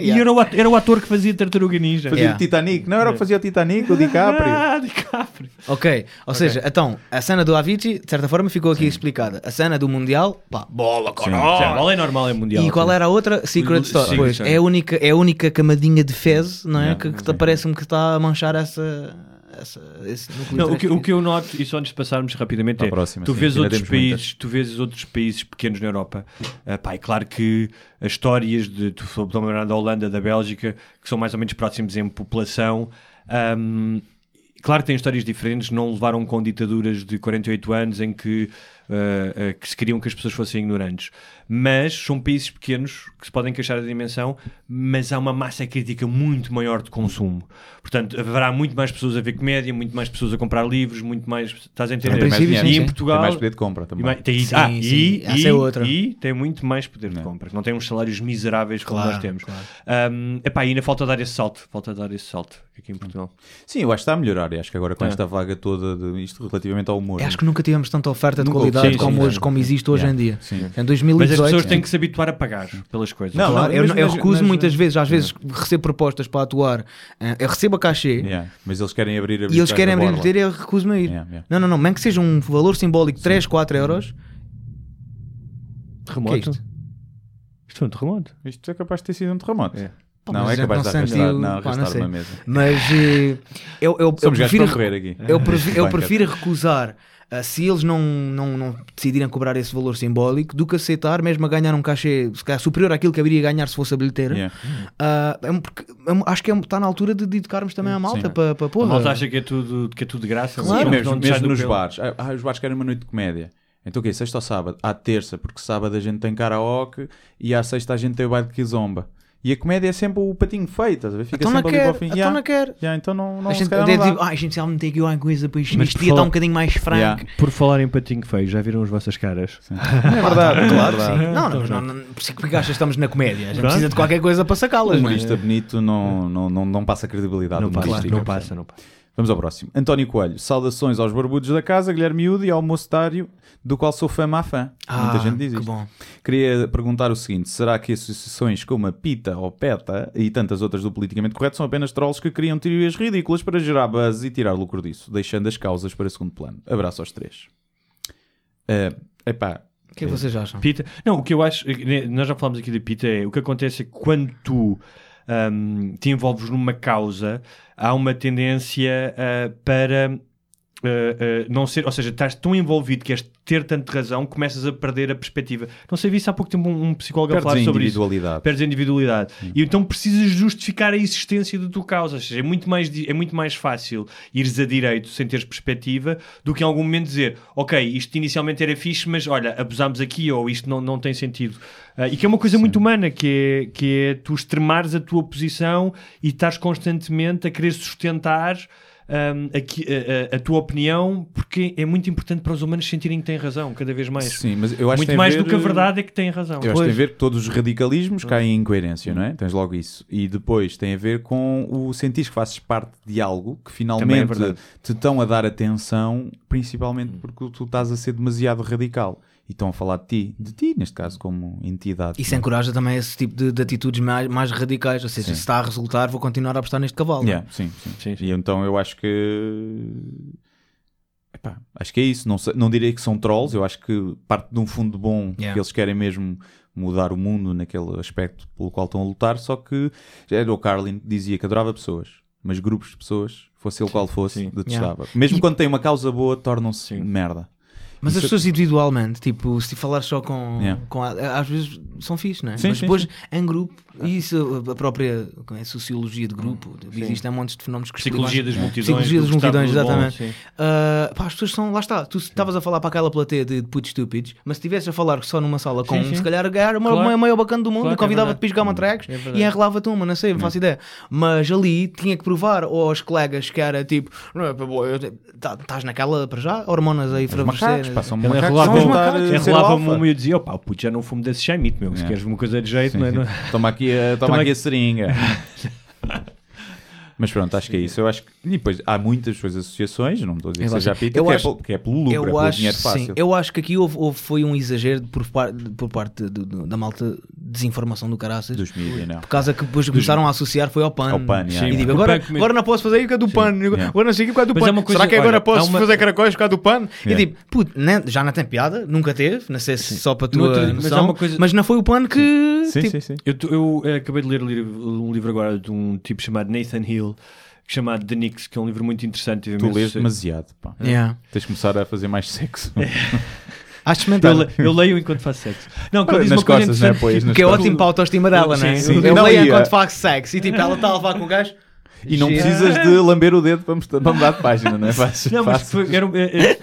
E era o, ator, era o ator que fazia Tartaruga Ninja. Titanic. Não era o que fazia o Titanic, o DiCaprio. Ah, DiCaprio. Ok, ou seja, então, a cena do Avicii, de certa forma, ficou aqui explicada. A cena do Mundial, pá, bola, caralho. bola é normal, é mundial. E qual era a outra? Secret Story. Pois, é a única, é a única camadinha de fezes, não é? Yeah. Que, que parece-me que está a manchar essa, essa, esse núcleo. Não, o, que, o que eu noto, e só antes de passarmos rapidamente, é próxima, tu sim, vês outros países, muitas. tu vês outros países pequenos na Europa. Ah, pá, é claro que as histórias de tu lembrar da Holanda, da Bélgica, que são mais ou menos próximos em população. ahm, Claro que têm histórias diferentes, não levaram com ditaduras de 48 anos em que, ah, que se queriam que as pessoas fossem ignorantes. Mas são países pequenos que se podem queixar da dimensão, mas há uma massa crítica muito maior de consumo. Portanto, haverá muito mais pessoas a ver comédia, muito mais pessoas a comprar livros, muito mais. Estás a entender? Em princípio, mais sim, e sim. em Portugal. Tem mais poder de compra também. mais- tem- Sim, ah, sim. e, Essa e- é outra. e tem muito mais poder de Não. compra. Não tem uns salários miseráveis como Claro, nós temos. claro. Um, epá, e ainda falta dar esse salto. Falta dar esse salto aqui em Portugal. Sim, eu acho que está a melhorar. E acho que agora com É. esta vaga toda de isto relativamente ao humor. Eu acho que nunca tivemos tanta oferta de qualidade Sim, como, sim, hoje, sim. como existe hoje Yeah. em dia. Sim. Em Mas 2018. as pessoas é. têm que se habituar a pagar pelas coisas. Não, Claro, eu, mas- eu mas- recuso mas- muitas vezes, às vezes recebo propostas para atuar, eh, eu recebo a cachê Yeah. Mas eles querem abrir a e eles querem abrir e eu recuso-me a ir. Yeah, yeah. Não, não, não, mesmo que seja um valor simbólico de 3, 4 euros, Terremoto? que é isto? Isto foi um terremoto. Isto é capaz de ter sido um terremoto. É. Não, mas é a capaz de arrastar, sentiu- não, pá, não arrastar uma mesa. mas eh, eu, eu, eu prefiro, para correr aqui. eu, prefi- eu prefiro recusar se eles não, não, não decidirem cobrar esse valor simbólico do que aceitar, mesmo a ganhar um cachê se calhar, superior àquilo que haveria a ganhar se fosse a bilheteira. Yeah. Ah, é porque é acho que é- está na altura de dedicarmos também à malta Sim. para, para A porra. malta acha que é tudo, que é tudo de graça. Claro. mas mesmo mesmo nos pelo. bares. Ah, ah, os bares querem uma noite de comédia. Então o quê? Sexta ou sábado? À terça, porque sábado a gente tem karaoke e à sexta a gente tem o baile de Kizomba. E a comédia é sempre o patinho feito, estás a ver? Fica Então não sempre ali quer, para o fim. então Yeah. não quer. Yeah, então não, não A se gente, calhar deve não dá. ah, a gente realmente tem aqui uma coisa para isto, Mas isto está falar- um bocadinho mais franco. Yeah. Por falar em patinho feio, já viram as vossas caras? É verdade, é Claro, sim. Não, não, não, não, por isso que achas que estamos na comédia. A gente Pronto. precisa de qualquer coisa para sacá-las. não é? humorista bonito não, não, não, não passa credibilidade Não passa, não passa, não passa. Vamos ao próximo. António Coelho. Saudações aos barbudos da casa, Guilherme Miúdo e ao mocetário, do qual sou fã má fã. Muita Ah, gente diz que isto. bom. Queria perguntar o seguinte: será que associações como a PITA ou PETA e tantas outras do politicamente correto são apenas trolls que criam teorias ridículas para gerar buzz e tirar lucro disso, deixando as causas para segundo plano? Abraço aos três. Eh, epá, O que é que vocês acham? Pita. Não, o que eu acho, né, nós já falámos aqui de Pita, é o que acontece é que quando tu ahm, te envolves numa causa, há uma tendência ah, para ah, não ser, ou seja, estás tão envolvido que és ter tanta razão, começas a perder a perspectiva. Não sei, vi isso há pouco tempo um, um psicólogo a perdes falar a sobre isso. individualidade. Perdes a individualidade. E então precisas justificar a existência da tua causa. Ou seja, é muito, mais, é muito mais fácil ires a direito sem teres perspectiva do que em algum momento dizer ok, isto inicialmente era fixe, mas olha, abusámos aqui ou isto não, não tem sentido. Ah, e que é uma coisa muito humana, que é, que é tu extremares a tua posição e estás constantemente a querer sustentar aqui- a, a- a tua opinião, porque é muito importante para os humanos sentirem que têm razão, cada vez mais. Sim, mas eu acho que muito tem mais ver- do que a verdade é que têm razão. Eu acho que tem a ver que todos os radicalismos caem em incoerência, não é? Tens logo isso. E depois tem a ver com o sentir que fazes parte de algo que é finalmente verdade. te estão a dar atenção, principalmente porque tu estás a ser demasiado radical. E estão a falar de ti, de ti, neste caso, como entidade. Isso encoraja também esse tipo de, de atitudes mais, mais radicais. Ou seja, Sim. se está a resultar, vou continuar a apostar neste cavalo. Yeah, sim, sim. Sim, sim. E então eu acho que. Epá, acho que é isso. Não, não direi que são trolls, eu acho que parte de um fundo bom Yeah. que eles querem mesmo mudar o mundo naquele aspecto pelo qual estão a lutar. Só que era o Carlin que dizia que adorava pessoas, mas grupos de pessoas, fosse ele qual fosse, Sim. detestava. Mesmo quando tem uma causa boa, tornam-se merda. Mas as Isso- pessoas individualmente, tipo, se falar só com. Yeah. com às vezes são fixe, não é? Sim, Mas sim, depois, sim. em grupo, e isso, a própria como é, sociologia de grupo, existem montes de fenómenos que Psicologia das multidões, Psicologia das multidões, exatamente. sim. Ah, pá, as pessoas são, lá está, tu estavas a falar para aquela plateia de Put Stupids, mas se estivesses a falar só numa sala com Sim, um, sim. se calhar era uma, Claro. uma maior bacana do mundo Claro é convidava-te para jogar matrecos É verdade. e enrolava-te uma, não sei, não faço ideia. Mas ali tinha que provar aos colegas que era tipo, não é, pá, tá- estás naquela para já, hormonas aí para Macacos, pá, Ele macacos. alfa. uma e eu dizia: opá, o puto já não fumo desse chaimite, meu. Se É. queres uma coisa de jeito, Sim, não é? sim. Não- Toma aqui, a, toma Toma aqui a aqui- seringa. Mas pronto, acho que é isso. Eu acho que e depois há muitas suas associações, não estou a dizer que Eu seja a pita, eu que, é acho- pelo, que é pelo lucro, é eu pelo acho, dinheiro sim, fácil. eu acho que aqui houve, houve- foi um exagero por, par, por parte do- do- da malta desinformação do caraças. Dos mídias, não. Por causa que depois começaram a associar foi ao PAN. Ao PAN, yeah. e Sim, digo, agora, agora não posso fazer o que é do PAN. yeah. Agora não sei o que é do Mas PAN. é coisa- Será que agora olha, posso uma- fazer caracóis por causa do PAN? Yeah. E tipo, puto, nem- já não tem piada, nunca teve, não sei se só para tua mas noção, mas, uma coisa- não foi o PAN que... Sim, tipo, sim, sim. Eu, eh, acabei de ler um livro agora de um tipo chamado Nathan Hill, chamado The Nix, que é um livro muito interessante. Tu lês demasiado, pá. Yeah. Tens de começar a fazer mais sexo. Acho Eu, mental. le- eu leio enquanto faço sexo. Não, quando diz uma coisa costas, é? interessante. Pois, Que é costas. ótimo para a autoestima dela, Sim, né? sim. Eu Não, leio enquanto uh, faz sexo e tipo, ela está a levar com o gajo. E não precisas de lamber o dedo para, mostrar- para mudar de página, não é? Fácil. Não, mas foi- era, é, é-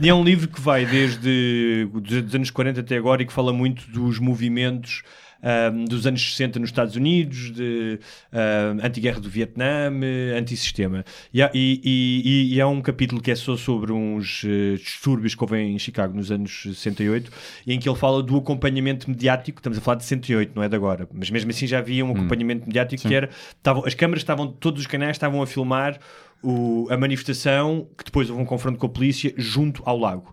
e é um livro que vai desde os anos 40 até agora e que fala muito dos movimentos ahm, dos anos 60 nos Estados Unidos, de ahm, anti-guerra do Vietnã, antissistema. E há, e, e- e há um capítulo que é só sobre uns eh, distúrbios que houve em Chicago nos anos 68, e em que ele fala do acompanhamento mediático. Estamos a falar de 68, não é de agora, mas mesmo assim já havia um acompanhamento mediático que era. Estavam, as câmaras estavam, todos os canais estavam a filmar o- a manifestação, que depois houve um confronto com a polícia junto ao lago.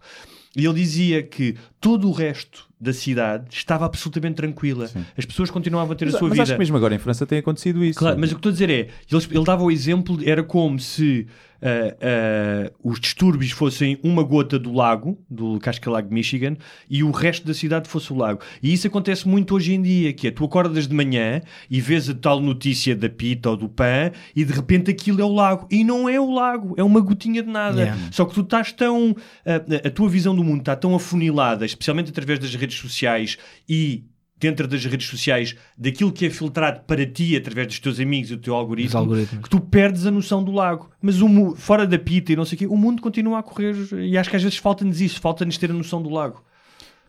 E ele dizia que todo o resto da cidade estava absolutamente tranquila. As pessoas continuavam a ter Mas, a sua mas vida. acho que mesmo agora em França tem acontecido isso. Claro, mas o que estou a dizer é, ele, ele dava o exemplo, era como se ah, os distúrbios fossem uma gota do lago, do Cascalago de Michigan, e o resto da cidade fosse o lago. E isso acontece muito hoje em dia, que é, tu acordas de manhã e vês a tal notícia da pita ou do pã, e de repente aquilo é o lago. E não é o lago, é uma gotinha de nada. Yeah. Só que tu estás tão. A, a tua visão do mundo está tão afunilada, especialmente através das redes sociais e dentro das redes sociais, daquilo que é filtrado para ti através dos teus amigos e do teu algoritmo, que tu perdes a noção do lago. Mas o fora da pita e não sei o quê, o mundo continua a correr e acho que às vezes falta-nos isso, falta-nos ter a noção do lago.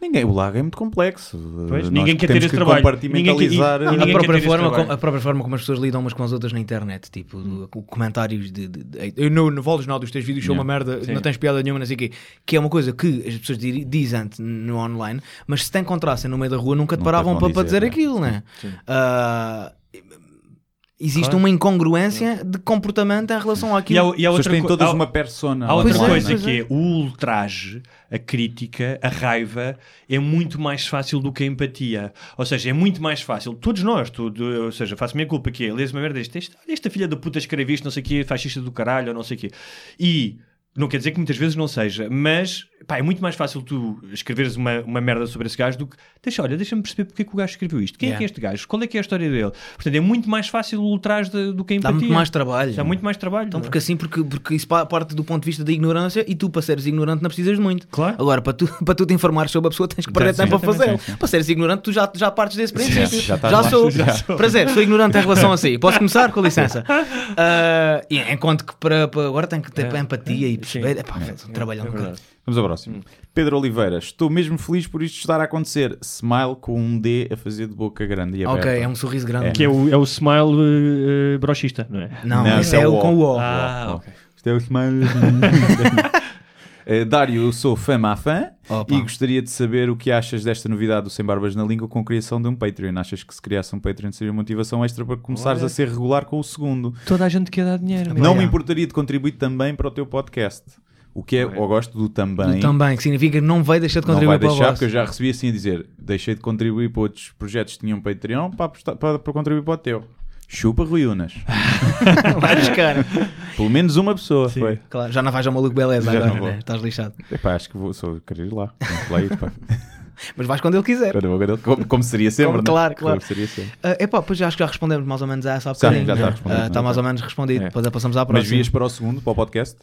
Ninguém, o lago é muito complexo. Pois, ninguém quer ter esse que trabalho. compartimentalizar. Ninguém quer- Não, ninguém a, própria forma, como, a própria forma como as pessoas lidam umas com as outras na internet, tipo, com comentários de, de- de- eu não, não vales nada, os teus vídeos são uma merda, Sim. não tens piada nenhuma, não sei o quê, que é uma coisa que as pessoas di- dizem no online, mas se te encontrassem no meio da rua nunca te Nunca paravam para, para dizer, dizer né? aquilo, né? Ah, existe Claro. uma incongruência de comportamento em relação E àquilo. há, e há As pessoas outra têm co- todas há- uma persona. Há outra é, coisa pois que é. é o ultraje, a crítica, a raiva é muito mais fácil do que a empatia. Ou seja, é muito mais fácil. Todos nós, tudo, ou seja, faço a minha culpa que é, lês uma merda deste, esta filha da puta escreve isto, não sei o quê, fascista do caralho, ou não sei o quê. E não quer dizer que muitas vezes não seja, mas pá, é muito mais fácil tu escreveres uma, uma merda sobre esse gajo do que deixa, olha, deixa-me perceber porque é que o gajo escreveu isto. Quem é Yeah. que é este gajo? Qual é que é a história dele? Portanto, é muito mais fácil o ultraje do que a Dá empatia. muito mais trabalho. Dá muito mais trabalho. Então, não é? porque assim, porque, porque isso pa- parte do ponto de vista da ignorância e tu, para seres ignorante, não precisas de muito. Claro. Agora, para tu, para tu te informares sobre a pessoa, tens que perder Sim, tempo a fazer. sim, sim. Para seres ignorante, tu já, já partes desse princípio. já estás lá. sou. Já Prazer, sou ignorante em relação a si. Posso começar? Com licença. E enquanto que para, para- agora tenho que ter É. empatia e perceber. Sim. Epá, um trabalhão É verdade. caralho. Vamos ao próximo. Pedro Oliveira, estou mesmo feliz por isto estar a acontecer. Smile com um D a fazer de boca grande e aberta. Ok, é um sorriso grande. Que é o, é o smile eh, brochista, não é? Não, Não, esse é é o o O. com o O. Ah, ok. Isto é o smile. Eh, Dário, eu sou fã má fã Opa. e gostaria de saber o que achas desta novidade do Sem Barbas na Língua com a criação de um Patreon. Achas que se criasse um Patreon seria motivação extra para começares Olha. a ser regular com o segundo? Toda a gente quer dar dinheiro. Não me importaria de contribuir também para o teu podcast. O que é, eu gosto do também. Do também, que significa que não vai deixar de Não contribuir vai para o deixar, porque eu já recebi assim a dizer: deixei de contribuir para outros projetos que tinham Patreon para, para, para contribuir para o teu. Chupa Rui Unas. Vai buscar. Pelo menos uma pessoa foi. Claro, já não vais ao maluco beleza Já agora, né? estás lixado. Epá, acho que vou só querer ir lá. Lá ir. Mas vais quando ele quiser. Como, como seria sempre, Como- né? claro, claro. Como seria sempre. Uh, epá, pois já acho que já respondemos mais ou menos a essa há bocadinho. já está né? respondido. Uh, Está mais ou menos respondido. É. Depois passamos à próxima. Mas vias para o segundo, para o podcast?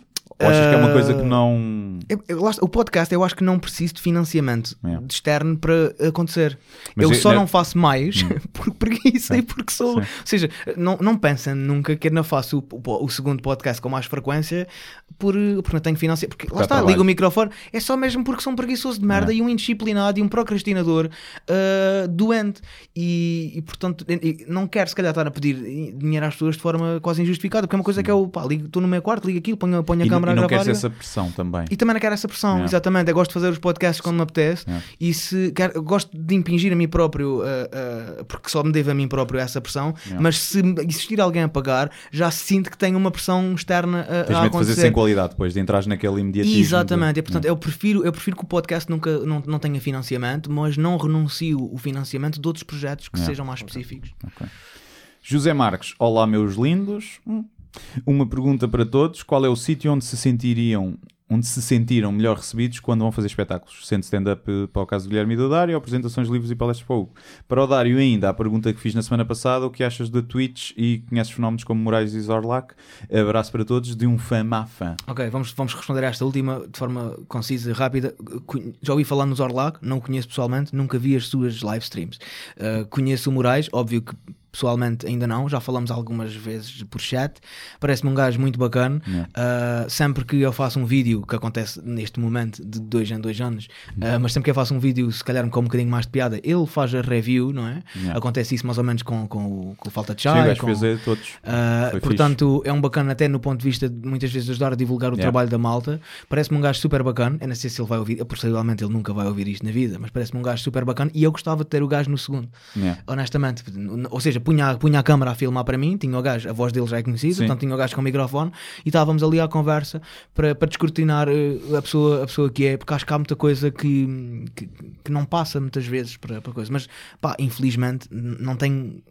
Ou achas que é uma coisa que Ah, não. eu- eu- lá o podcast eu acho que não preciso de financiamento É. de externo para acontecer. Mas eu é- só é- não faço mais por preguiça e porque sou. Sim. Ou seja, não, não pensem nunca que eu não faço o, o- o segundo podcast com mais frequência por, porque não tenho financiamento. Porque lá há está, trabalho. ligo o microfone, é só mesmo porque sou um preguiçoso de merda e um indisciplinado e um procrastinador ah, doente. E, e, portanto, e- não quero se calhar estar a pedir dinheiro às pessoas de forma quase injustificada, porque é uma coisa que eu pá, ligo- estou no meu quarto, ligo aquilo, ponho, ponho a E, não- e não queres essa pressão também. e também não quero essa pressão, Yeah. exatamente. Eu gosto de fazer os podcasts quando me apetece Yeah. e se quero, gosto de impingir a mim próprio, uh, uh, porque só me devo a mim próprio essa pressão, Yeah. mas se existir alguém a pagar, já sinto que tenho uma pressão externa a, Tens a medo de fazer sem qualidade depois, de entrar naquele imediatismo. Exatamente, de- e, portanto, eu prefiro, eu prefiro que o podcast nunca não, não tenha financiamento, mas não renuncio o financiamento de outros projetos que sejam mais específicos. Ok. José Marques, olá meus lindos. Hum. Uma pergunta para todos: qual é o sítio onde se sentiriam, onde se sentiram melhor recebidos quando vão fazer espetáculos? Sendo stand-up eh, para o caso do Guilherme e do Dário, apresentações, livros e palestras para o Hugo. Para o Dário ainda, a pergunta que fiz na semana passada, o que achas da Twitch e conheces fenómenos como Moraes e Zorlac? Abraço para todos de um fã má fã. Ok, vamos, vamos responder a esta última de forma concisa e rápida. Já ouvi falar no Zorlac, não o conheço pessoalmente, nunca vi as suas live streams. Uh, conheço o Moraes, óbvio que pessoalmente ainda não, já falamos algumas vezes por chat. Parece-me um gajo muito bacana. Uh, sempre que eu faço um vídeo, que acontece neste momento de dois em dois anos, uh, mas sempre que eu faço um vídeo, se calhar com um bocadinho mais de piada, ele faz a review, não é? Yeah. Acontece isso mais ou menos com, com, com o Falta de Sim, Chai. gajo com- fez a todos. Uh, portanto, é um bacana até no ponto de vista de muitas vezes ajudar a divulgar o Yeah. trabalho da malta. Parece-me um gajo super bacana. Eu não sei se ele vai ouvir, possivelmente ele nunca vai ouvir isto na vida, mas parece-me um gajo super bacana e eu gostava de ter o gajo no segundo. Yeah. Honestamente, ou seja, punha, punha a câmara a filmar para mim, tinha o gajo, a voz dele já é conhecida, Sim. portanto tinha o gajo com o microfone e estávamos ali à conversa para, para descortinar uh, a pessoa, a pessoa que é, porque acho que há muita coisa que, que, que não passa muitas vezes para, para coisa, mas pá, infelizmente não tenho.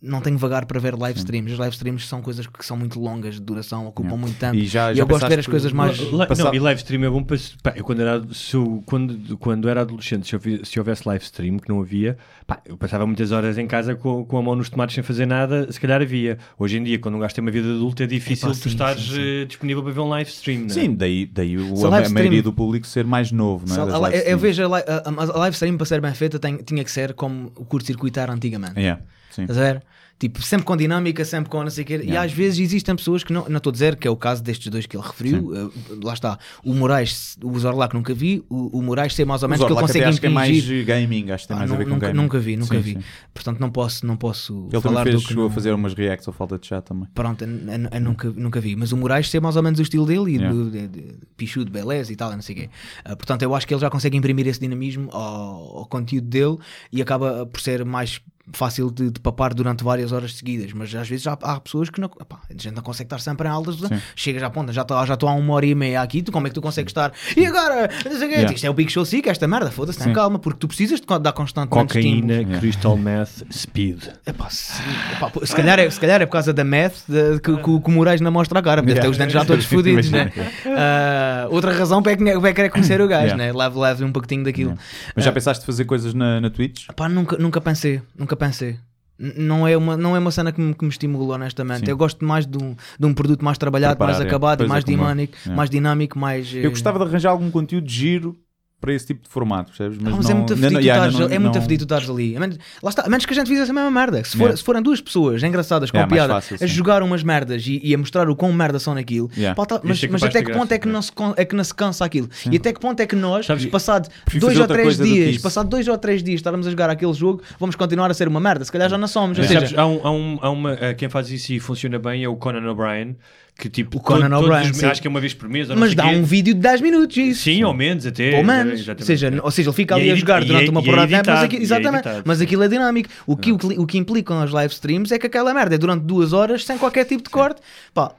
Não tenho vagar para ver live streams. As live streams são coisas que são muito longas de duração, ocupam Yeah. muito tempo. E já- E já eu gosto de ver as coisas mais. Não, e live stream é bom para. pá, eu quando era, se eu- quando, quando era adolescente, se, eu vi- se houvesse live stream, que não havia, pá, eu passava muitas horas em casa com, com a mão nos tomates sem fazer nada, se calhar havia. Hoje em dia, quando um gajo tem uma vida adulta, é difícil Epá, tu sim, estares sim, sim. eh, disponível para ver um live stream. não é? Sim, daí, daí o- a, a maioria do público ser mais novo, não é? A, eu vejo a, a- a live stream para ser bem feita tem- tinha que ser como o curto-circuito era antigamente. Yeah, sim. A ver? Tipo, sempre com dinâmica, sempre com não sei o quê. E Yeah. às vezes existem pessoas que não, não estou a dizer que é o caso destes dois que ele referiu. eh, lá está. O Moraes, o Zorlac nunca vi. O, o Moraes sei mais ou O menos que ele consegue acho que é mais gaming, acho que tem Ah, mais a nu- ver com nunca, gaming. nunca vi, nunca Sim, vi. sim. Portanto, não posso, não posso Ele falar fez, do que chegou não... a fazer umas reacts ao falta de chat também. Pronto, eu, eu- eu nunca, nunca vi. Mas o Moraes sei mais ou menos o estilo dele e Yeah. do, de, de, pichudo, beleza e tal, não sei o quê. Ah, portanto, eu acho que ele já consegue imprimir esse dinamismo ao, ao conteúdo dele e acaba por ser mais fácil de, de papar durante várias horas seguidas. Mas às vezes já há pessoas que não, epá, a gente não consegue estar sempre em aulas. Chega já a ponta, já estou já estou há uma hora e meia aqui. Tu, como é que tu consegues estar? E agora? Yeah. Isto é o Big Show Sick, esta merda, foda-se, calma, porque tu precisas de dar constantemente Cocaína, crystal meth, speed. Epá, sim. Epá, se, calhar é, se calhar é por causa da meth de- que, que, o- que o Moraes não mostra a cara, deve ter os dentes já todos fodidos, né? Ah, outra razão para é que vai querer conhecer o gajo, Yeah. né? Leve, leve um pacotinho daquilo. Mas já pensaste fazer coisas na, na Twitch? Pá, nunca, nunca pensei, nunca pensei. Não é, uma, não é uma cena que me, que me estimula, honestamente. Sim. Eu gosto mais de um, de um produto mais trabalhado, mais é. acabado, é, mais eu. dinâmico, É. mais dinâmico, mais. Eu gostava de arranjar algum conteúdo giro para esse tipo de formato, percebes? Mas, não, é muito não- yeah, é muito não- afedido tu estares ali. A menos, lá está, a menos que a gente fizesse a mesma merda. Se, for, Yeah. se forem duas pessoas engraçadas com Yeah, piada fácil, a sim. jogar umas merdas e, e a mostrar o quão merda são naquilo, Yeah. pá, tá- mas, é mas até que ponto é que, não se, é que não se cansa aquilo? Sim. E até que ponto é que nós, Sabes, passado dois ou três do dias, passado dois ou três dias estarmos a jogar aquele jogo, vamos continuar a ser uma merda? Se calhar já não somos. Mas seja, sabes, há, um, há, um, há uma. eh, Quem faz isso e funciona bem é o Conan O'Brien. Que tipo, O Conan O'Brien, sim. acho que é uma vez por mês. ou não mas dá quê. um vídeo de 10 minutos, isso. Sim, ao menos até. Ou menos, ou seja, ou seja, ele fica ali a jogar durante uma porrada de tempo, mas editado, aquilo, exatamente, editado. mas aquilo é dinâmico. O que, o, que- o que implicam as live streams é que aquela merda é durante duas horas sem qualquer tipo de corte. Pá,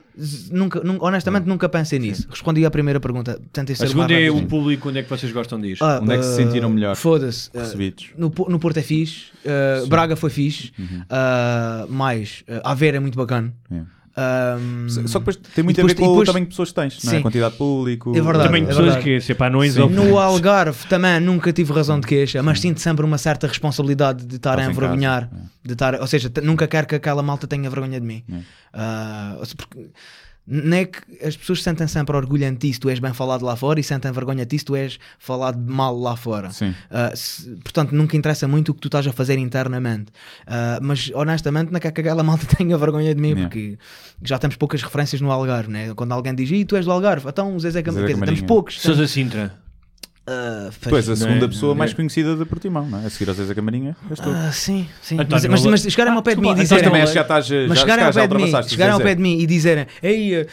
nunca, nunca- honestamente nunca pensei nisso. Respondi à primeira pergunta, tentei ser A o segunda é o público, onde é que vocês gostam ir? Ah, Onde é que se ah, sentiram melhor Foda-se. ah, recebidos? no, no Porto é fixe, ah, Braga foi fixe, Uhum. ah, mais ah, Aveiro é muito bacana. É. Ah, Só que depois tem muito e a ver depois- com depois- o tamanho de pessoas que tens, não é? Sim. A quantidade de público. É verdade. Também é pessoas verdade. que, se pá, anões Sim. ou. No Algarve também nunca tive razão de queixa, mas sinto sempre uma certa responsabilidade de estar a Estás envergonhar, casa, de estar, ou seja, nunca quero que aquela malta tenha vergonha de mim. É. Se- porque Não é que as pessoas sentem sempre orgulho em ti se tu és bem falado lá fora e sentem vergonha de ti se tu és falado mal lá fora. Sim. Uh, se- portanto, nunca interessa muito o que tu estás a fazer internamente. Uh, mas honestamente, não quer que aquela malta tenha vergonha de mim, Yeah. porque já temos poucas referências no Algarve, né? Quando alguém diz, e tu és do Algarve, então o Zezé Camarinha, Zezé Quer dizer, temos poucos. Sousa Sintra. Uh, Pois, a segunda é? pessoa mais É. conhecida de Portimão, não é? A seguir ao Zezé Camarinha, és tu. Ah, sim, sim. António Mas, mas, mas chegarem ao pé de mim e dizerem. também acho que já estás- já- mas chegarem ao pé de mim, o chegarem ao pé de mim e dizerem, ei, uh,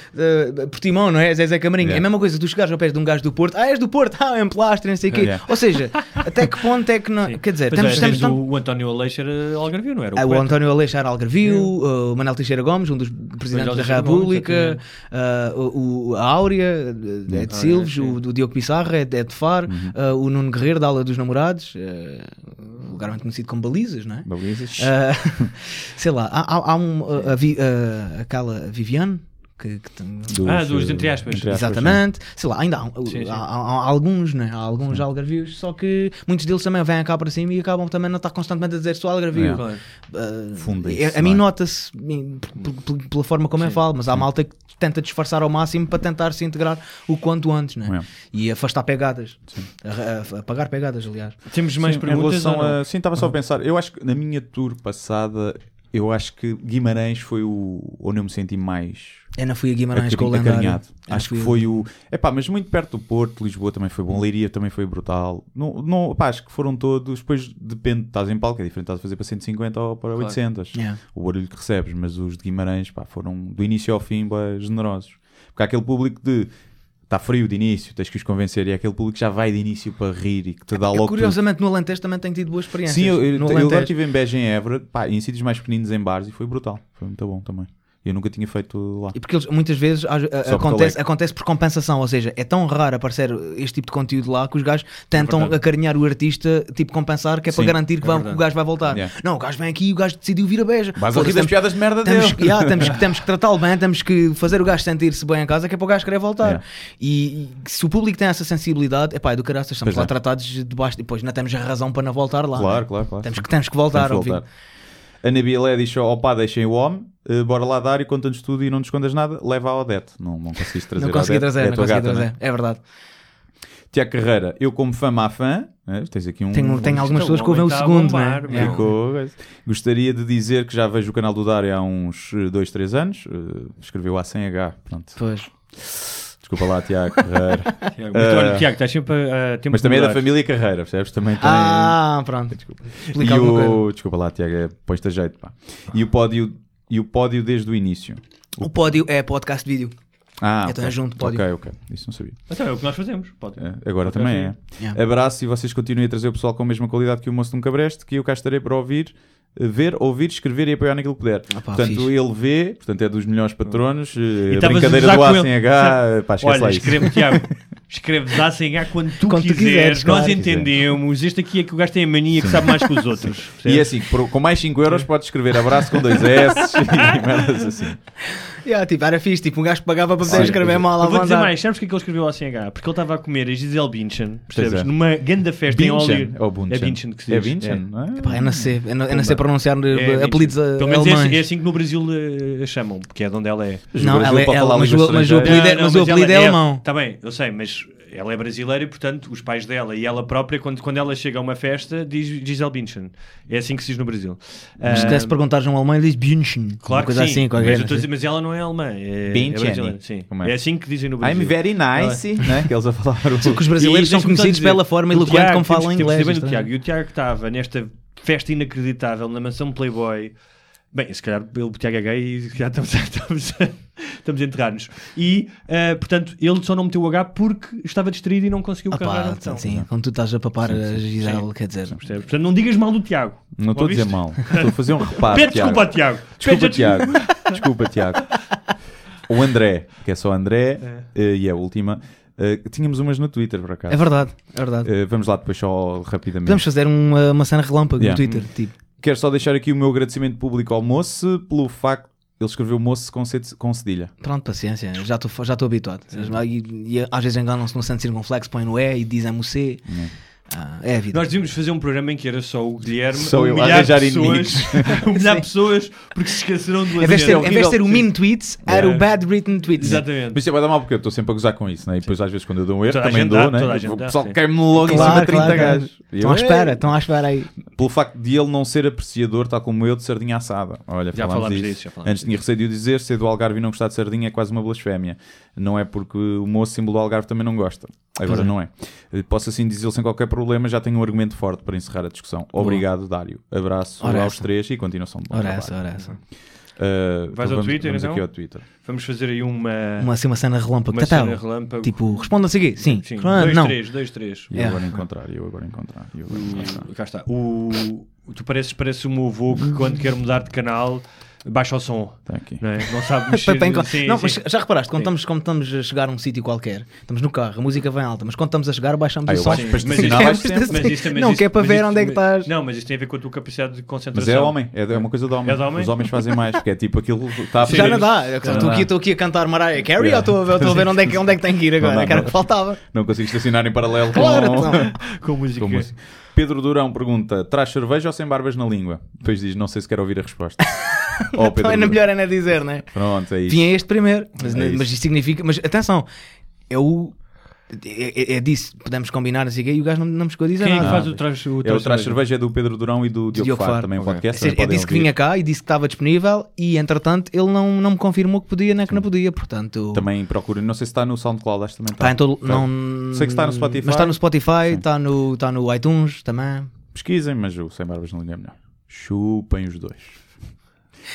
uh, Portimão, não é? Zezé Camarinha. Yeah. É a mesma coisa, tu chegares ao pé de um gajo do Porto, ah, és do Porto, ah, é um plastre, não sei o quê. Yeah. Ou seja, até que ponto é que não. Sim. Quer dizer, Pois temos, é, tens o, o António Aleixo era Algarvio, não era? Ah, o. António Aleixo era Algarvio, o Manel Teixeira Gomes, um dos presidentes da República, o, o- a Áurea uh, é de Ah, Silves, o Diogo Pissarra é de, é Faro, uh, o Nuno Guerreiro da Aula dos Namorados, uh, vulgarmente conhecido como Balizas, não é? Balizas. Uh, sei lá, há, há- há um, a Vi- uh, aquela Viviane. Que, que tem- Dos, Ah, dos eh, entre aspas. Exatamente, sei lá, ainda há, Sim, sim. há- há- há alguns, né? há alguns algarvios, só que muitos deles também vêm cá para cima e acabam também não estar constantemente a dizer sou algarvio. É. Claro. Uh, é- a mim é? nota-se pela forma como eu falo, mas há malta que tenta disfarçar ao máximo para tentar se integrar o quanto antes né? É. e afastar pegadas, A- a- apagar pegadas, aliás. Temos mais Sim, em perguntas? relação a... Sim, estava só a pensar. Eu acho que na minha tour passada, eu acho que Guimarães foi o onde eu me senti mais Eu não fui a Guimarães com o lendário. acarinhado. Eu não Acho que foi o. Epá, mas muito perto do Porto, Lisboa também foi bom, Leiria também foi brutal. Não, não, epá, acho que foram todos. Depois depende, estás em palco, é diferente, estás a fazer para 150 ou para 800. Yeah. O barulho que recebes, mas os de Guimarães pá, foram do início ao fim generosos. Porque há aquele público de. Está frio de início, tens que os convencer, e é aquele público que já vai de início para rir e que te dá Eu, logo. tudo. curiosamente no Alentejo também tenho tido boas experiências. Sim, eu, eu, no eu agora estive em Beja em Évora, pá, em sítios mais pequeninos em bares e foi brutal. Foi muito bom também. Eu nunca tinha feito lá. E porque eles muitas vezes a- a- acontece, é- acontece por compensação, ou seja, é tão raro aparecer este tipo de conteúdo lá que os gajos tentam verdade. acarinhar o artista, tipo compensar, que é Sim, para garantir que, é vai- o gajo vai voltar. Yeah. Não, o gajo vem aqui e o gajo decidiu vir a beija. Vais a rir das piadas de merda temos, dele. yeah, temos, que- temos que tratá-lo bem, temos que fazer o gajo sentir-se bem em casa, que é para o gajo querer voltar. Yeah. E, e se o público tem essa sensibilidade, é pá, é do caraças, estamos Pois lá é. tratados de baixo, depois não temos a razão para não voltar lá. Claro, né? claro, claro. Temos que, temos que voltar, Temos que voltar. A Nabilé diz: opá, deixem o homem, eh, bora lá dar e conta-nos tudo e não nos escondas nada, leva a Odete. Não, não conseguiste trazer Não consegui Odete, trazer, é não consegui gata, trazer, né? é verdade. Tiago Carreira, eu como fã má fã, né? tens aqui um. Tenho, tenho algumas Isto, pessoas que ouvem o segundo, bombar, né? É. Ficou- Gostaria de dizer que já vejo o canal do Dário há uns 2, 3 anos. eh, escreveu A sem H. Pronto. Pois. Desculpa lá, Tiago Carreira. Tiago, mas olha, Tiago, estás sempre a, a tempo Mas também é da família Carreira, percebes? Também tem. Ah, pronto. Explica e o... Desculpa lá, Tiago, é... pões-te a jeito. Pá. E, o pódio... e o pódio desde o início. O pódio é podcast vídeo. Ah, Então ok. é junto, pódio. Ok, ok. Isso não sabia. Então é o que nós fazemos. Pode. É, agora Pode também é. Abraço e vocês continuem a trazer o pessoal com a mesma qualidade que o moço de um cabreste, que eu cá estarei para ouvir, eh, ver, ouvir, escrever e apoiar naquilo que puder. Ah pá, portanto, fixe. ele vê, portanto é dos melhores patronos, eh, a estavas a brincadeira do A sem H, pá, esquece Olha, lá escreve, Tiago, escreve A sem H quando tu Quando tu quiseres. quiseres, Nós claro. entendemos. Este aqui é que o gajo tem a mania que sabe mais que os outros. E é assim, com mais 5 euros podes escrever abraço com dois S e merdas assim. Yeah, tipo, era fixe, tipo, um gajo que pagava para poder Sim, escrever é. mal à vou dizer mais, sabes porque é que ele escreveu A sem H? Porque ele estava a comer a Gisele Bündchen, percebes? É. Numa grande festa em Bündchen, Hollywood. ou Bündchen? É Bündchen que se É diz. Bündchen? Ah, Pá, eu não sei, eu não, eu não sei pronunciar eh, É, apelidos Bündchen. eh, Pelo menos é assim, alemães. é assim que no Brasil eh, a chamam, porque é de onde ela é. Não, ela é, para ela, falar mas, o, mas o apelido é, mas o apelido é alemão. Está bem, eu sei, mas ela é brasileira e, portanto, os pais dela e ela própria, quando, quando ela chega a uma festa, diz Gisele Bündchen. É assim que se diz no Brasil. Mas se Ah, tivesse perguntares a um alemão, ele diz Bündchen. Claro uma coisa que sim, assim, qualquer mas, eu estou a assim. dizer, mas ela não é alemã, é, é Bündchen. Como é? É assim que dizem no Brasil. I'm very nice, né? Que eles a falar o... Porque os brasileiros E são conhecidos dizer, pela forma eloquente Tiago, como falam inglês. saber do estranho. Tiago. E o Tiago que estava nesta festa inacreditável na mansão Playboy. Bem, se calhar ele, o Tiago é gay e se calhar estamos, estamos, a- estamos a enterrar-nos. E, eh, portanto, ele só não meteu o H porque estava distraído e não conseguiu Ah carregar pá, botão. sim, quando tu estás a papar a Gisele, quer dizer. Portanto, não digas mal do Tiago. Não estou a dizer mal. Estou a fazer um reparo, Pede Tiago. desculpa ao Tiago. Desculpa, Tiago. Desculpa, Tiago. O André, que é só André, eh, e é a última. eh, tínhamos umas no Twitter, por acaso. É verdade, é verdade. Eh, vamos lá depois só rapidamente. Podemos fazer uma, uma cena relâmpago Yeah. no Twitter, tipo. Quero só deixar aqui o meu agradecimento público ao moço pelo facto. Ele escreveu moço com, com cedilha. Pronto, paciência, já estou já estou habituado. E, e às vezes enganam-se no centro circunflexo, põem no E e dizem o C. Ah, é a vida. Nós devíamos fazer um programa em que era só o Guilherme Só eu a pessoas, humilhar pessoas porque se esqueceram do Em vez de ter, em vez de ter o mean tweets, era É. o bad written tweets. Exatamente. Mas isso vai dar mal porque eu estou sempre a gozar com isso, né? E depois às vezes quando eu dou um erro Toda também dou, dá, né? O pessoal quer-me logo em cima de 30 claro, claro. gajos. E Estão à eu, espera, estão à espera aí. Pelo facto de ele não ser apreciador, tal como eu, de sardinha assada. Olha, Já falámos falámos disso. disso, já falámos Antes tinha receio de o dizer, ser do Algarve e não gostar de sardinha é quase uma blasfémia. Não é porque o moço símbolo do Algarve também não gosta. Agora não é. Eh, Posso assim dizê-lo sem qualquer problema, já tenho um argumento forte para encerrar a discussão. Obrigado, Dário. Abraço Ora aos essa. três e continuação de bom Ora trabalho. essa, ora essa. Uh, Vais então ao vamos, Twitter, vamos então? aqui ao Twitter. Vamos fazer aí uma. Uma, assim, uma cena relâmpago. Uma cena relâmpago. Tipo, responda-se aqui. Sim. Sim, Ah, dois, não. três, dois, três. E eu É. agora encontrar, e eu agora encontrar. e eu agora encontrar. O- cá está. O, o- tu pareces, parece o meu avô que quando quer mudar de canal baixa o som. Está aqui. Não, é? não sabe mexer. Para- para enco- Sim, não, sim. mas já reparaste, quando estamos, quando estamos a chegar a um sítio qualquer, estamos no carro, a música vem alta, mas quando estamos a chegar, baixamos Ah, o som. baixo Sim, mas isso- baixo sempre. Mas isto- mas não, isto- que é para mas ver isto- onde é que estás. Não, mas isto tem a ver com a tua capacidade de Mas concentração. é homem, é, é uma coisa de homem. É de homem? Os homens fazem mais, porque é tipo aquilo está a. Já fazer- não dá. Estou não aqui, dá. estou aqui a cantar Mariah Carey Yeah. ou estou a ver, estou a ver onde, é que, onde é que tem que ir agora? Não dá, que era o que faltava. Não consigo estacionar em paralelo com, Claro, então. Com música. com música. Pedro Durão pergunta: traz cerveja ou sem barbas na língua? Depois diz: não sei se quero ouvir a resposta. oh, Pedro Então é melhor é não dizer, né? Pronto, é isso. Vinha este primeiro. Mas, É isso. mas isto significa. Mas atenção, é o. É, é, é disso, podemos combinar assim, e o gajo não, não me chegou a dizer Quem é nada. faz o trás o É o Traz Cerveja é do Pedro Durão e do Diogo, Diogo Faro, também o Ok. podcast. Seja, é disse que vinha cá e disse que estava disponível e entretanto ele não, não me confirmou que podia nem que não podia, portanto Também procurem, não sei se está no SoundCloud, acho que também está em todo, Tá. não, Sei que está no Spotify. mas está no Spotify, Sim. está no, está no iTunes também. Pesquisem, mas o Sem Barbas na Língua é melhor. Chupem os dois.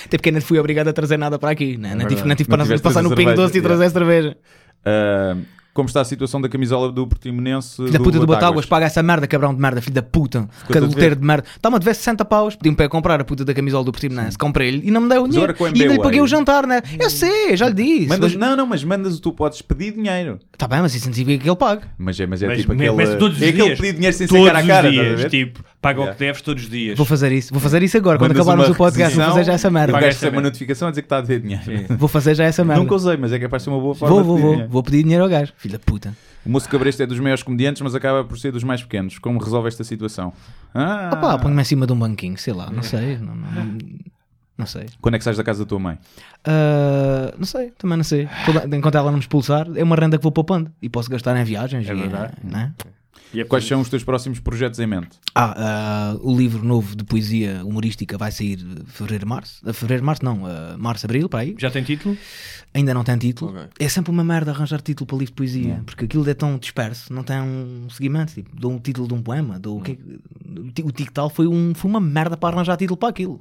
Até porque ainda fui obrigado a trazer nada para aqui, né? não, tive, não tive Não para tiveste passar no Pingo Doce e trazer cerveja. Ah, como está a situação da camisola do Portimonense? Filho da puta do Batáguas, paga essa merda, cabrão de merda, filho da puta, caduteiro de merda. Está-me a dever 60 paus, pedi-me para comprar a puta da camisola do Portimonense, comprei-lhe e não me deu o Mas dinheiro. o E ainda lhe paguei o jantar, né? Eu sei, já lhe disse. Mandas, Mas- não, não, mas mandas, tu podes pedir dinheiro. Tá bem, mas isso não significa que ele pague. Mas é, mas é Mas, tipo mas, aquele. todos os é aquele dias. pedir dinheiro sem ser todos cara a cara. dias. Tipo, paga o Yeah. que deves todos os dias. Vou fazer isso, vou fazer isso agora, quando Mandas acabarmos uma o podcast, vou fazer já essa o merda. Paga gajo essa recebe uma notificação a dizer que está a dever dinheiro. Vou fazer já essa merda. Nunca usei, mas é de ser uma boa forma Vou, de vou, pedir vou, dinheiro. vou pedir dinheiro ao gajo, filho da puta. O moço Cabresto é dos maiores comediantes, mas acaba por ser dos mais pequenos. Como resolve esta situação? Ah, Opá, põe-me em cima de um banquinho, sei lá, não sei. Não, não, não, sei. Quando é que sais da casa da tua mãe? Ah, não sei, também não sei. Enquanto ela não me expulsar, é uma renda que vou poupando e posso gastar em viagens. É e, verdade. né? E é Quais são os teus próximos projetos em mente? Ah, ah, o livro novo de poesia humorística vai sair fevereiro, março. Ah, Fevereiro, março, não, ah, março, abril, para aí. Já tem título? Ainda não tem título. Ok. É sempre uma merda arranjar título para livro de poesia, porque aquilo é tão disperso, não tem um seguimento. Tipo, dou um título de um poema, dou o que o ti- o TikTok foi, um, foi uma merda para arranjar título para aquilo.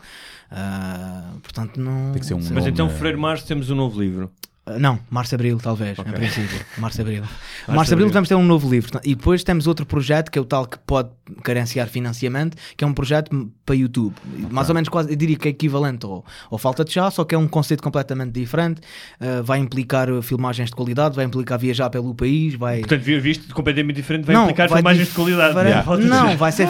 Ah, portanto, não. Tem que ser um. Mas Nome- então, fevereiro, março, temos um novo livro. Não, Março Abril, talvez, Ok. em princípio. Março Abril. Março Março Abril Abril. vamos ter um novo livro. E depois temos outro projeto que é o tal que pode carenciar financiamento, que é um projeto para YouTube. Mais ou menos quase, eu diria que é equivalente ao, ao Falta de Chá, só que é um conceito completamente diferente. Ah, vai implicar uh, filmagens de qualidade, vai implicar viajar pelo país, vai. Portanto, vi- visto completamente diferente, vai implicar vai filmagens dif- de qualidade. vai- Yeah. Não, vai ser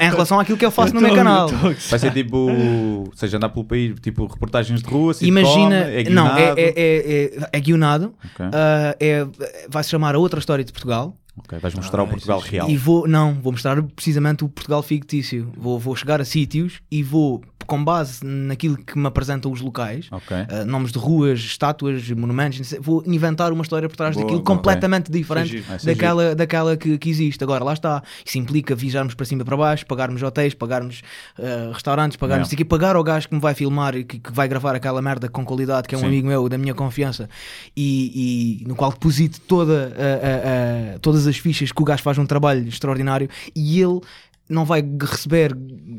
em relação àquilo que eu faço no Eu meu tô- canal. eu tô- Vai ser tipo, ou seja, andar pelo país, tipo reportagens de rua, sitcom, Imagina, é não, é, é, é, é, é guionado, Ok. ah, é, vai se chamar A Outra História de Portugal. Ok, vais mostrar o Portugal real. E vou, não, vou mostrar precisamente o Portugal fictício. Vou, vou chegar a sítios e vou, com base naquilo que me apresentam os locais, Ok. uh, nomes de ruas, estátuas, monumentos, sei, vou inventar uma história por trás Boa, daquilo boa. completamente diferente é. Ah, é daquela, daquela que, que existe. Agora, lá está. Isso implica viajarmos para cima e para baixo, pagarmos hotéis, pagarmos uh, restaurantes, pagarmos aqui, pagar ao gajo que me vai filmar e que, que vai gravar aquela merda com qualidade, que é um Sim. amigo meu, da minha confiança, e, e no qual deposito toda, a- a- a- todas as fichas que o gajo faz um trabalho extraordinário e ele não vai receber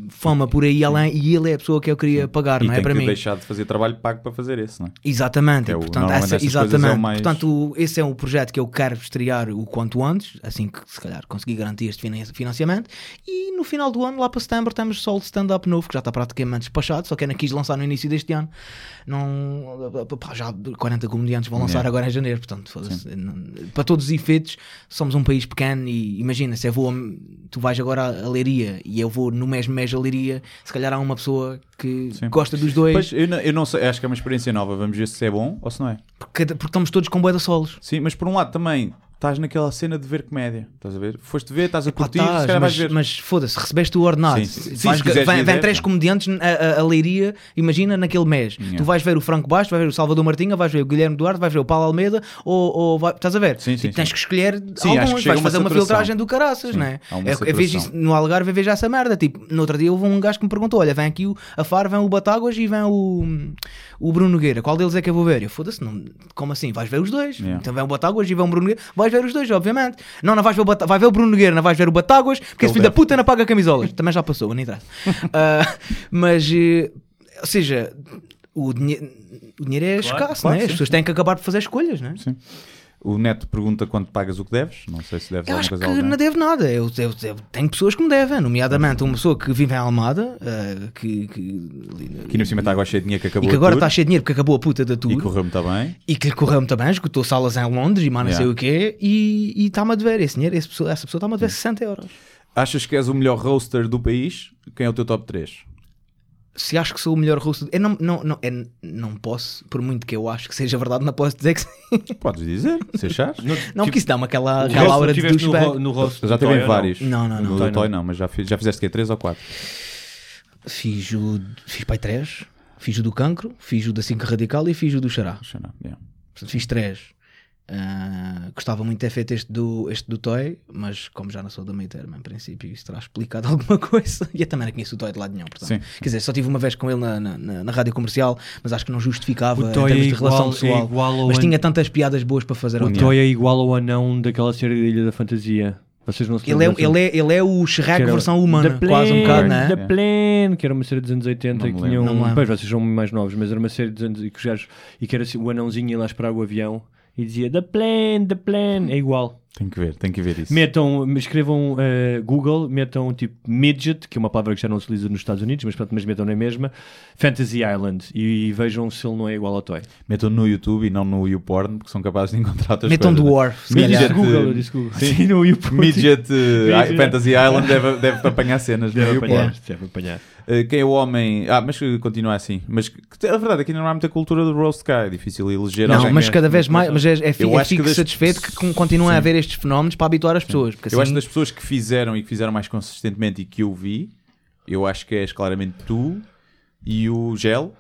fama por aí além e ele é a pessoa que eu queria pagar, E não é tem para que mim. deixar de fazer trabalho pago para fazer esse, não é? Exatamente, é o- portanto, essa, é o exatamente. mais- Portanto, esse é um projeto que eu quero estrear o quanto antes, assim que se calhar conseguir garantir este finan- financiamento. E no final do ano, lá para setembro, temos só o stand-up novo, que já está praticamente despachado, só que ainda quis lançar no início deste ano. Não, pá, já 40 comediantes vão lançar Yeah. agora em janeiro, portanto, para todos os efeitos, somos um país pequeno e imagina, se eu vou, tu vais agora a Leiria e eu vou no mesmo mês a Leiria, se calhar há uma pessoa que Sim. gosta dos dois, Pois, eu, não, eu não sei, acho que é uma experiência nova. Vamos ver se é bom ou se não é. porque, porque estamos todos com boia de solos. Sim, mas por um lado também estás naquela cena de ver comédia. Estás a ver? Foste ver, estás a curtir, tás, vais mas, ver. mas foda-se, recebeste o ordenado. Sim, sim. Sim, Vais- vem, vem dez, três não. comediantes a, a, a Leiria, imagina naquele mês. Yeah. Tu vais ver o Franco Bastos, vais ver o Salvador Martinha, vais ver o Guilherme Duarte, vais ver o Paulo Almeida, ou, ou vai- estás a ver? Sim, sim, Tipo, tens que escolher Sim, alguns, vais uma fazer uma filtragem do caraças, não é? É- eu vejo isso no Algarve, eu vejo essa merda. Tipo, no outro dia houve um gajo que me perguntou: olha, vem aqui o, a Faro, vem o Batáguas e vem o, o Bruno Nogueira. Qual deles é que eu vou ver? Eu foda-se, como assim? Vais ver os dois. Yeah. Então vem o Batáguas e vem o Bruno Nogueira. Vais ver os dois, obviamente. Não, não vais ver o, Bata- vai ver o Bruno Nogueira, não vais ver o Batáguas, porque esse Ele filho da deve. puta não paga camisolas. Também já passou, não interessa. Ah, mas, eh, ou seja, o, dinhe- o dinheiro é escasso, claro, né? As pessoas têm que acabar por fazer escolhas, né? Sim. O Neto pergunta quanto pagas o que deves. Não sei se deves Eu alguma acho coisa que a alguém. não devo nada. Eu, eu- eu tenho pessoas que me devem, nomeadamente uma pessoa que vive em Almada, eh, que, que, Aqui no cima está agora cheio de dinheiro que acabou e que agora está cheio de dinheiro porque acabou a puta da tour. E correu muito bem. E que lhe correu muito bem, esgotou salas em Londres e mais não sei Yeah. o quê, e está-me a dever esse dinheiro, essa pessoa, essa pessoa está-me a dever 60 euros. Achas que és o melhor roaster do país? Quem é o teu top 3? Se acho que sou o melhor rosto, eu não, não, não, eu não posso, por muito que eu acho que seja verdade, não posso dizer que sim. Podes dizer, se achares. Não, porque isso dá-me aquela, O aquela aura de no, douchebag. no rosto Já teve em vários. Não, não, não. No Toy Toy não. não, mas já, fiz- já fizeste que 3 ou 4? Fiz o. Fiz pai 3, fiz o do cancro, fiz o da 5 radical e fiz o do xará. Portanto, fiz 3. Gostava muito de ter feito este do, este do Toy, mas como já não sou da meio termo, em princípio, isso terá explicado alguma coisa. E eu também não conheço o Toy de lado nenhum. Portanto. Sim. Quer dizer, só tive uma vez com ele na, na, na- na rádio comercial, mas acho que não justificava O em Toy termos é de relação igual- é pessoal. igual ao mas an- tinha tantas piadas boas para fazer O Toy. Toy é igual ao anão daquela série da Ilha da Fantasia. Vocês não se Ele é, lembram ele, é, ele é o Shrek versão humana, The quase um bocado, não The é? Plan, que era uma série dos anos 80 Não e me que tinham. Lembro. Pois vocês são mais novos, mas era uma série dos anos e que, gajos- e que era assim, o anãozinho ia lá esperar o avião e dizia The Plan, The Plan. É igual. Tenho que ver, tenho que ver isso. Metam, escrevam eh, Google, metam tipo midget, que é uma palavra que já não se utiliza nos Estados Unidos, mas, pronto, mas metam na mesma, Fantasy Island e vejam se ele não é igual ao Toy. Metam no YouTube e não no YouPorn, porque são capazes de encontrar outras Metam coisas. Dwarf, se Midget, calhar. Google, eu disse Google. Sim, Sim, no YouTube. Midget Midget. Fantasy Island deve, deve apanhar cenas no Deve YouPorn. apanhar, deve apanhar. Eh, Quem é o homem. Ah, mas continua assim. Mas a verdade é que ainda não há muita cultura do roast cá. É difícil eleger Não, mas cada vez mais, mas é, é, é acho fico satisfeito que con- continuem a haver estes fenómenos para habituar as pessoas. Eu acho assim, que das pessoas que fizeram e que fizeram mais consistentemente e que eu vi, eu acho que és claramente tu e o Gel.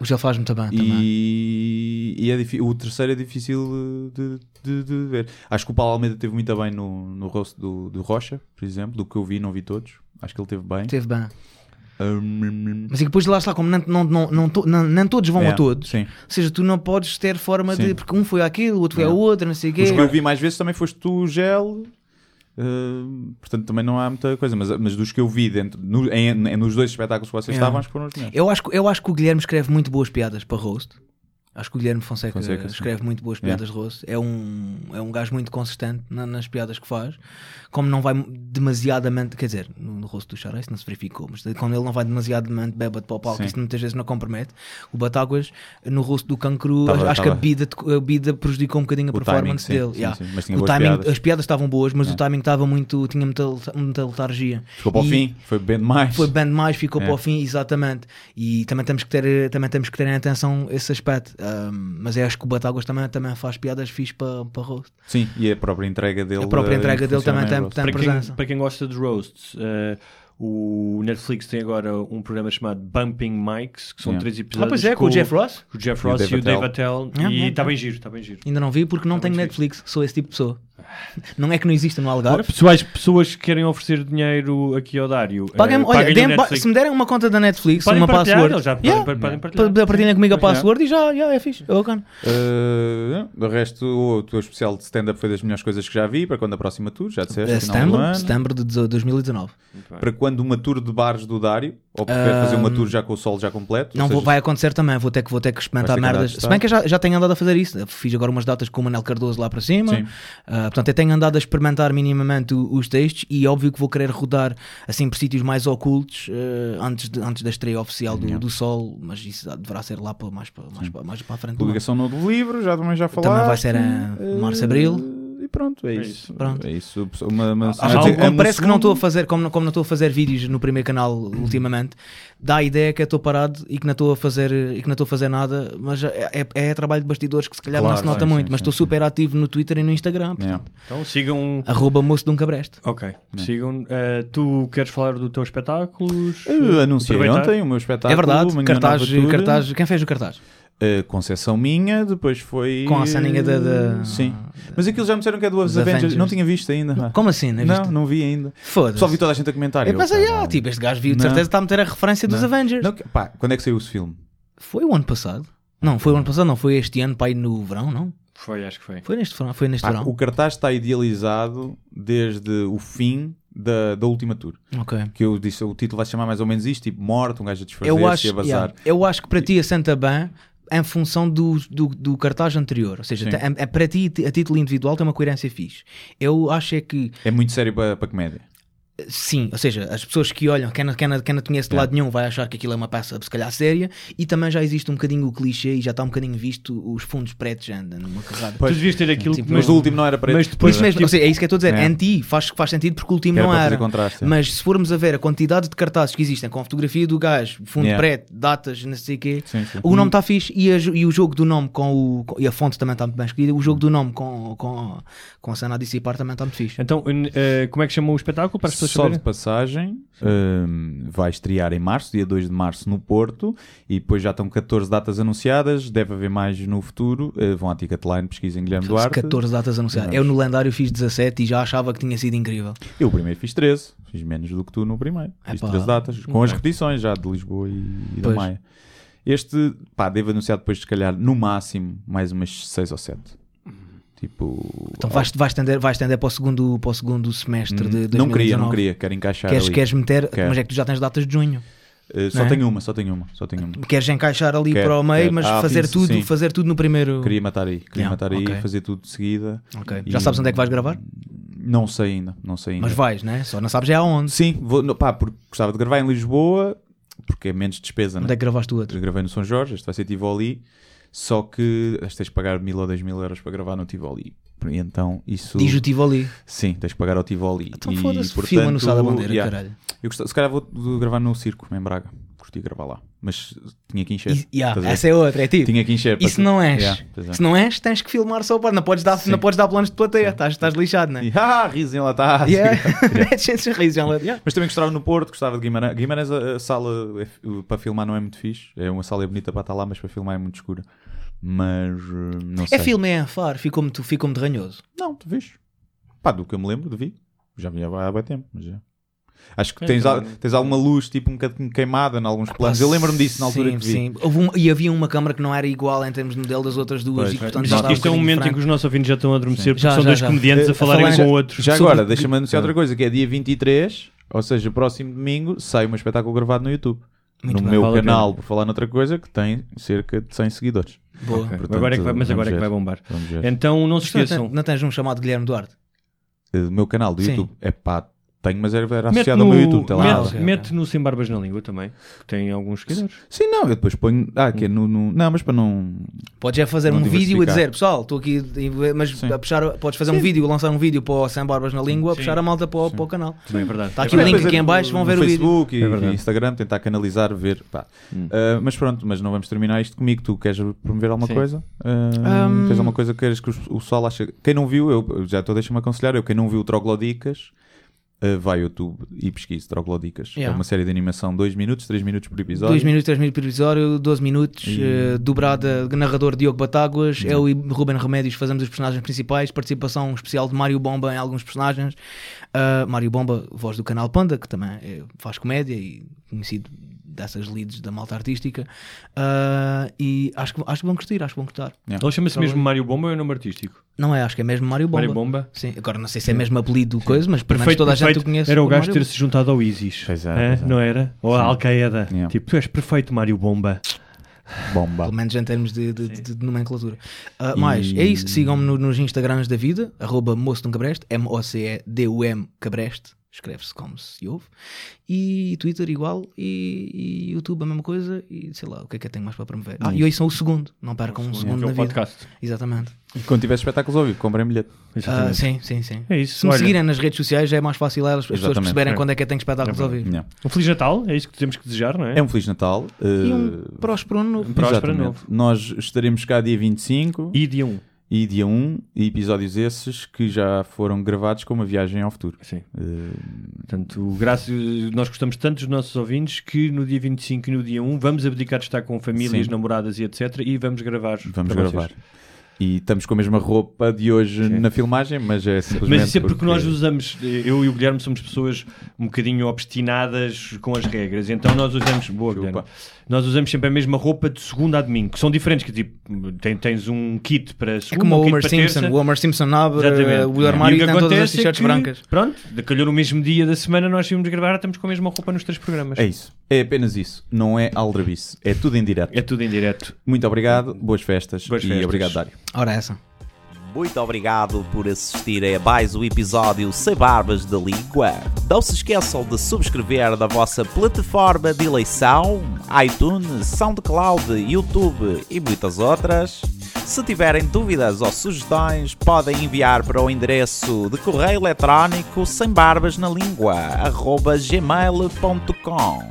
o Gel faz muito bem também. E, e é difí- o terceiro é difícil de, de- de ver. Acho que o Paulo Almeida teve muito bem no, no rosto do, do Rocha, por exemplo, do que eu vi, não vi todos. Acho que ele teve bem. Teve bem. Hum, Mas e depois lá está, como não, não, não, não, não- nem todos vão é, a todos. Sim. Ou seja, tu não podes ter forma de. Sim. Porque um foi aquilo, o outro foi É. a outra, não sei o quê. Os que eu vi mais vezes também foste tu, Gel. Uh, portanto, também não há muita coisa, mas, mas dos que eu vi dentro, no- em- nos dois espetáculos que vocês É. estavam, acho que foram os melhores. Eu acho, que- eu acho que o Guilherme escreve muito boas piadas para roast. Acho que o Guilherme Fonseca, Fonseca, sim. escreve muito boas É. piadas de roast. É um, é um gajo muito consistente na- nas piadas que faz. Como não vai demasiadamente, quer dizer, no, no rosto do Xará isso não se verificou, mas quando ele não vai demasiadamente bêbado para o palco, Sim. isso muitas vezes não compromete. O Batáguas, no rosto do cancro, Tava- acho que a tava. bebida, a bebida prejudicou um bocadinho a O performance timing, sim, dele. sim, Yeah. sim, O timing, piadas. as piadas estavam boas, mas É. o timing estava muito, tinha muita, muita letargia. Ficou para o E- fim, foi bem demais. foi bem demais, ficou É. para o fim, exatamente. E também temos que ter, também temos que ter em atenção esse aspecto. Mas eu acho que o Batáguas também, também faz piadas fixe para, para roast. Sim, e a própria entrega dele. A própria eh, entrega dele também tem- tem- para, presença. quem, para quem gosta de roasts, eh, o Netflix tem agora um programa chamado Bumping Mics, que são Yeah. três Ah, episódios. pois é, com o Jeff Ross. o Jeff E o Ross e Dave o Dave Attell. E yeah, está yeah. bem giro, está bem giro. Ainda não vi porque não Tá tenho Netflix, sou esse tipo de pessoa. Não é que não exista no Algarve. Pessoas, pessoas que querem oferecer dinheiro aqui ao Dário, eh, Paguem, olha, deem- o se me derem uma conta da Netflix, Podem uma partilhar, password, já yeah, podem, podem partilhar. pa- partilhem comigo a password e já, já é fixe. É bacana. Eh, do resto, o teu especial de stand-up foi das melhores coisas que já vi. Para quando a próxima tour, já disseste. É do setembro, de 2019. Para quando uma tour de bares do Dário? Ou prefere fazer uma tour já com o sol já completo? Não seja, vai acontecer também, vou ter que, vou ter que experimentar merdas. Se bem que eu já, já tenho andado a fazer isso, fiz agora umas datas com o Manel Cardoso lá para cima. Sim. Ah, portanto, eu tenho andado a experimentar minimamente o- os textos e óbvio que vou querer rodar assim por sítios mais ocultos eh, antes, de- antes da estreia oficial do, do Sol, mas isso deverá ser lá para, mais, para, mais, para, mais para a frente. Publicação no livro, já também já falaste. Também vai ser em Eh, março, abril. E pronto, é, É isso. isso. Pronto. É isso. Uma, uma, Ah, uma- como- é parece que não estou a fazer, como, não- como não estou a fazer vídeos no primeiro canal ultimamente, dá a ideia que eu estou parado e que não estou a fazer e que não estou a fazer nada, mas é, é, é trabalho de bastidores que se calhar Claro, não se nota sim, muito, sim, mas estou super ativo no Twitter e no Instagram. Yeah. portanto, Então sigam. Arroba moço de um cabreste. Ok, sigam. Eh, tu queres falar do teu espetáculos? Eu anunciei Aproveitar? ontem o meu espetáculo. é verdade, cartaz, cartaz, quem fez o cartaz? Uh, concessão minha, depois foi. Com a ceninha da- da- Sim. Mas aquilo já me disseram que é do Dos Avengers. Avengers. Não tinha visto ainda. Como assim? Não, Não, viste? não vi ainda. Foda-se. Só vi toda a gente a comentar. Eu Eu, pensei, ah, não. tipo, este gajo viu, de Não. certeza está a meter a referência dos Não. Avengers. Não, pá, quando é que saiu esse filme? Foi o ano passado? Não, foi o ano passado, não, foi este ano, pai, no verão, não? Foi, acho que foi. Foi neste verão, foi neste Pá, verão. o cartaz está idealizado desde o fim da, da última tour. Ok. Que eu disse, o título vai se chamar mais ou menos isto: tipo, morte, um gajo a desfazer Eu e acho, a bazar. yeah, eu acho que para ti assenta bem em função do, do, do cartaz anterior. Ou seja, é, é para ti, a título individual, tem uma coerência fixe. Eu acho é que É muito sério para, para comédia. Sim, ou seja, as pessoas que olham, quem não, quem não, quem não conhece de É. lado nenhum vai achar que aquilo é uma peça se calhar séria e também já existe um bocadinho o clichê e já está um bocadinho visto os fundos pretos já andam numa carrada. Tu devias ter aquilo que- Mas o último não era para Mas depois isso mesmo, tipo, ou seja, é isso que eu estou a dizer, É. em ti faz, faz sentido porque o último Que era não era. contraste, é. Mas se formos a ver a quantidade de cartazes que existem com fotografia do gajo, fundo Yeah. preto, datas, não sei o quê, Sim, sim. o nome está fixe e, a e o jogo do nome com o. com- e a fonte também está muito bem escolhida, o jogo do nome com, com, com a cena a dissipar também está muito fixe. Então, eh, como é que chamou o espetáculo para as pessoas Só de passagem, hum, vai estrear em março, dia 2 de março, no Porto, e depois já estão 14 datas anunciadas, deve haver mais no futuro. Uh, vão à Ticketline, pesquisem Guilherme Duarte. 14 datas anunciadas. Eu no lendário fiz 17 e já achava que tinha sido incrível. Eu o primeiro fiz 13, fiz menos do que tu no primeiro. Fiz Epá. 13 datas, com as repetições já de Lisboa e, e da. Maia. Este, pá, devo anunciar depois, se calhar, no máximo, mais umas 6 ou 7. Tipo. Então vais, vais, estender, vais estender para o segundo, para o segundo semestre de 2019. Hum, não queria, não queria, quero encaixar Queres, ali. queres meter, Quero. mas é que tu já tens datas de junho. Uh, só é? tenho uma, só tenho uma, só tenho uma. Queres encaixar ali Quero, para o meio, quero. mas Ah, fazer tudo, sim. fazer tudo no primeiro. Queria matar aí, queria Yeah, matar aí, ok. fazer tudo de seguida. Ok. E- Já sabes onde é que vais gravar? Não sei ainda, não sei ainda. Mas vais, né? Só não sabes já aonde. Sim, vou, no- pá, porque gostava de gravar em Lisboa, porque é menos despesa, Onde né? é que gravaste o outro? Eu gravei no São Jorge, este vai ser Tivoli, só que tens de pagar mil ou dois mil euros para gravar no Tivoli. E então isso. Diz o Tivoli. Sim, tens de pagar ao Tivoli. Então e, foda-se, filma no Sá da Bandeira, yeah. caralho. Eu gostava, se calhar vou gravar no circo, em Braga. Curti gravar lá. Mas tinha que encher. E- yeah, essa é outra, é tipo. Tinha que encher. E se não és? Yeah, é. Se não és, tens que filmar só para. Não podes dar, não podes dar planos de plateia, estás, estás lixado, né? E, ah, riso. Yeah. Em riso, já lá- yeah. Mas também gostava no Porto, gostava de Guimarães. Guimarães, a, a sala é para filmar não é muito fixe. É uma sala bonita para estar lá, mas para filmar é muito escura. Mas eh, não sei. É filme, é far, ficou-me ficou de ranhoso. Não, tu vês. Pá, do que eu me lembro, de vi. Já vinha há bem tempo, mas já. Acho que É, tens, al- tens alguma luz, tipo um bocadinho queimada em alguns planos. Eu lembro-me disso na altura sim, que vi. Sim, Houve um- e havia uma câmara que não era igual em termos de modelo das outras duas. Pois. e, portanto, Isto, já estava isto é um momento em que os nossos ouvintes já estão a adormecer, porque Já, são já, dois já. comediantes Eh, a falarem falar- com outros. Já agora, deixa-me anunciar outra coisa, que é dia 23, ou seja, próximo domingo, sai um espetáculo gravado no YouTube. Muito no bem. meu Vale canal, por falar noutra coisa, que tem cerca de 100 seguidores. Boa. Ok. Portanto, agora é que vai, mas agora é que vai bombar. Então não se esqueçam. tens- Não tens um chamado Guilherme Duarte? Eh, O meu canal do Sim. YouTube é pá, tenho, mas era, era Mete associado no, ao meu YouTube. Tem lá. Mete, ok, mete no Sem Barbas na Língua também, que tem alguns seguidores. Sim, não, eu depois ponho. Ah, que é no, no- Não, mas para não. Podes é fazer um vídeo e diversificar. dizer, pessoal, estou aqui, mas Sim. a puxar, podes fazer um vídeo, lançar um vídeo para o Sem Barbas na Língua, Sim. puxar a malta para o, para o canal. Também é verdade. Está É aqui o verdade. link aqui em baixo, vão no ver o vídeo. Facebook e, É Instagram, tentar canalizar, ver. pá. Ah, mas pronto, mas não vamos terminar isto comigo. Tu queres promover alguma Sim. coisa? Ah, Hum. Tens alguma coisa que queres que o o pessoal acha? Quem não viu, eu já estou, deixa-me aconselhar. Eu, quem não viu o Troglodicas, ah, vai ao YouTube e pesquise Troglodicas. Yeah. É uma série de animação, 2 minutos, 3 minutos por episódio. 2 minutos, 3 minutos por episódio, 12 minutos, E- eh, dobrada, narrador Diogo Batáguas, eu e Ruben Remédios fazemos os personagens principais, participação especial de Mário Bomba em alguns personagens. Ah, Mário Bomba, voz do canal Panda, que também é- faz comédia e conhecido dessas leads da malta artística. Ah, e acho que, acho que vão curtir, acho que vão gostar. Ele chama-se mesmo Mário Bomba ou é o nome artístico? Não é, acho que é mesmo Mário Bomba. Mário Bomba? Sim, agora não sei se é mesmo apelido coisa, mas pelo menos toda a gente o conhece. Era o gajo ter-se juntado ao ISIS. Pois é, É, pois é. Não era? Ou a Al-Qaeda. Yeah. Tipo, tu és perfeito, Mário Bomba. Bomba. Pelo menos em termos de, de- de- de nomenclatura. Ah, Mais, é isso. Sigam-me no- nos Instagrams da vida, arroba moço de um cabreste, M-O-C-E-D-U-M cabreste. Escreve-se como se ouve, e Twitter igual, e, e YouTube a mesma coisa, e sei lá, o que é que eu tenho mais para promover? Ah, e hoje são o segundo, não percam um segundo que é na o vida. podcast. Exatamente. E quando tiver espetáculos ao vivo, comprem bilhete. Ah, sim, sim, sim. É isso. Se me Olha, seguirem nas redes sociais já é mais fácil elas, as pessoas Exatamente. perceberem É. quando é que eu tenho espetáculos ao vivo. Yeah. Um Feliz Natal, é isso que temos que desejar, não é? É um Feliz Natal. E eh, um próspero ano novo. próspero novo. Nós estaremos cá dia 25 E dia 1. E dia 1, e episódios esses que já foram gravados com uma viagem ao futuro. Sim. Eh, Portanto, graças, nós gostamos tanto dos nossos ouvintes que no dia 25 e no dia 1 vamos abdicar de estar com famílias, Sim. namoradas e etc. E vamos gravar. vamos gravar. vocês. E estamos com a mesma roupa de hoje Sim. na filmagem, mas é simplesmente. Mas isso é porque nós usamos, eu e o Guilherme somos pessoas um bocadinho obstinadas com as regras, então nós usamos, boa. Guilherme, nós usamos sempre a mesma roupa de segunda a domingo, que são diferentes, que tipo, tem- tens um kit para É segunda, como o um kit Homer Simpson. terça. O Homer Simpson abre Exatamente. o armário E o que tem todas as acontece é t-shirts que, brancas. Pronto, de calhar no mesmo dia da semana nós íamos gravar, estamos com a mesma roupa nos três programas. É isso. É apenas isso. Não é aldrabice. É tudo em direto. É tudo em direto. Muito obrigado, boas festas Boas e festas. obrigado, Dário. Ora, essa. Muito obrigado por assistirem a mais um episódio Sem Barbas da Língua. Não se esqueçam de subscrever na vossa plataforma de eleição, iTunes, SoundCloud, YouTube e muitas outras. Se tiverem dúvidas ou sugestões, podem enviar para o endereço de correio eletrónico sem barbas na língua, gmail.com.